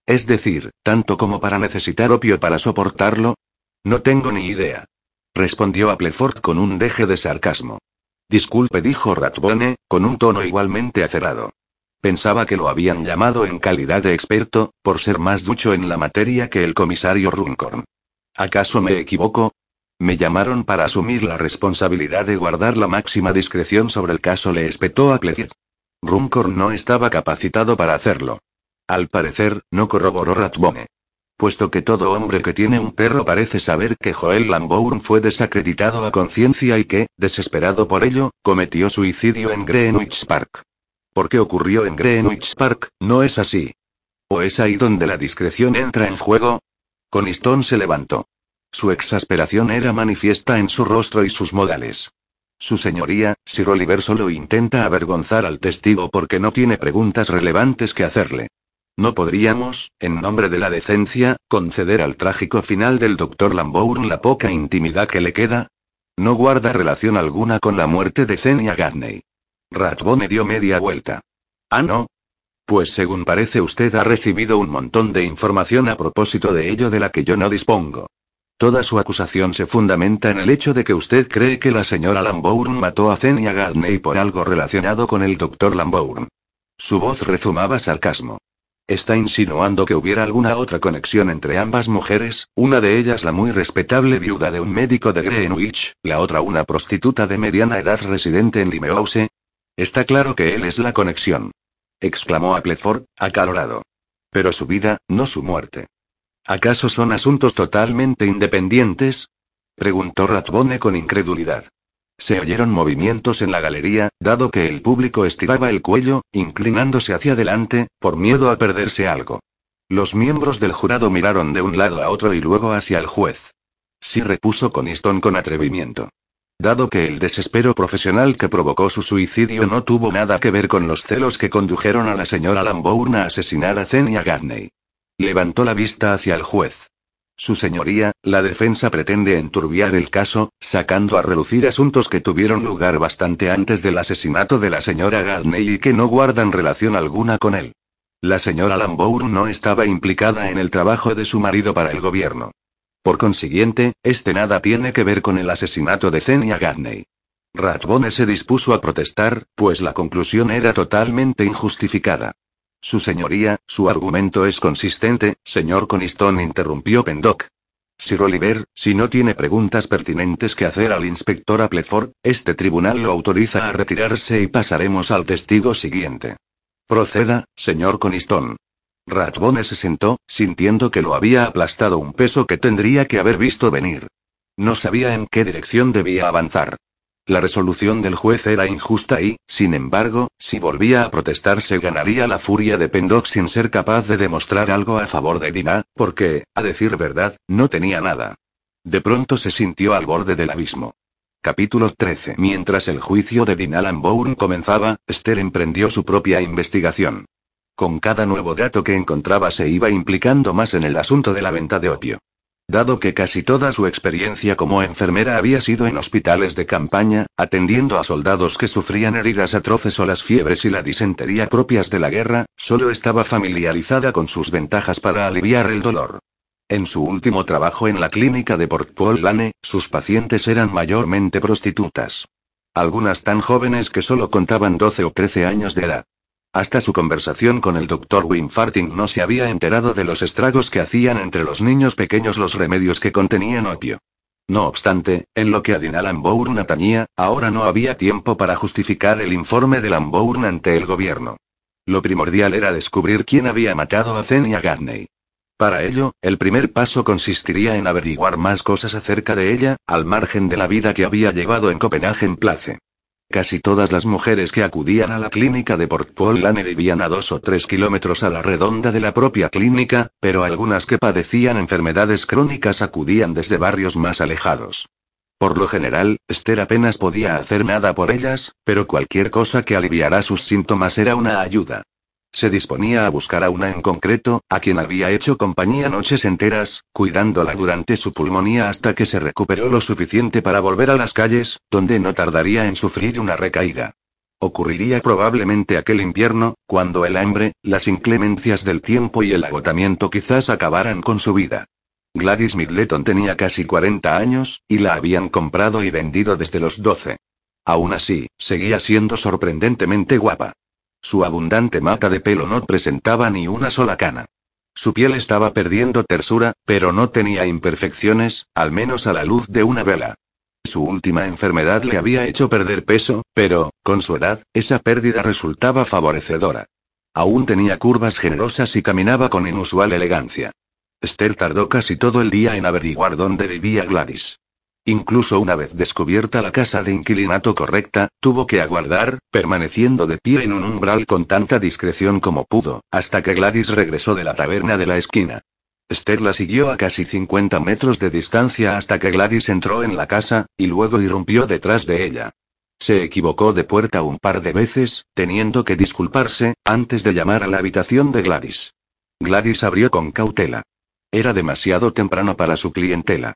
Es decir, tanto como para necesitar opio para soportarlo. No tengo ni idea respondió Appleford con un deje de sarcasmo. Disculpe, dijo Ratbone, con un tono igualmente acerado. Pensaba que lo habían llamado en calidad de experto, por ser más ducho en la materia que el comisario Runcorn. ¿Acaso me equivoco? Me llamaron para asumir la responsabilidad de guardar la máxima discreción sobre el caso, le espetó a Runcorn no estaba capacitado para hacerlo. Al parecer, no corroboró Ratbone. Puesto que todo hombre que tiene un perro parece saber que Joel Lambourne fue desacreditado a conciencia y que, desesperado por ello, cometió suicidio en Greenwich Park. ¿Por qué ocurrió en Greenwich Park? ¿No es así? ¿O es ahí donde la discreción entra en juego? Coniston se levantó. Su exasperación era manifiesta en su rostro y sus modales. Su señoría, Sir Oliver solo intenta avergonzar al testigo porque no tiene preguntas relevantes que hacerle. ¿No podríamos, en nombre de la decencia, conceder al trágico final del doctor Lambourne la poca intimidad que le queda? No guarda relación alguna con la muerte de Zenia Gagney. Ratbone dio media vuelta. Ah, no. Pues según parece usted ha recibido un montón de información a propósito de ello de la que yo no dispongo. Toda su acusación se fundamenta en el hecho de que usted cree que la señora Lambourne mató a Zenia Gagney por algo relacionado con el doctor Lambourne. Su voz rezumaba sarcasmo. Está insinuando que hubiera alguna otra conexión entre ambas mujeres, una de ellas la muy respetable viuda de un médico de Greenwich, la otra una prostituta de mediana edad residente en Limehouse. Está claro que él es la conexión. exclamó Appleford, acalorado. Pero su vida, no su muerte. ¿Acaso son asuntos totalmente independientes? preguntó Ratbone con incredulidad. Se oyeron movimientos en la galería, dado que el público estiraba el cuello, inclinándose hacia adelante, por miedo a perderse algo. Los miembros del jurado miraron de un lado a otro y luego hacia el juez. Sí repuso Coniston con atrevimiento. Dado que el desespero profesional que provocó su suicidio no tuvo nada que ver con los celos que condujeron a la señora Lambourne a asesinar a Zenia Garney. Levantó la vista hacia el juez. Su señoría, la defensa pretende enturbiar el caso, sacando a relucir asuntos que tuvieron lugar bastante antes del asesinato de la señora Gadney y que no guardan relación alguna con él. La señora Lambourne no estaba implicada en el trabajo de su marido para el gobierno. Por consiguiente, este nada tiene que ver con el asesinato de Zenia Gadney. Ratbone se dispuso a protestar, pues la conclusión era totalmente injustificada. Su señoría, su argumento es consistente, señor Coniston interrumpió Pendock. Sir Oliver, si no tiene preguntas pertinentes que hacer al inspector Appleford, este tribunal lo autoriza a retirarse y pasaremos al testigo siguiente. Proceda, señor Coniston. Ratbone se sentó, sintiendo que lo había aplastado un peso que tendría que haber visto venir. No sabía en qué dirección debía avanzar. La resolución del juez era injusta y, sin embargo, si volvía a protestar se ganaría la furia de Pendock sin ser capaz de demostrar algo a favor de Dina, porque, a decir verdad, no tenía nada. De pronto se sintió al borde del abismo. Capítulo 13. Mientras el juicio de Dina Lambourne comenzaba, Esther emprendió su propia investigación. Con cada nuevo dato que encontraba se iba implicando más en el asunto de la venta de opio. Dado que casi toda su experiencia como enfermera había sido en hospitales de campaña, atendiendo a soldados que sufrían heridas atroces o las fiebres y la disentería propias de la guerra, solo estaba familiarizada con sus ventajas para aliviar el dolor. En su último trabajo en la clínica de Port Paul Lane, sus pacientes eran mayormente prostitutas. Algunas tan jóvenes que solo contaban 12 o 13 años de edad. Hasta su conversación con el doctor Winfarting no se había enterado de los estragos que hacían entre los niños pequeños los remedios que contenían opio. No obstante, en lo que a Dina Lambourne atañía, ahora no había tiempo para justificar el informe de Lambourne ante el gobierno. Lo primordial era descubrir quién había matado a Zenia Garney. Para ello, el primer paso consistiría en averiguar más cosas acerca de ella, al margen de la vida que había llevado en Copenhagen Place. Casi todas las mujeres que acudían a la clínica de Port vivían a dos o tres kilómetros a la redonda de la propia clínica, pero algunas que padecían enfermedades crónicas acudían desde barrios más alejados. Por lo general, Esther apenas podía hacer nada por ellas, pero cualquier cosa que aliviara sus síntomas era una ayuda. Se disponía a buscar a una en concreto, a quien había hecho compañía noches enteras, cuidándola durante su pulmonía hasta que se recuperó lo suficiente para volver a las calles, donde no tardaría en sufrir una recaída. Ocurriría probablemente aquel invierno, cuando el hambre, las inclemencias del tiempo y el agotamiento quizás acabaran con su vida. Gladys Midleton tenía casi 40 años, y la habían comprado y vendido desde los 12. Aún así, seguía siendo sorprendentemente guapa. Su abundante mata de pelo no presentaba ni una sola cana. Su piel estaba perdiendo tersura, pero no tenía imperfecciones, al menos a la luz de una vela. Su última enfermedad le había hecho perder peso, pero, con su edad, esa pérdida resultaba favorecedora. Aún tenía curvas generosas y caminaba con inusual elegancia. Esther tardó casi todo el día en averiguar dónde vivía Gladys. Incluso una vez descubierta la casa de inquilinato correcta, tuvo que aguardar, permaneciendo de pie en un umbral con tanta discreción como pudo, hasta que Gladys regresó de la taberna de la esquina. Esther la siguió a casi 50 metros de distancia hasta que Gladys entró en la casa, y luego irrumpió detrás de ella. Se equivocó de puerta un par de veces, teniendo que disculparse, antes de llamar a la habitación de Gladys. Gladys abrió con cautela. Era demasiado temprano para su clientela.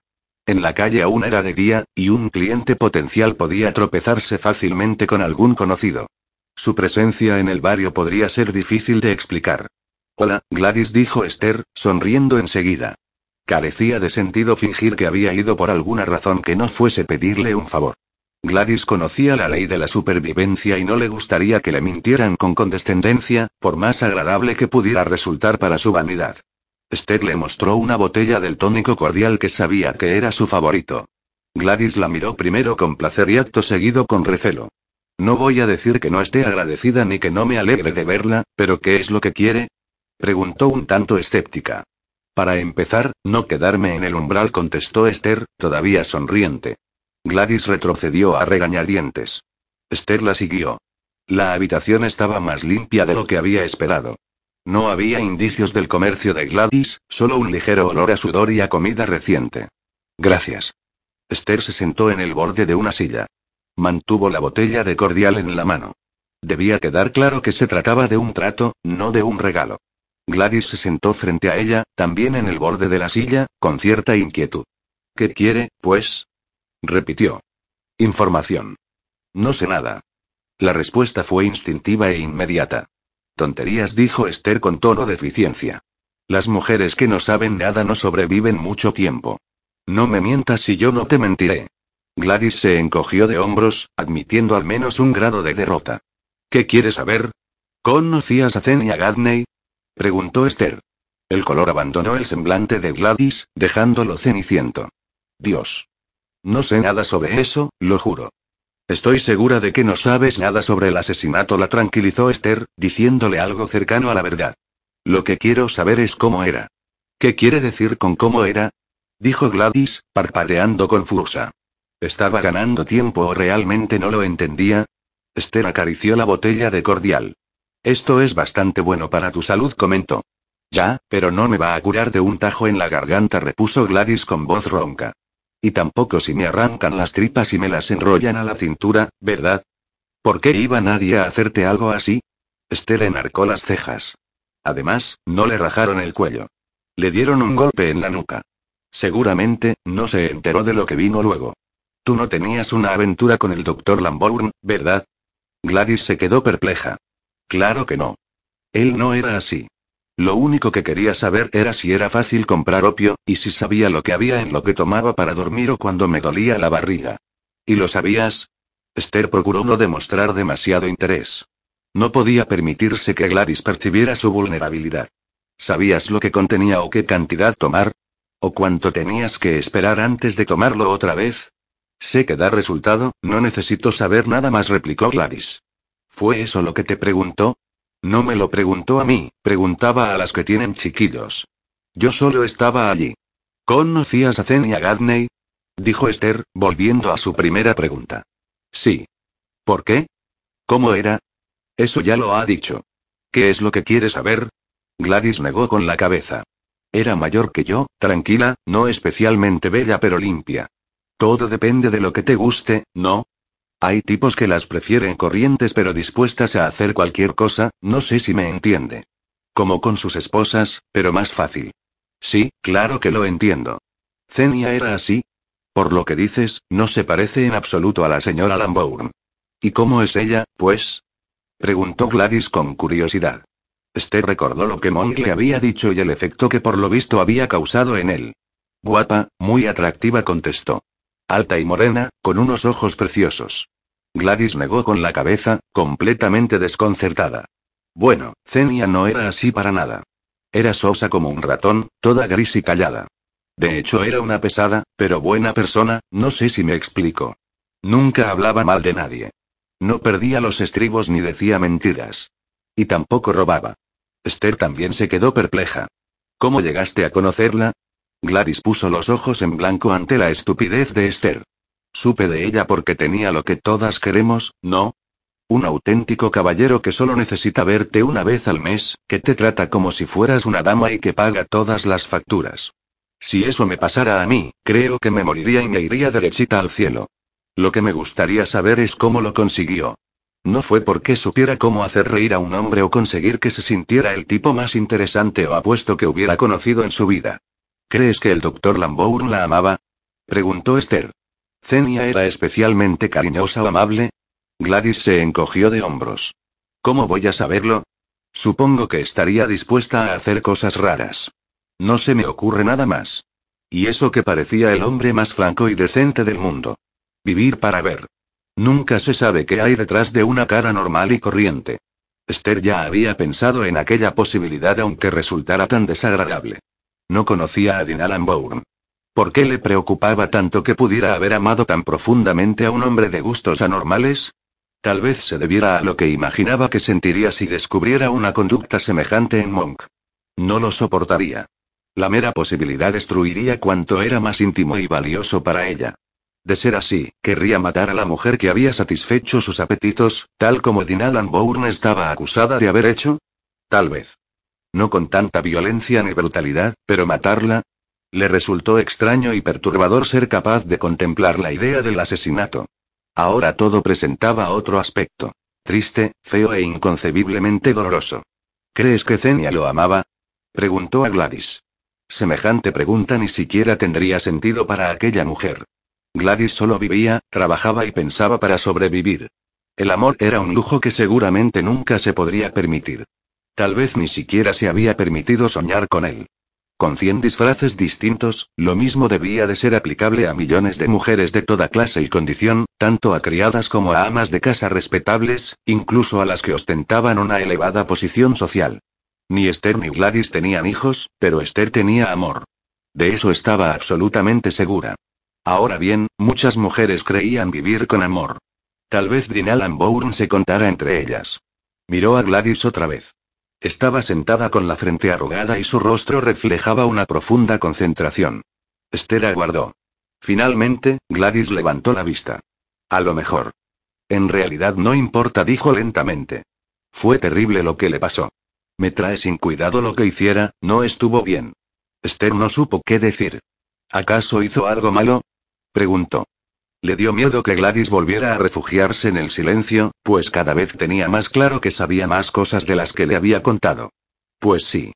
En la calle aún era de día, y un cliente potencial podía tropezarse fácilmente con algún conocido. Su presencia en el barrio podría ser difícil de explicar. Hola, Gladys dijo Esther, sonriendo enseguida. Carecía de sentido fingir que había ido por alguna razón que no fuese pedirle un favor. Gladys conocía la ley de la supervivencia y no le gustaría que le mintieran con condescendencia, por más agradable que pudiera resultar para su vanidad. Esther le mostró una botella del tónico cordial que sabía que era su favorito. Gladys la miró primero con placer y acto seguido con recelo. No voy a decir que no esté agradecida ni que no me alegre de verla, pero ¿qué es lo que quiere? Preguntó un tanto escéptica. Para empezar, no quedarme en el umbral, contestó Esther, todavía sonriente. Gladys retrocedió a regañadientes. Esther la siguió. La habitación estaba más limpia de lo que había esperado. No había indicios del comercio de Gladys, solo un ligero olor a sudor y a comida reciente. Gracias. Esther se sentó en el borde de una silla. Mantuvo la botella de cordial en la mano. Debía quedar claro que se trataba de un trato, no de un regalo. Gladys se sentó frente a ella, también en el borde de la silla, con cierta inquietud. ¿Qué quiere, pues? repitió. Información. No sé nada. La respuesta fue instintiva e inmediata. Tonterías, dijo Esther con tono de eficiencia. Las mujeres que no saben nada no sobreviven mucho tiempo. No me mientas si yo no te mentiré. Gladys se encogió de hombros, admitiendo al menos un grado de derrota. ¿Qué quieres saber? ¿Conocías a Zenia Gadney? preguntó Esther. El color abandonó el semblante de Gladys, dejándolo ceniciento. Dios. No sé nada sobre eso, lo juro. Estoy segura de que no sabes nada sobre el asesinato, la tranquilizó Esther, diciéndole algo cercano a la verdad. Lo que quiero saber es cómo era. ¿Qué quiere decir con cómo era? dijo Gladys, parpadeando confusa. ¿Estaba ganando tiempo o realmente no lo entendía? Esther acarició la botella de cordial. Esto es bastante bueno para tu salud, comentó. Ya, pero no me va a curar de un tajo en la garganta, repuso Gladys con voz ronca. Y tampoco si me arrancan las tripas y me las enrollan a la cintura, ¿verdad? ¿Por qué iba nadie a hacerte algo así? Esther enarcó las cejas. Además, no le rajaron el cuello. Le dieron un golpe en la nuca. Seguramente, no se enteró de lo que vino luego. Tú no tenías una aventura con el doctor Lambourne, ¿verdad? Gladys se quedó perpleja. Claro que no. Él no era así. Lo único que quería saber era si era fácil comprar opio, y si sabía lo que había en lo que tomaba para dormir o cuando me dolía la barriga. ¿Y lo sabías? Esther procuró no demostrar demasiado interés. No podía permitirse que Gladys percibiera su vulnerabilidad. ¿Sabías lo que contenía o qué cantidad tomar? ¿O cuánto tenías que esperar antes de tomarlo otra vez? Sé que da resultado, no necesito saber nada más, replicó Gladys. ¿Fue eso lo que te preguntó? No me lo preguntó a mí, preguntaba a las que tienen chiquillos. Yo solo estaba allí. ¿Conocías a Zenia Gadney? Dijo Esther, volviendo a su primera pregunta. Sí. ¿Por qué? ¿Cómo era? Eso ya lo ha dicho. ¿Qué es lo que quieres saber? Gladys negó con la cabeza. Era mayor que yo, tranquila, no especialmente bella pero limpia. Todo depende de lo que te guste, ¿no? Hay tipos que las prefieren corrientes pero dispuestas a hacer cualquier cosa, no sé si me entiende. Como con sus esposas, pero más fácil. Sí, claro que lo entiendo. Zenia era así. Por lo que dices, no se parece en absoluto a la señora Lambourne. ¿Y cómo es ella, pues? Preguntó Gladys con curiosidad. Esther recordó lo que Monk le había dicho y el efecto que por lo visto había causado en él. Guapa, muy atractiva, contestó. Alta y morena, con unos ojos preciosos. Gladys negó con la cabeza, completamente desconcertada. Bueno, Zenia no era así para nada. Era sosa como un ratón, toda gris y callada. De hecho era una pesada, pero buena persona, no sé si me explico. Nunca hablaba mal de nadie. No perdía los estribos ni decía mentiras. Y tampoco robaba. Esther también se quedó perpleja. ¿Cómo llegaste a conocerla? Gladys puso los ojos en blanco ante la estupidez de Esther. Supe de ella porque tenía lo que todas queremos, ¿no? Un auténtico caballero que solo necesita verte una vez al mes, que te trata como si fueras una dama y que paga todas las facturas. Si eso me pasara a mí, creo que me moriría y me iría derechita al cielo. Lo que me gustaría saber es cómo lo consiguió. No fue porque supiera cómo hacer reír a un hombre o conseguir que se sintiera el tipo más interesante o apuesto que hubiera conocido en su vida. ¿Crees que el doctor Lambourne la amaba? preguntó Esther. ¿Zenia era especialmente cariñosa o amable? Gladys se encogió de hombros. ¿Cómo voy a saberlo? Supongo que estaría dispuesta a hacer cosas raras. No se me ocurre nada más. Y eso que parecía el hombre más franco y decente del mundo. Vivir para ver. Nunca se sabe qué hay detrás de una cara normal y corriente. Esther ya había pensado en aquella posibilidad aunque resultara tan desagradable. No conocía a Dean Bourne. ¿Por qué le preocupaba tanto que pudiera haber amado tan profundamente a un hombre de gustos anormales? Tal vez se debiera a lo que imaginaba que sentiría si descubriera una conducta semejante en Monk. No lo soportaría. La mera posibilidad destruiría cuanto era más íntimo y valioso para ella. De ser así, querría matar a la mujer que había satisfecho sus apetitos, tal como Dean Bourne estaba acusada de haber hecho. Tal vez. No con tanta violencia ni brutalidad, pero matarla. Le resultó extraño y perturbador ser capaz de contemplar la idea del asesinato. Ahora todo presentaba otro aspecto. Triste, feo e inconcebiblemente doloroso. ¿Crees que Zenia lo amaba? Preguntó a Gladys. Semejante pregunta ni siquiera tendría sentido para aquella mujer. Gladys solo vivía, trabajaba y pensaba para sobrevivir. El amor era un lujo que seguramente nunca se podría permitir. Tal vez ni siquiera se había permitido soñar con él. Con cien disfraces distintos, lo mismo debía de ser aplicable a millones de mujeres de toda clase y condición, tanto a criadas como a amas de casa respetables, incluso a las que ostentaban una elevada posición social. Ni Esther ni Gladys tenían hijos, pero Esther tenía amor. De eso estaba absolutamente segura. Ahora bien, muchas mujeres creían vivir con amor. Tal vez Dinah Bourne se contara entre ellas. Miró a Gladys otra vez. Estaba sentada con la frente arrugada y su rostro reflejaba una profunda concentración. Esther aguardó. Finalmente, Gladys levantó la vista. A lo mejor. En realidad no importa, dijo lentamente. Fue terrible lo que le pasó. Me trae sin cuidado lo que hiciera, no estuvo bien. Esther no supo qué decir. ¿Acaso hizo algo malo? preguntó. Le dio miedo que Gladys volviera a refugiarse en el silencio, pues cada vez tenía más claro que sabía más cosas de las que le había contado. Pues sí.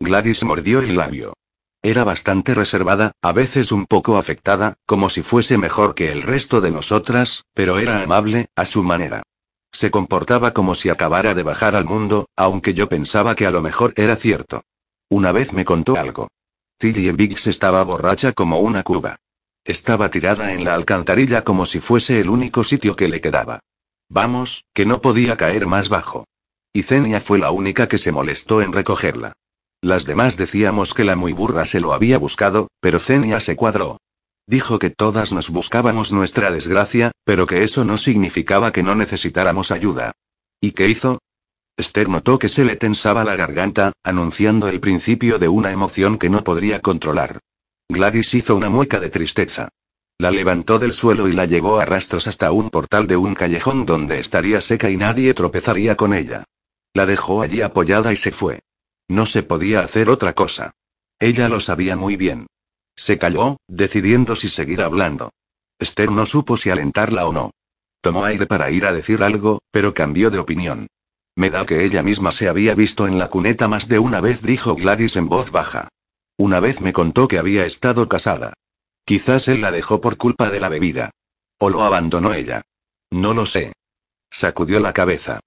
Gladys mordió el labio. Era bastante reservada, a veces un poco afectada, como si fuese mejor que el resto de nosotras, pero era amable, a su manera. Se comportaba como si acabara de bajar al mundo, aunque yo pensaba que a lo mejor era cierto. Una vez me contó algo. Tilly Biggs estaba borracha como una cuba. Estaba tirada en la alcantarilla como si fuese el único sitio que le quedaba. Vamos, que no podía caer más bajo. Y Zenia fue la única que se molestó en recogerla. Las demás decíamos que la muy burra se lo había buscado, pero Zenia se cuadró. Dijo que todas nos buscábamos nuestra desgracia, pero que eso no significaba que no necesitáramos ayuda. ¿Y qué hizo? Esther notó que se le tensaba la garganta, anunciando el principio de una emoción que no podría controlar. Gladys hizo una mueca de tristeza. La levantó del suelo y la llevó a rastros hasta un portal de un callejón donde estaría seca y nadie tropezaría con ella. La dejó allí apoyada y se fue. No se podía hacer otra cosa. Ella lo sabía muy bien. Se calló, decidiendo si seguir hablando. Esther no supo si alentarla o no. Tomó aire para ir a decir algo, pero cambió de opinión. Me da que ella misma se había visto en la cuneta más de una vez, dijo Gladys en voz baja. Una vez me contó que había estado casada. Quizás él la dejó por culpa de la bebida. O lo abandonó ella. No lo sé. Sacudió la cabeza.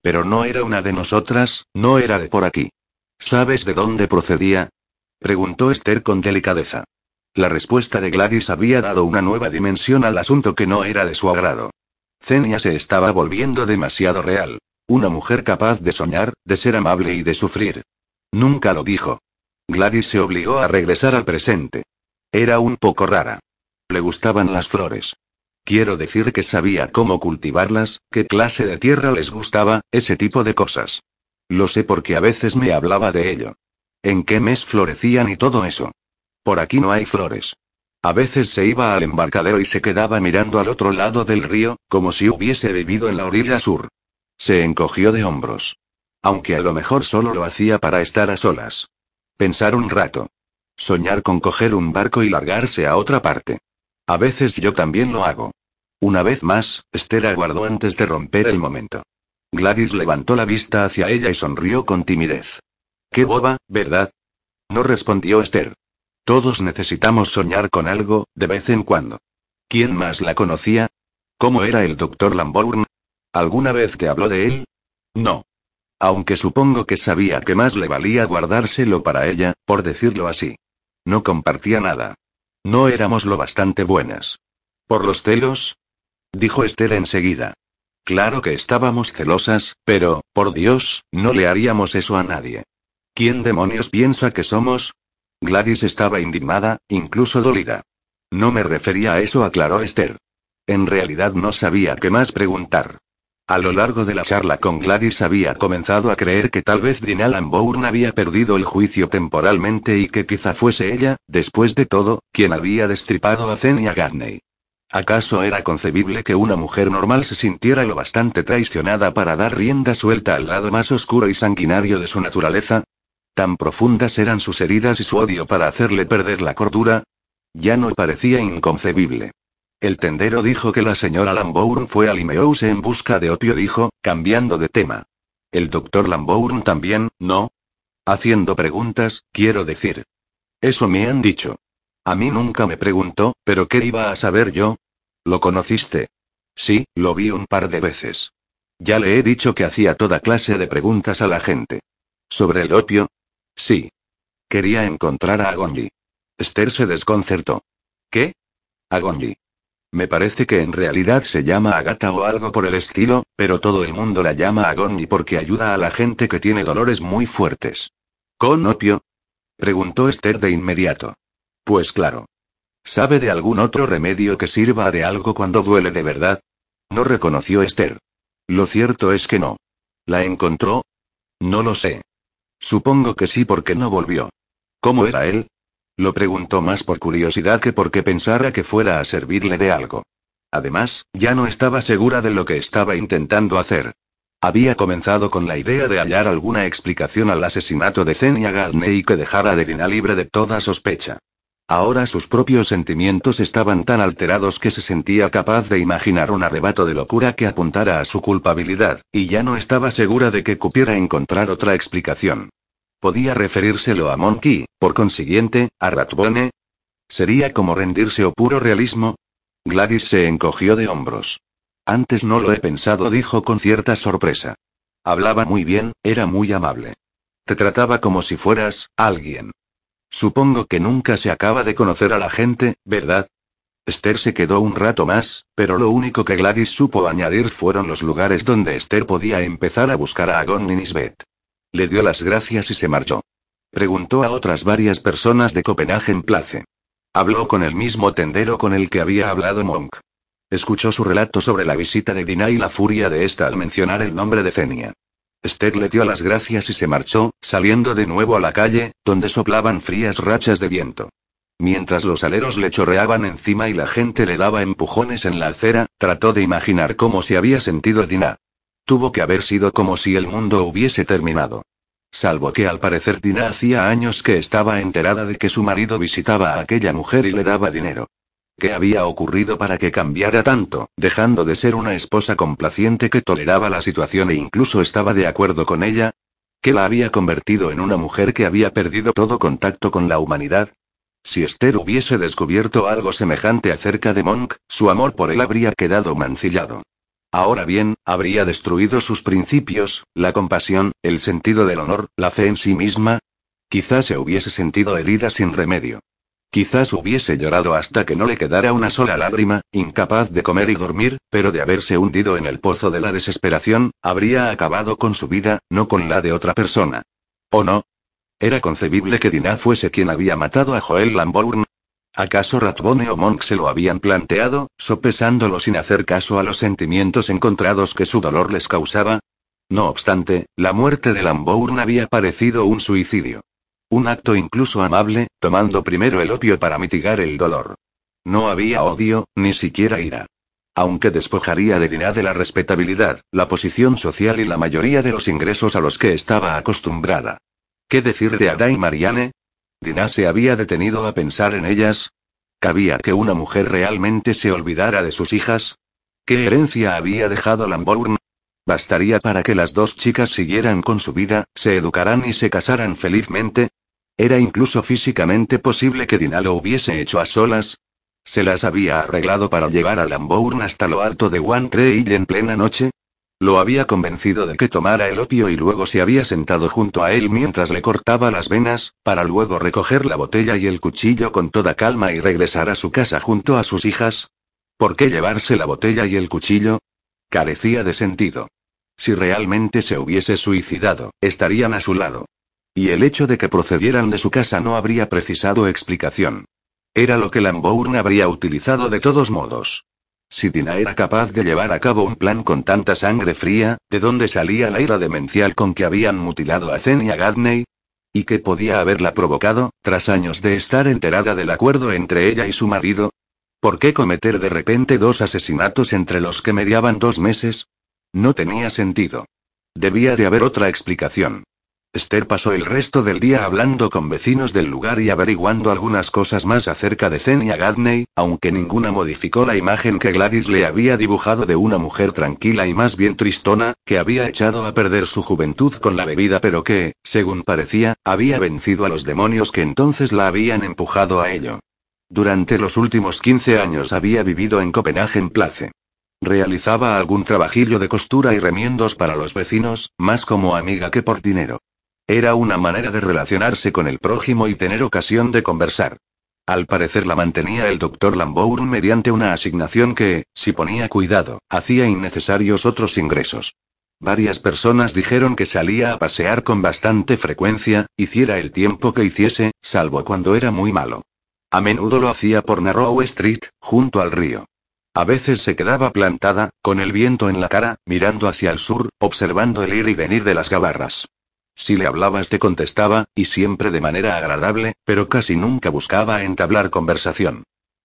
Pero no era una de nosotras, no era de por aquí. ¿Sabes de dónde procedía? Preguntó Esther con delicadeza. La respuesta de Gladys había dado una nueva dimensión al asunto que no era de su agrado. Zenia se estaba volviendo demasiado real. Una mujer capaz de soñar, de ser amable y de sufrir. Nunca lo dijo. Gladys se obligó a regresar al presente. Era un poco rara. Le gustaban las flores. Quiero decir que sabía cómo cultivarlas, qué clase de tierra les gustaba, ese tipo de cosas. Lo sé porque a veces me hablaba de ello. En qué mes florecían y todo eso. Por aquí no hay flores. A veces se iba al embarcadero y se quedaba mirando al otro lado del río, como si hubiese vivido en la orilla sur. Se encogió de hombros. Aunque a lo mejor solo lo hacía para estar a solas. Pensar un rato. Soñar con coger un barco y largarse a otra parte. A veces yo también lo hago. Una vez más, Esther aguardó antes de romper el momento. Gladys levantó la vista hacia ella y sonrió con timidez. Qué boba, ¿verdad? No respondió Esther. Todos necesitamos soñar con algo, de vez en cuando. ¿Quién más la conocía? ¿Cómo era el doctor Lambourne? ¿Alguna vez te habló de él? No. Aunque supongo que sabía que más le valía guardárselo para ella, por decirlo así. No compartía nada. No éramos lo bastante buenas. ¿Por los celos? Dijo Esther enseguida. Claro que estábamos celosas, pero, por Dios, no le haríamos eso a nadie. ¿Quién demonios piensa que somos? Gladys estaba indignada, incluso dolida. No me refería a eso, aclaró Esther. En realidad no sabía qué más preguntar. A lo largo de la charla con Gladys había comenzado a creer que tal vez Dinah Lambourne había perdido el juicio temporalmente y que quizá fuese ella, después de todo, quien había destripado a Zenia Gagney. ¿Acaso era concebible que una mujer normal se sintiera lo bastante traicionada para dar rienda suelta al lado más oscuro y sanguinario de su naturaleza? Tan profundas eran sus heridas y su odio para hacerle perder la cordura. Ya no parecía inconcebible. El tendero dijo que la señora Lambourne fue a Limehouse en busca de opio, dijo, cambiando de tema. El doctor Lambourne también, ¿no? Haciendo preguntas, quiero decir. Eso me han dicho. A mí nunca me preguntó, pero ¿qué iba a saber yo? ¿Lo conociste? Sí, lo vi un par de veces. Ya le he dicho que hacía toda clase de preguntas a la gente. ¿Sobre el opio? Sí. Quería encontrar a Agonji. Esther se desconcertó. ¿Qué? Agonji. Me parece que en realidad se llama Agata o algo por el estilo, pero todo el mundo la llama Agonji porque ayuda a la gente que tiene dolores muy fuertes. ¿Con opio? Preguntó Esther de inmediato. Pues claro. ¿Sabe de algún otro remedio que sirva de algo cuando duele de verdad? No reconoció Esther. Lo cierto es que no. ¿La encontró? No lo sé. Supongo que sí porque no volvió. ¿Cómo era él? Lo preguntó más por curiosidad que porque pensara que fuera a servirle de algo. Además, ya no estaba segura de lo que estaba intentando hacer. Había comenzado con la idea de hallar alguna explicación al asesinato de Zenia Gadney y que dejara a Dina libre de toda sospecha. Ahora sus propios sentimientos estaban tan alterados que se sentía capaz de imaginar un arrebato de locura que apuntara a su culpabilidad, y ya no estaba segura de que cupiera encontrar otra explicación. Podía referírselo a Monkey, por consiguiente, a Ratbone. ¿Sería como rendirse o puro realismo? Gladys se encogió de hombros. Antes no lo he pensado, dijo con cierta sorpresa. Hablaba muy bien, era muy amable. Te trataba como si fueras, alguien. Supongo que nunca se acaba de conocer a la gente, ¿verdad? Esther se quedó un rato más, pero lo único que Gladys supo añadir fueron los lugares donde Esther podía empezar a buscar a Agon Minisbet. Le dio las gracias y se marchó. Preguntó a otras varias personas de Copenhagen Place. Habló con el mismo tendero con el que había hablado Monk. Escuchó su relato sobre la visita de Dina y la furia de esta al mencionar el nombre de Zenia. Esther le dio las gracias y se marchó, saliendo de nuevo a la calle, donde soplaban frías rachas de viento. Mientras los aleros le chorreaban encima y la gente le daba empujones en la acera, trató de imaginar cómo se había sentido Dina. Tuvo que haber sido como si el mundo hubiese terminado. Salvo que al parecer Dina hacía años que estaba enterada de que su marido visitaba a aquella mujer y le daba dinero. ¿Qué había ocurrido para que cambiara tanto, dejando de ser una esposa complaciente que toleraba la situación e incluso estaba de acuerdo con ella? ¿Qué la había convertido en una mujer que había perdido todo contacto con la humanidad? Si Esther hubiese descubierto algo semejante acerca de Monk, su amor por él habría quedado mancillado. Ahora bien, habría destruido sus principios, la compasión, el sentido del honor, la fe en sí misma. Quizás se hubiese sentido herida sin remedio. Quizás hubiese llorado hasta que no le quedara una sola lágrima, incapaz de comer y dormir, pero de haberse hundido en el pozo de la desesperación, habría acabado con su vida, no con la de otra persona. ¿O no? ¿Era concebible que Dinah fuese quien había matado a Joel Lambourne? ¿Acaso Ratbone o Monk se lo habían planteado, sopesándolo sin hacer caso a los sentimientos encontrados que su dolor les causaba? No obstante, la muerte de Lambourne había parecido un suicidio. Un acto incluso amable, tomando primero el opio para mitigar el dolor. No había odio, ni siquiera ira. Aunque despojaría de Dinah de la respetabilidad, la posición social y la mayoría de los ingresos a los que estaba acostumbrada. ¿Qué decir de Ada y Marianne? ¿Dinah se había detenido a pensar en ellas? ¿Cabía que una mujer realmente se olvidara de sus hijas? ¿Qué herencia había dejado Lambourne? ¿Bastaría para que las dos chicas siguieran con su vida, se educaran y se casaran felizmente? ¿Era incluso físicamente posible que Dinah lo hubiese hecho a solas? ¿Se las había arreglado para llevar a Lambourne hasta lo alto de One Tree en plena noche? Lo había convencido de que tomara el opio y luego se había sentado junto a él mientras le cortaba las venas, para luego recoger la botella y el cuchillo con toda calma y regresar a su casa junto a sus hijas. ¿Por qué llevarse la botella y el cuchillo? Carecía de sentido. Si realmente se hubiese suicidado, estarían a su lado. Y el hecho de que procedieran de su casa no habría precisado explicación. Era lo que Lambourne habría utilizado de todos modos. Si Dina era capaz de llevar a cabo un plan con tanta sangre fría, ¿de dónde salía la ira demencial con que habían mutilado a Zenia Gadney? ¿Y qué podía haberla provocado, tras años de estar enterada del acuerdo entre ella y su marido? ¿Por qué cometer de repente dos asesinatos entre los que mediaban dos meses? No tenía sentido. Debía de haber otra explicación. Esther pasó el resto del día hablando con vecinos del lugar y averiguando algunas cosas más acerca de Zenia Gadney, aunque ninguna modificó la imagen que Gladys le había dibujado de una mujer tranquila y más bien tristona, que había echado a perder su juventud con la bebida pero que, según parecía, había vencido a los demonios que entonces la habían empujado a ello. Durante los últimos 15 años había vivido en Copenhagen Place. Realizaba algún trabajillo de costura y remiendos para los vecinos, más como amiga que por dinero. Era una manera de relacionarse con el prójimo y tener ocasión de conversar. Al parecer la mantenía el doctor Lambourne mediante una asignación que, si ponía cuidado, hacía innecesarios otros ingresos. Varias personas dijeron que salía a pasear con bastante frecuencia, hiciera el tiempo que hiciese, salvo cuando era muy malo. A menudo lo hacía por Narrow Street, junto al río. A veces se quedaba plantada, con el viento en la cara, mirando hacia el sur, observando el ir y venir de las gabarras. Si le hablabas te contestaba, y siempre de manera agradable, pero casi nunca buscaba entablar conversación.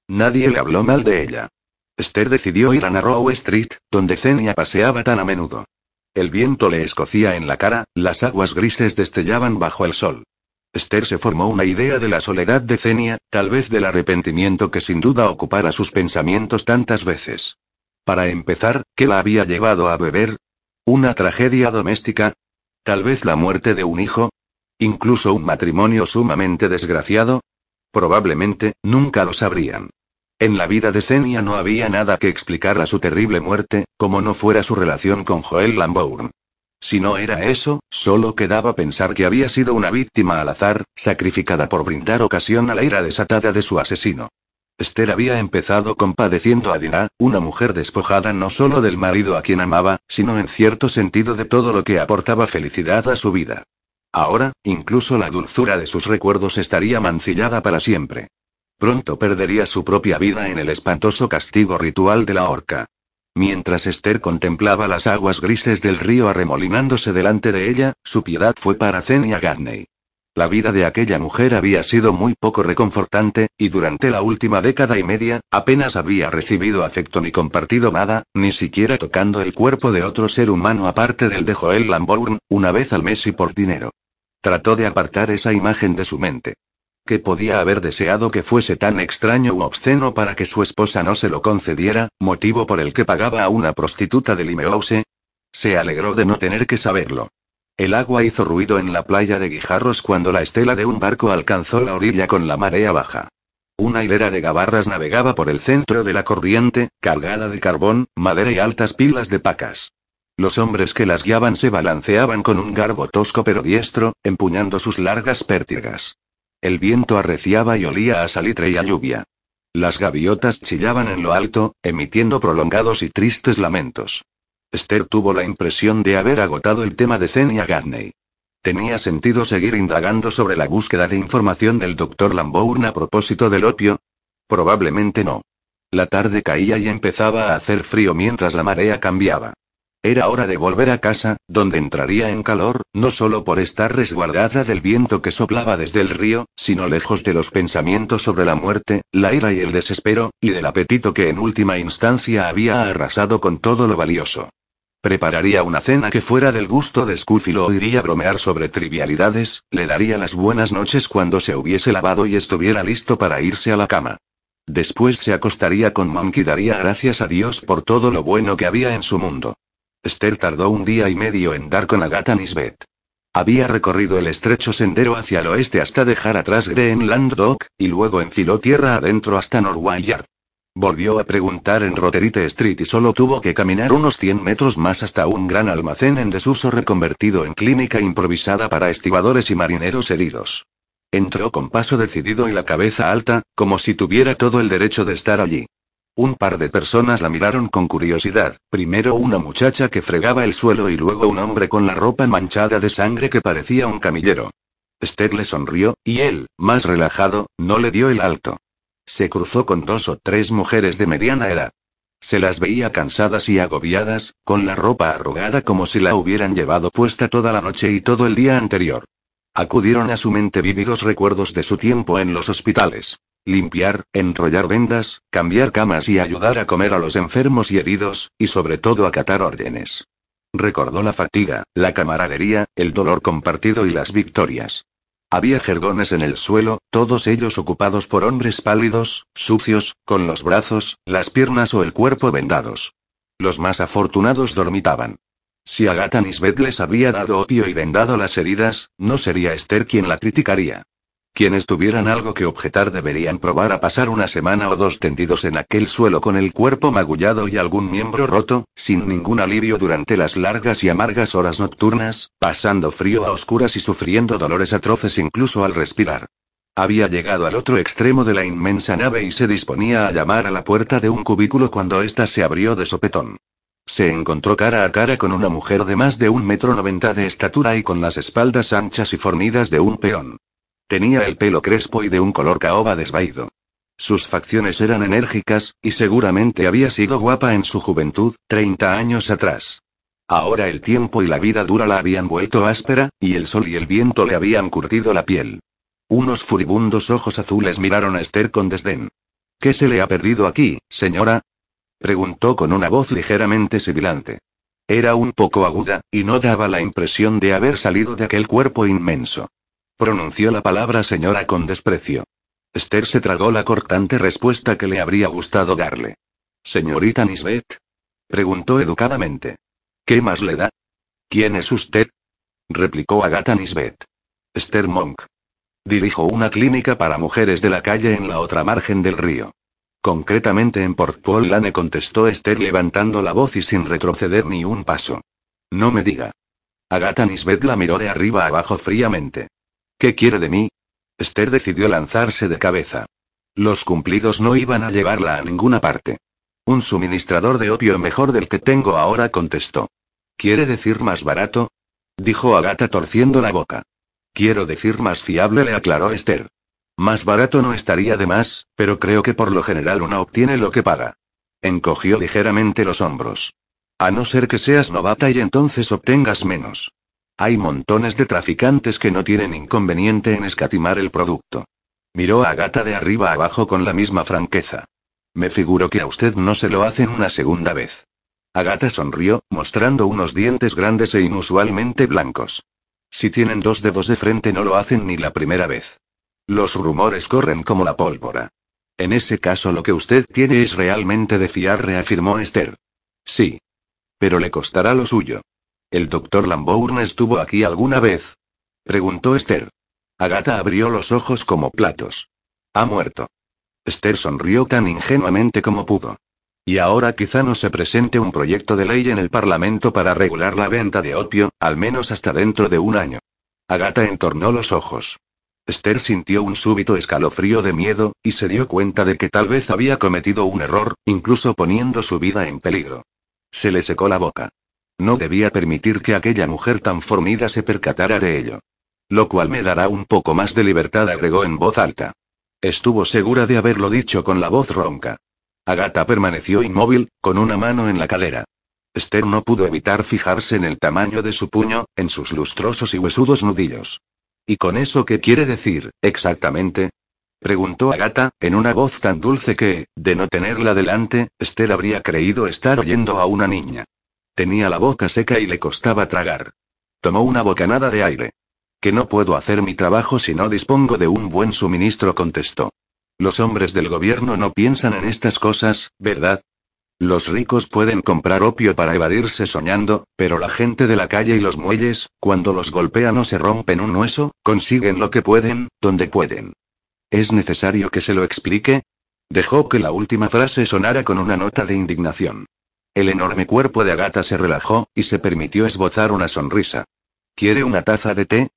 Nadie le habló mal de ella. Esther decidió ir a Narrow Street, donde Zenia paseaba tan a menudo. El viento le escocía en la cara, las aguas grises destellaban bajo el sol. Esther se formó una idea de la soledad de Zenia, tal vez del arrepentimiento que sin duda ocupara sus pensamientos tantas veces. Para empezar, ¿qué la había llevado a beber? ¿Una tragedia doméstica? Tal vez la muerte de un hijo. Incluso un matrimonio sumamente desgraciado. Probablemente, nunca lo sabrían. En la vida de Zenia no había nada que explicar a su terrible muerte, como no fuera su relación con Joel Lambourne. Si no era eso, solo quedaba pensar que había sido una víctima al azar, sacrificada por brindar ocasión a la ira desatada de su asesino. Esther había empezado compadeciendo a Dinah, una mujer despojada no solo del marido a quien amaba, sino en cierto sentido de todo lo que aportaba felicidad a su vida. Ahora, incluso la dulzura de sus recuerdos estaría mancillada para siempre. Pronto perdería su propia vida en el espantoso castigo ritual de la horca. Mientras Esther contemplaba las aguas grises del río arremolinándose delante de ella, su piedad fue para Zenia Garney. La vida de aquella mujer había sido muy poco reconfortante, y durante la última década y media, apenas había recibido afecto ni compartido nada, ni siquiera tocando el cuerpo de otro ser humano aparte del de Joel Lambourne, una vez al mes y por dinero. Trató de apartar esa imagen de su mente. ¿Qué podía haber deseado que fuese tan extraño u obsceno para que su esposa no se lo concediera, motivo por el que pagaba a una prostituta de Limehouse? Se alegró de no tener que saberlo. El agua hizo ruido en la playa de Guijarros cuando la estela de un barco alcanzó la orilla con la marea baja. Una hilera de gabarras navegaba por el centro de la corriente, cargada de carbón, madera y altas pilas de pacas. Los hombres que las guiaban se balanceaban con un garbo tosco pero diestro, empuñando sus largas pértigas. El viento arreciaba y olía a salitre y a lluvia. Las gaviotas chillaban en lo alto, emitiendo prolongados y tristes lamentos. Esther tuvo la impresión de haber agotado el tema de Zenia Garney. ¿Tenía sentido seguir indagando sobre la búsqueda de información del doctor Lambourne a propósito del opio? Probablemente no. La tarde caía y empezaba a hacer frío mientras la marea cambiaba. Era hora de volver a casa, donde entraría en calor, no solo por estar resguardada del viento que soplaba desde el río, sino lejos de los pensamientos sobre la muerte, la ira y el desespero, y del apetito que en última instancia había arrasado con todo lo valioso. Prepararía una cena que fuera del gusto de Scuffy o iría a bromear sobre trivialidades, le daría las buenas noches cuando se hubiese lavado y estuviera listo para irse a la cama. Después se acostaría con Monk y daría gracias a Dios por todo lo bueno que había en su mundo. Esther tardó un día y medio en dar con Agatha Nisbet. Había recorrido el estrecho sendero hacia el oeste hasta dejar atrás Greenland Dock, y luego enfiló tierra adentro hasta Norway Yard. Volvió a preguntar en Roterite Street y solo tuvo que caminar unos 100 metros más hasta un gran almacén en desuso reconvertido en clínica improvisada para estibadores y marineros heridos. Entró con paso decidido y la cabeza alta, como si tuviera todo el derecho de estar allí. Un par de personas la miraron con curiosidad, primero una muchacha que fregaba el suelo y luego un hombre con la ropa manchada de sangre que parecía un camillero. Esther le sonrió, y él, más relajado, no le dio el alto. Se cruzó con dos o tres mujeres de mediana edad. Se las veía cansadas y agobiadas, con la ropa arrugada como si la hubieran llevado puesta toda la noche y todo el día anterior. Acudieron a su mente vívidos recuerdos de su tiempo en los hospitales. Limpiar, enrollar vendas, cambiar camas y ayudar a comer a los enfermos y heridos, y sobre todo acatar órdenes. Recordó la fatiga, la camaradería, el dolor compartido y las victorias. Había jergones en el suelo, todos ellos ocupados por hombres pálidos, sucios, con los brazos, las piernas o el cuerpo vendados. Los más afortunados dormitaban. Si Agatha Nisbet les había dado opio y vendado las heridas, no sería Esther quien la criticaría. Quienes tuvieran algo que objetar deberían probar a pasar una semana o dos tendidos en aquel suelo con el cuerpo magullado y algún miembro roto, sin ningún alivio durante las largas y amargas horas nocturnas, pasando frío a oscuras y sufriendo dolores atroces incluso al respirar. Había llegado al otro extremo de la inmensa nave y se disponía a llamar a la puerta de un cubículo cuando ésta se abrió de sopetón. Se encontró cara a cara con una mujer de más de un metro noventa de estatura y con las espaldas anchas y fornidas de un peón. Tenía el pelo crespo y de un color caoba desvaído. Sus facciones eran enérgicas, y seguramente había sido guapa en su juventud, 30 años atrás. Ahora el tiempo y la vida dura la habían vuelto áspera, y el sol y el viento le habían curtido la piel. Unos furibundos ojos azules miraron a Esther con desdén. ¿Qué se le ha perdido aquí, señora? preguntó con una voz ligeramente sibilante. Era un poco aguda, y no daba la impresión de haber salido de aquel cuerpo inmenso. Pronunció la palabra señora con desprecio. Esther se tragó la cortante respuesta que le habría gustado darle. Señorita Nisbet. Preguntó educadamente. ¿Qué más le da? ¿Quién es usted? replicó Agatha Nisbet. Esther Monk. Dirijo una clínica para mujeres de la calle en la otra margen del río. Concretamente en Port Paul Lane contestó Esther levantando la voz y sin retroceder ni un paso. No me diga. Agatha Nisbet la miró de arriba abajo fríamente. ¿Qué quiere de mí? Esther decidió lanzarse de cabeza. Los cumplidos no iban a llevarla a ninguna parte. Un suministrador de opio mejor del que tengo ahora contestó. ¿Quiere decir más barato? Dijo Agata torciendo la boca. Quiero decir más fiable, le aclaró Esther. Más barato no estaría de más, pero creo que por lo general uno obtiene lo que paga. Encogió ligeramente los hombros. A no ser que seas novata y entonces obtengas menos. Hay montones de traficantes que no tienen inconveniente en escatimar el producto. Miró a Gata de arriba abajo con la misma franqueza. Me figuro que a usted no se lo hacen una segunda vez. Agata sonrió, mostrando unos dientes grandes e inusualmente blancos. Si tienen dos dedos de frente no lo hacen ni la primera vez. Los rumores corren como la pólvora. En ese caso lo que usted tiene es realmente de fiar, reafirmó Esther. Sí. Pero le costará lo suyo. ¿El doctor Lambourne estuvo aquí alguna vez? Preguntó Esther. Agatha abrió los ojos como platos. Ha muerto. Esther sonrió tan ingenuamente como pudo. Y ahora quizá no se presente un proyecto de ley en el Parlamento para regular la venta de opio, al menos hasta dentro de un año. Agatha entornó los ojos. Esther sintió un súbito escalofrío de miedo, y se dio cuenta de que tal vez había cometido un error, incluso poniendo su vida en peligro. Se le secó la boca. No debía permitir que aquella mujer tan fornida se percatara de ello. Lo cual me dará un poco más de libertad, agregó en voz alta. Estuvo segura de haberlo dicho con la voz ronca. Agata permaneció inmóvil, con una mano en la cadera. Esther no pudo evitar fijarse en el tamaño de su puño, en sus lustrosos y huesudos nudillos. ¿Y con eso qué quiere decir, exactamente? preguntó Agata, en una voz tan dulce que, de no tenerla delante, Esther habría creído estar oyendo a una niña. Tenía la boca seca y le costaba tragar. Tomó una bocanada de aire. Que no puedo hacer mi trabajo si no dispongo de un buen suministro, contestó. Los hombres del gobierno no piensan en estas cosas, ¿verdad? Los ricos pueden comprar opio para evadirse soñando, pero la gente de la calle y los muelles, cuando los golpean o se rompen un hueso, consiguen lo que pueden, donde pueden. ¿Es necesario que se lo explique? Dejó que la última frase sonara con una nota de indignación. El enorme cuerpo de Agata se relajó, y se permitió esbozar una sonrisa. ¿Quiere una taza de té?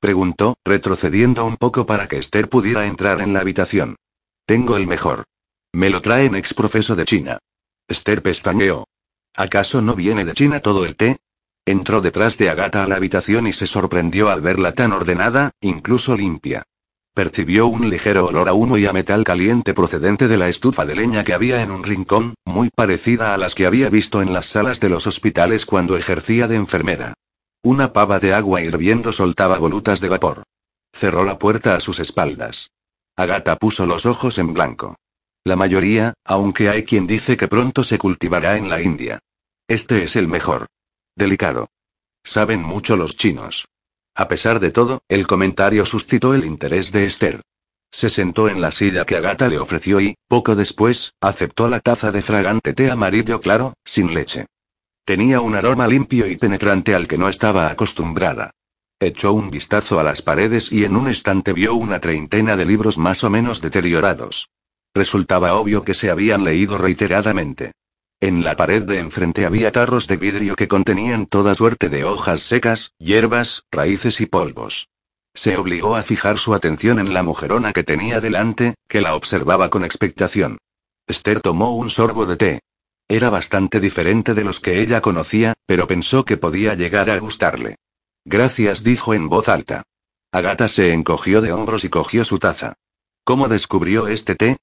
preguntó, retrocediendo un poco para que Esther pudiera entrar en la habitación. Tengo el mejor. Me lo traen ex profeso de China. Esther pestañeó. ¿Acaso no viene de China todo el té? Entró detrás de Agata a la habitación y se sorprendió al verla tan ordenada, incluso limpia. Percibió un ligero olor a humo y a metal caliente procedente de la estufa de leña que había en un rincón, muy parecida a las que había visto en las salas de los hospitales cuando ejercía de enfermera. Una pava de agua hirviendo soltaba volutas de vapor. Cerró la puerta a sus espaldas. Agata puso los ojos en blanco. La mayoría, aunque hay quien dice que pronto se cultivará en la India. Este es el mejor. Delicado. Saben mucho los chinos. A pesar de todo, el comentario suscitó el interés de Esther. Se sentó en la silla que Agata le ofreció y, poco después, aceptó la taza de fragante té amarillo claro, sin leche. Tenía un aroma limpio y penetrante al que no estaba acostumbrada. Echó un vistazo a las paredes y en un estante vio una treintena de libros más o menos deteriorados. Resultaba obvio que se habían leído reiteradamente. En la pared de enfrente había tarros de vidrio que contenían toda suerte de hojas secas, hierbas, raíces y polvos. Se obligó a fijar su atención en la mujerona que tenía delante, que la observaba con expectación. Esther tomó un sorbo de té. Era bastante diferente de los que ella conocía, pero pensó que podía llegar a gustarle. Gracias, dijo en voz alta. Agata se encogió de hombros y cogió su taza. ¿Cómo descubrió este té?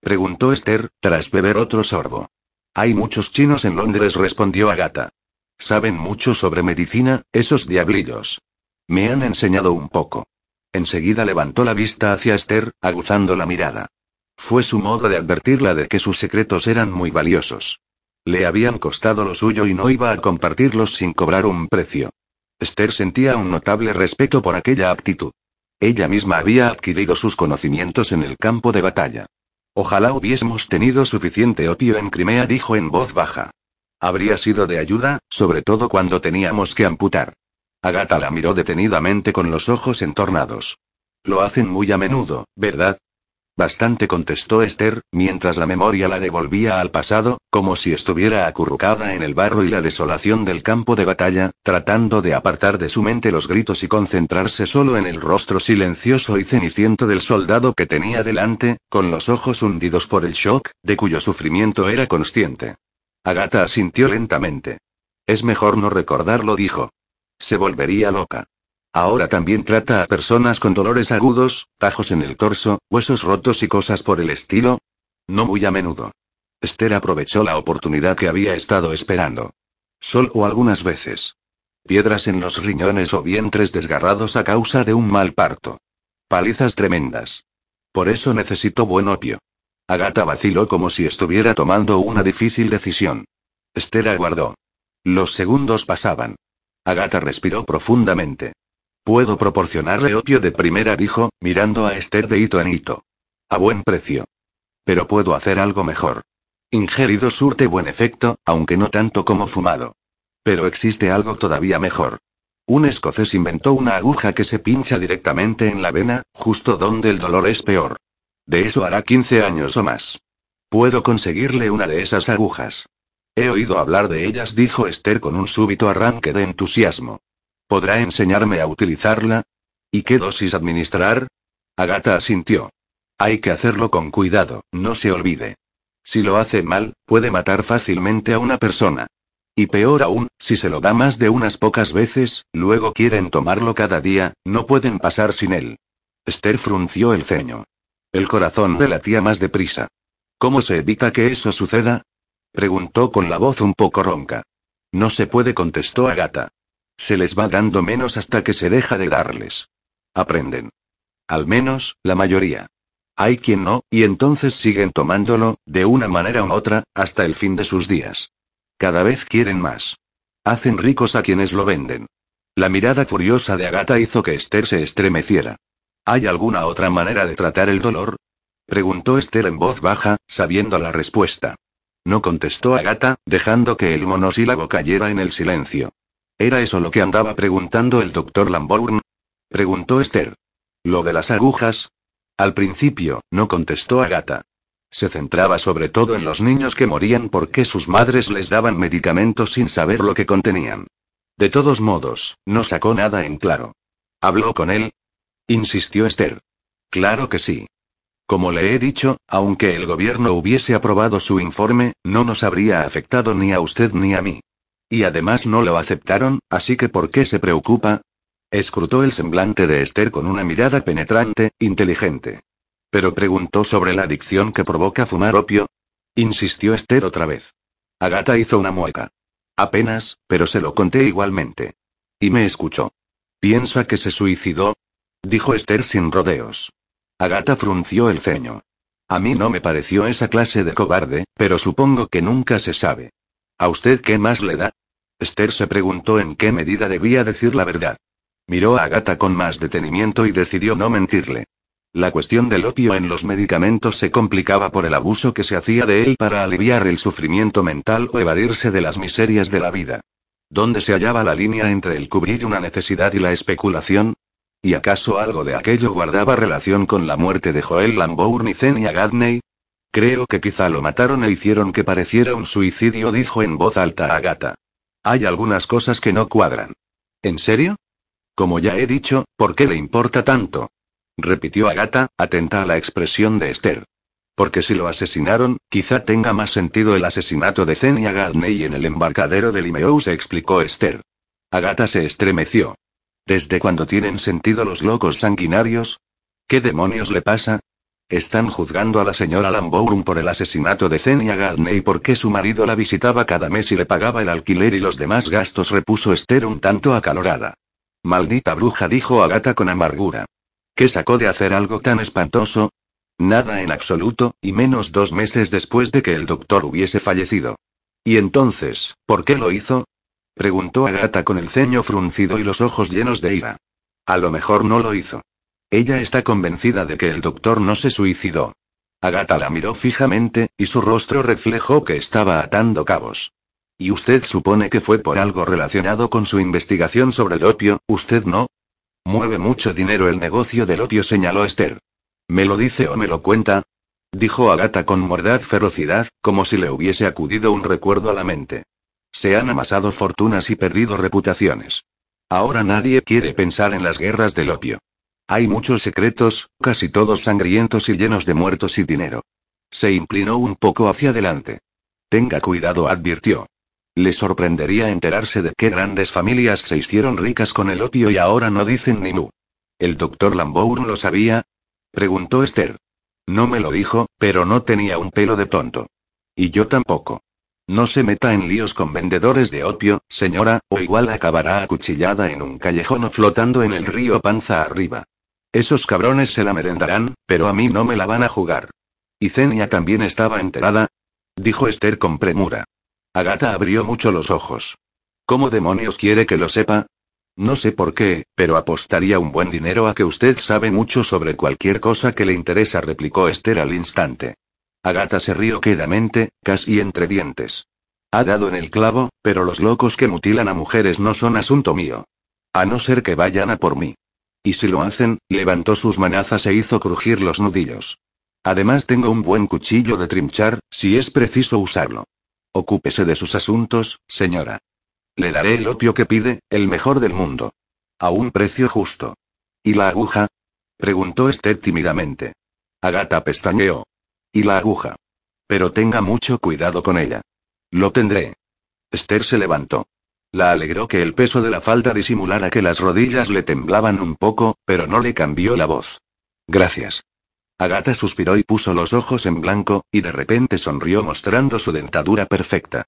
preguntó Esther, tras beber otro sorbo. Hay muchos chinos en Londres, respondió Agata. Saben mucho sobre medicina, esos diablillos. Me han enseñado un poco. Enseguida levantó la vista hacia Esther, aguzando la mirada. Fue su modo de advertirla de que sus secretos eran muy valiosos. Le habían costado lo suyo y no iba a compartirlos sin cobrar un precio. Esther sentía un notable respeto por aquella actitud. Ella misma había adquirido sus conocimientos en el campo de batalla. Ojalá hubiésemos tenido suficiente opio en Crimea, dijo en voz baja. Habría sido de ayuda, sobre todo cuando teníamos que amputar. Agata la miró detenidamente con los ojos entornados. Lo hacen muy a menudo, ¿verdad? Bastante contestó Esther, mientras la memoria la devolvía al pasado, como si estuviera acurrucada en el barro y la desolación del campo de batalla, tratando de apartar de su mente los gritos y concentrarse solo en el rostro silencioso y ceniciento del soldado que tenía delante, con los ojos hundidos por el shock, de cuyo sufrimiento era consciente. Agata asintió lentamente. Es mejor no recordarlo, dijo. Se volvería loca. Ahora también trata a personas con dolores agudos, tajos en el torso, huesos rotos y cosas por el estilo. No muy a menudo. Esther aprovechó la oportunidad que había estado esperando. Solo algunas veces. Piedras en los riñones o vientres desgarrados a causa de un mal parto. Palizas tremendas. Por eso necesito buen opio. Agata vaciló como si estuviera tomando una difícil decisión. Esther aguardó. Los segundos pasaban. Agata respiró profundamente. Puedo proporcionarle opio de primera, dijo, mirando a Esther de hito en hito. A buen precio. Pero puedo hacer algo mejor. Ingerido surte buen efecto, aunque no tanto como fumado. Pero existe algo todavía mejor. Un escocés inventó una aguja que se pincha directamente en la vena, justo donde el dolor es peor. De eso hará 15 años o más. Puedo conseguirle una de esas agujas. He oído hablar de ellas, dijo Esther con un súbito arranque de entusiasmo. ¿Podrá enseñarme a utilizarla? ¿Y qué dosis administrar? Agata asintió. Hay que hacerlo con cuidado, no se olvide. Si lo hace mal, puede matar fácilmente a una persona. Y peor aún, si se lo da más de unas pocas veces, luego quieren tomarlo cada día, no pueden pasar sin él. Esther frunció el ceño. El corazón le latía más deprisa. ¿Cómo se evita que eso suceda? Preguntó con la voz un poco ronca. No se puede, contestó Agata. Se les va dando menos hasta que se deja de darles. Aprenden. Al menos, la mayoría. Hay quien no, y entonces siguen tomándolo, de una manera u otra, hasta el fin de sus días. Cada vez quieren más. Hacen ricos a quienes lo venden. La mirada furiosa de Agata hizo que Esther se estremeciera. ¿Hay alguna otra manera de tratar el dolor? Preguntó Esther en voz baja, sabiendo la respuesta. No contestó Agata, dejando que el monosílabo cayera en el silencio. ¿Era eso lo que andaba preguntando el doctor Lambourne? Preguntó Esther. ¿Lo de las agujas? Al principio, no contestó Agata. Se centraba sobre todo en los niños que morían porque sus madres les daban medicamentos sin saber lo que contenían. De todos modos, no sacó nada en claro. ¿Habló con él? insistió Esther. Claro que sí. Como le he dicho, aunque el gobierno hubiese aprobado su informe, no nos habría afectado ni a usted ni a mí. Y además no lo aceptaron, así que ¿por qué se preocupa? Escrutó el semblante de Esther con una mirada penetrante, inteligente. Pero preguntó sobre la adicción que provoca fumar opio. Insistió Esther otra vez. Agata hizo una mueca. Apenas, pero se lo conté igualmente. Y me escuchó. ¿Piensa que se suicidó? Dijo Esther sin rodeos. Agata frunció el ceño. A mí no me pareció esa clase de cobarde, pero supongo que nunca se sabe. ¿A usted qué más le da? Esther se preguntó en qué medida debía decir la verdad. Miró a Agatha con más detenimiento y decidió no mentirle. La cuestión del opio en los medicamentos se complicaba por el abuso que se hacía de él para aliviar el sufrimiento mental o evadirse de las miserias de la vida. ¿Dónde se hallaba la línea entre el cubrir una necesidad y la especulación? ¿Y acaso algo de aquello guardaba relación con la muerte de Joel Lambourne y Zenia Gadney? Creo que quizá lo mataron e hicieron que pareciera un suicidio, dijo en voz alta Agatha. Hay algunas cosas que no cuadran. ¿En serio? Como ya he dicho, ¿por qué le importa tanto? repitió Agatha, atenta a la expresión de Esther. Porque si lo asesinaron, quizá tenga más sentido el asesinato de Zenia Gadney en el embarcadero de Limeu, se explicó Esther. Agatha se estremeció. ¿Desde cuándo tienen sentido los locos sanguinarios? ¿Qué demonios le pasa? Están juzgando a la señora Lambourne por el asesinato de Zenia Gadney porque su marido la visitaba cada mes y le pagaba el alquiler y los demás gastos, repuso Esther un tanto acalorada. Maldita bruja, dijo Agatha con amargura. ¿Qué sacó de hacer algo tan espantoso? Nada en absoluto, y menos dos meses después de que el doctor hubiese fallecido. ¿Y entonces, por qué lo hizo? preguntó Agatha con el ceño fruncido y los ojos llenos de ira. A lo mejor no lo hizo. Ella está convencida de que el doctor no se suicidó. Agatha la miró fijamente, y su rostro reflejó que estaba atando cabos. ¿Y usted supone que fue por algo relacionado con su investigación sobre el opio, usted no? Mueve mucho dinero el negocio del opio, señaló Esther. ¿Me lo dice o me lo cuenta? Dijo Agata con mordaz ferocidad, como si le hubiese acudido un recuerdo a la mente. Se han amasado fortunas y perdido reputaciones. Ahora nadie quiere pensar en las guerras del opio. Hay muchos secretos, casi todos sangrientos y llenos de muertos y dinero. Se inclinó un poco hacia adelante. Tenga cuidado, advirtió. Le sorprendería enterarse de qué grandes familias se hicieron ricas con el opio y ahora no dicen ni mu. ¿El doctor Lambourne lo sabía? Preguntó Esther. No me lo dijo, pero no tenía un pelo de tonto. Y yo tampoco. No se meta en líos con vendedores de opio, señora, o igual acabará acuchillada en un callejón o flotando en el río panza arriba. Esos cabrones se la merendarán, pero a mí no me la van a jugar. ¿Y Zenia también estaba enterada? Dijo Esther con premura. Agata abrió mucho los ojos. ¿Cómo demonios quiere que lo sepa? No sé por qué, pero apostaría un buen dinero a que usted sabe mucho sobre cualquier cosa que le interesa, replicó Esther al instante. Agata se rió quedamente, casi entre dientes. Ha dado en el clavo, pero los locos que mutilan a mujeres no son asunto mío. A no ser que vayan a por mí. Y si lo hacen, levantó sus manazas e hizo crujir los nudillos. Además tengo un buen cuchillo de trinchar, si es preciso usarlo. Ocúpese de sus asuntos, señora. Le daré el opio que pide, el mejor del mundo. A un precio justo. ¿Y la aguja? preguntó Esther tímidamente. Agata pestañeó. ¿Y la aguja? Pero tenga mucho cuidado con ella. Lo tendré. Esther se levantó. La alegró que el peso de la falda disimulara que las rodillas le temblaban un poco, pero no le cambió la voz. Gracias. Agata suspiró y puso los ojos en blanco, y de repente sonrió mostrando su dentadura perfecta.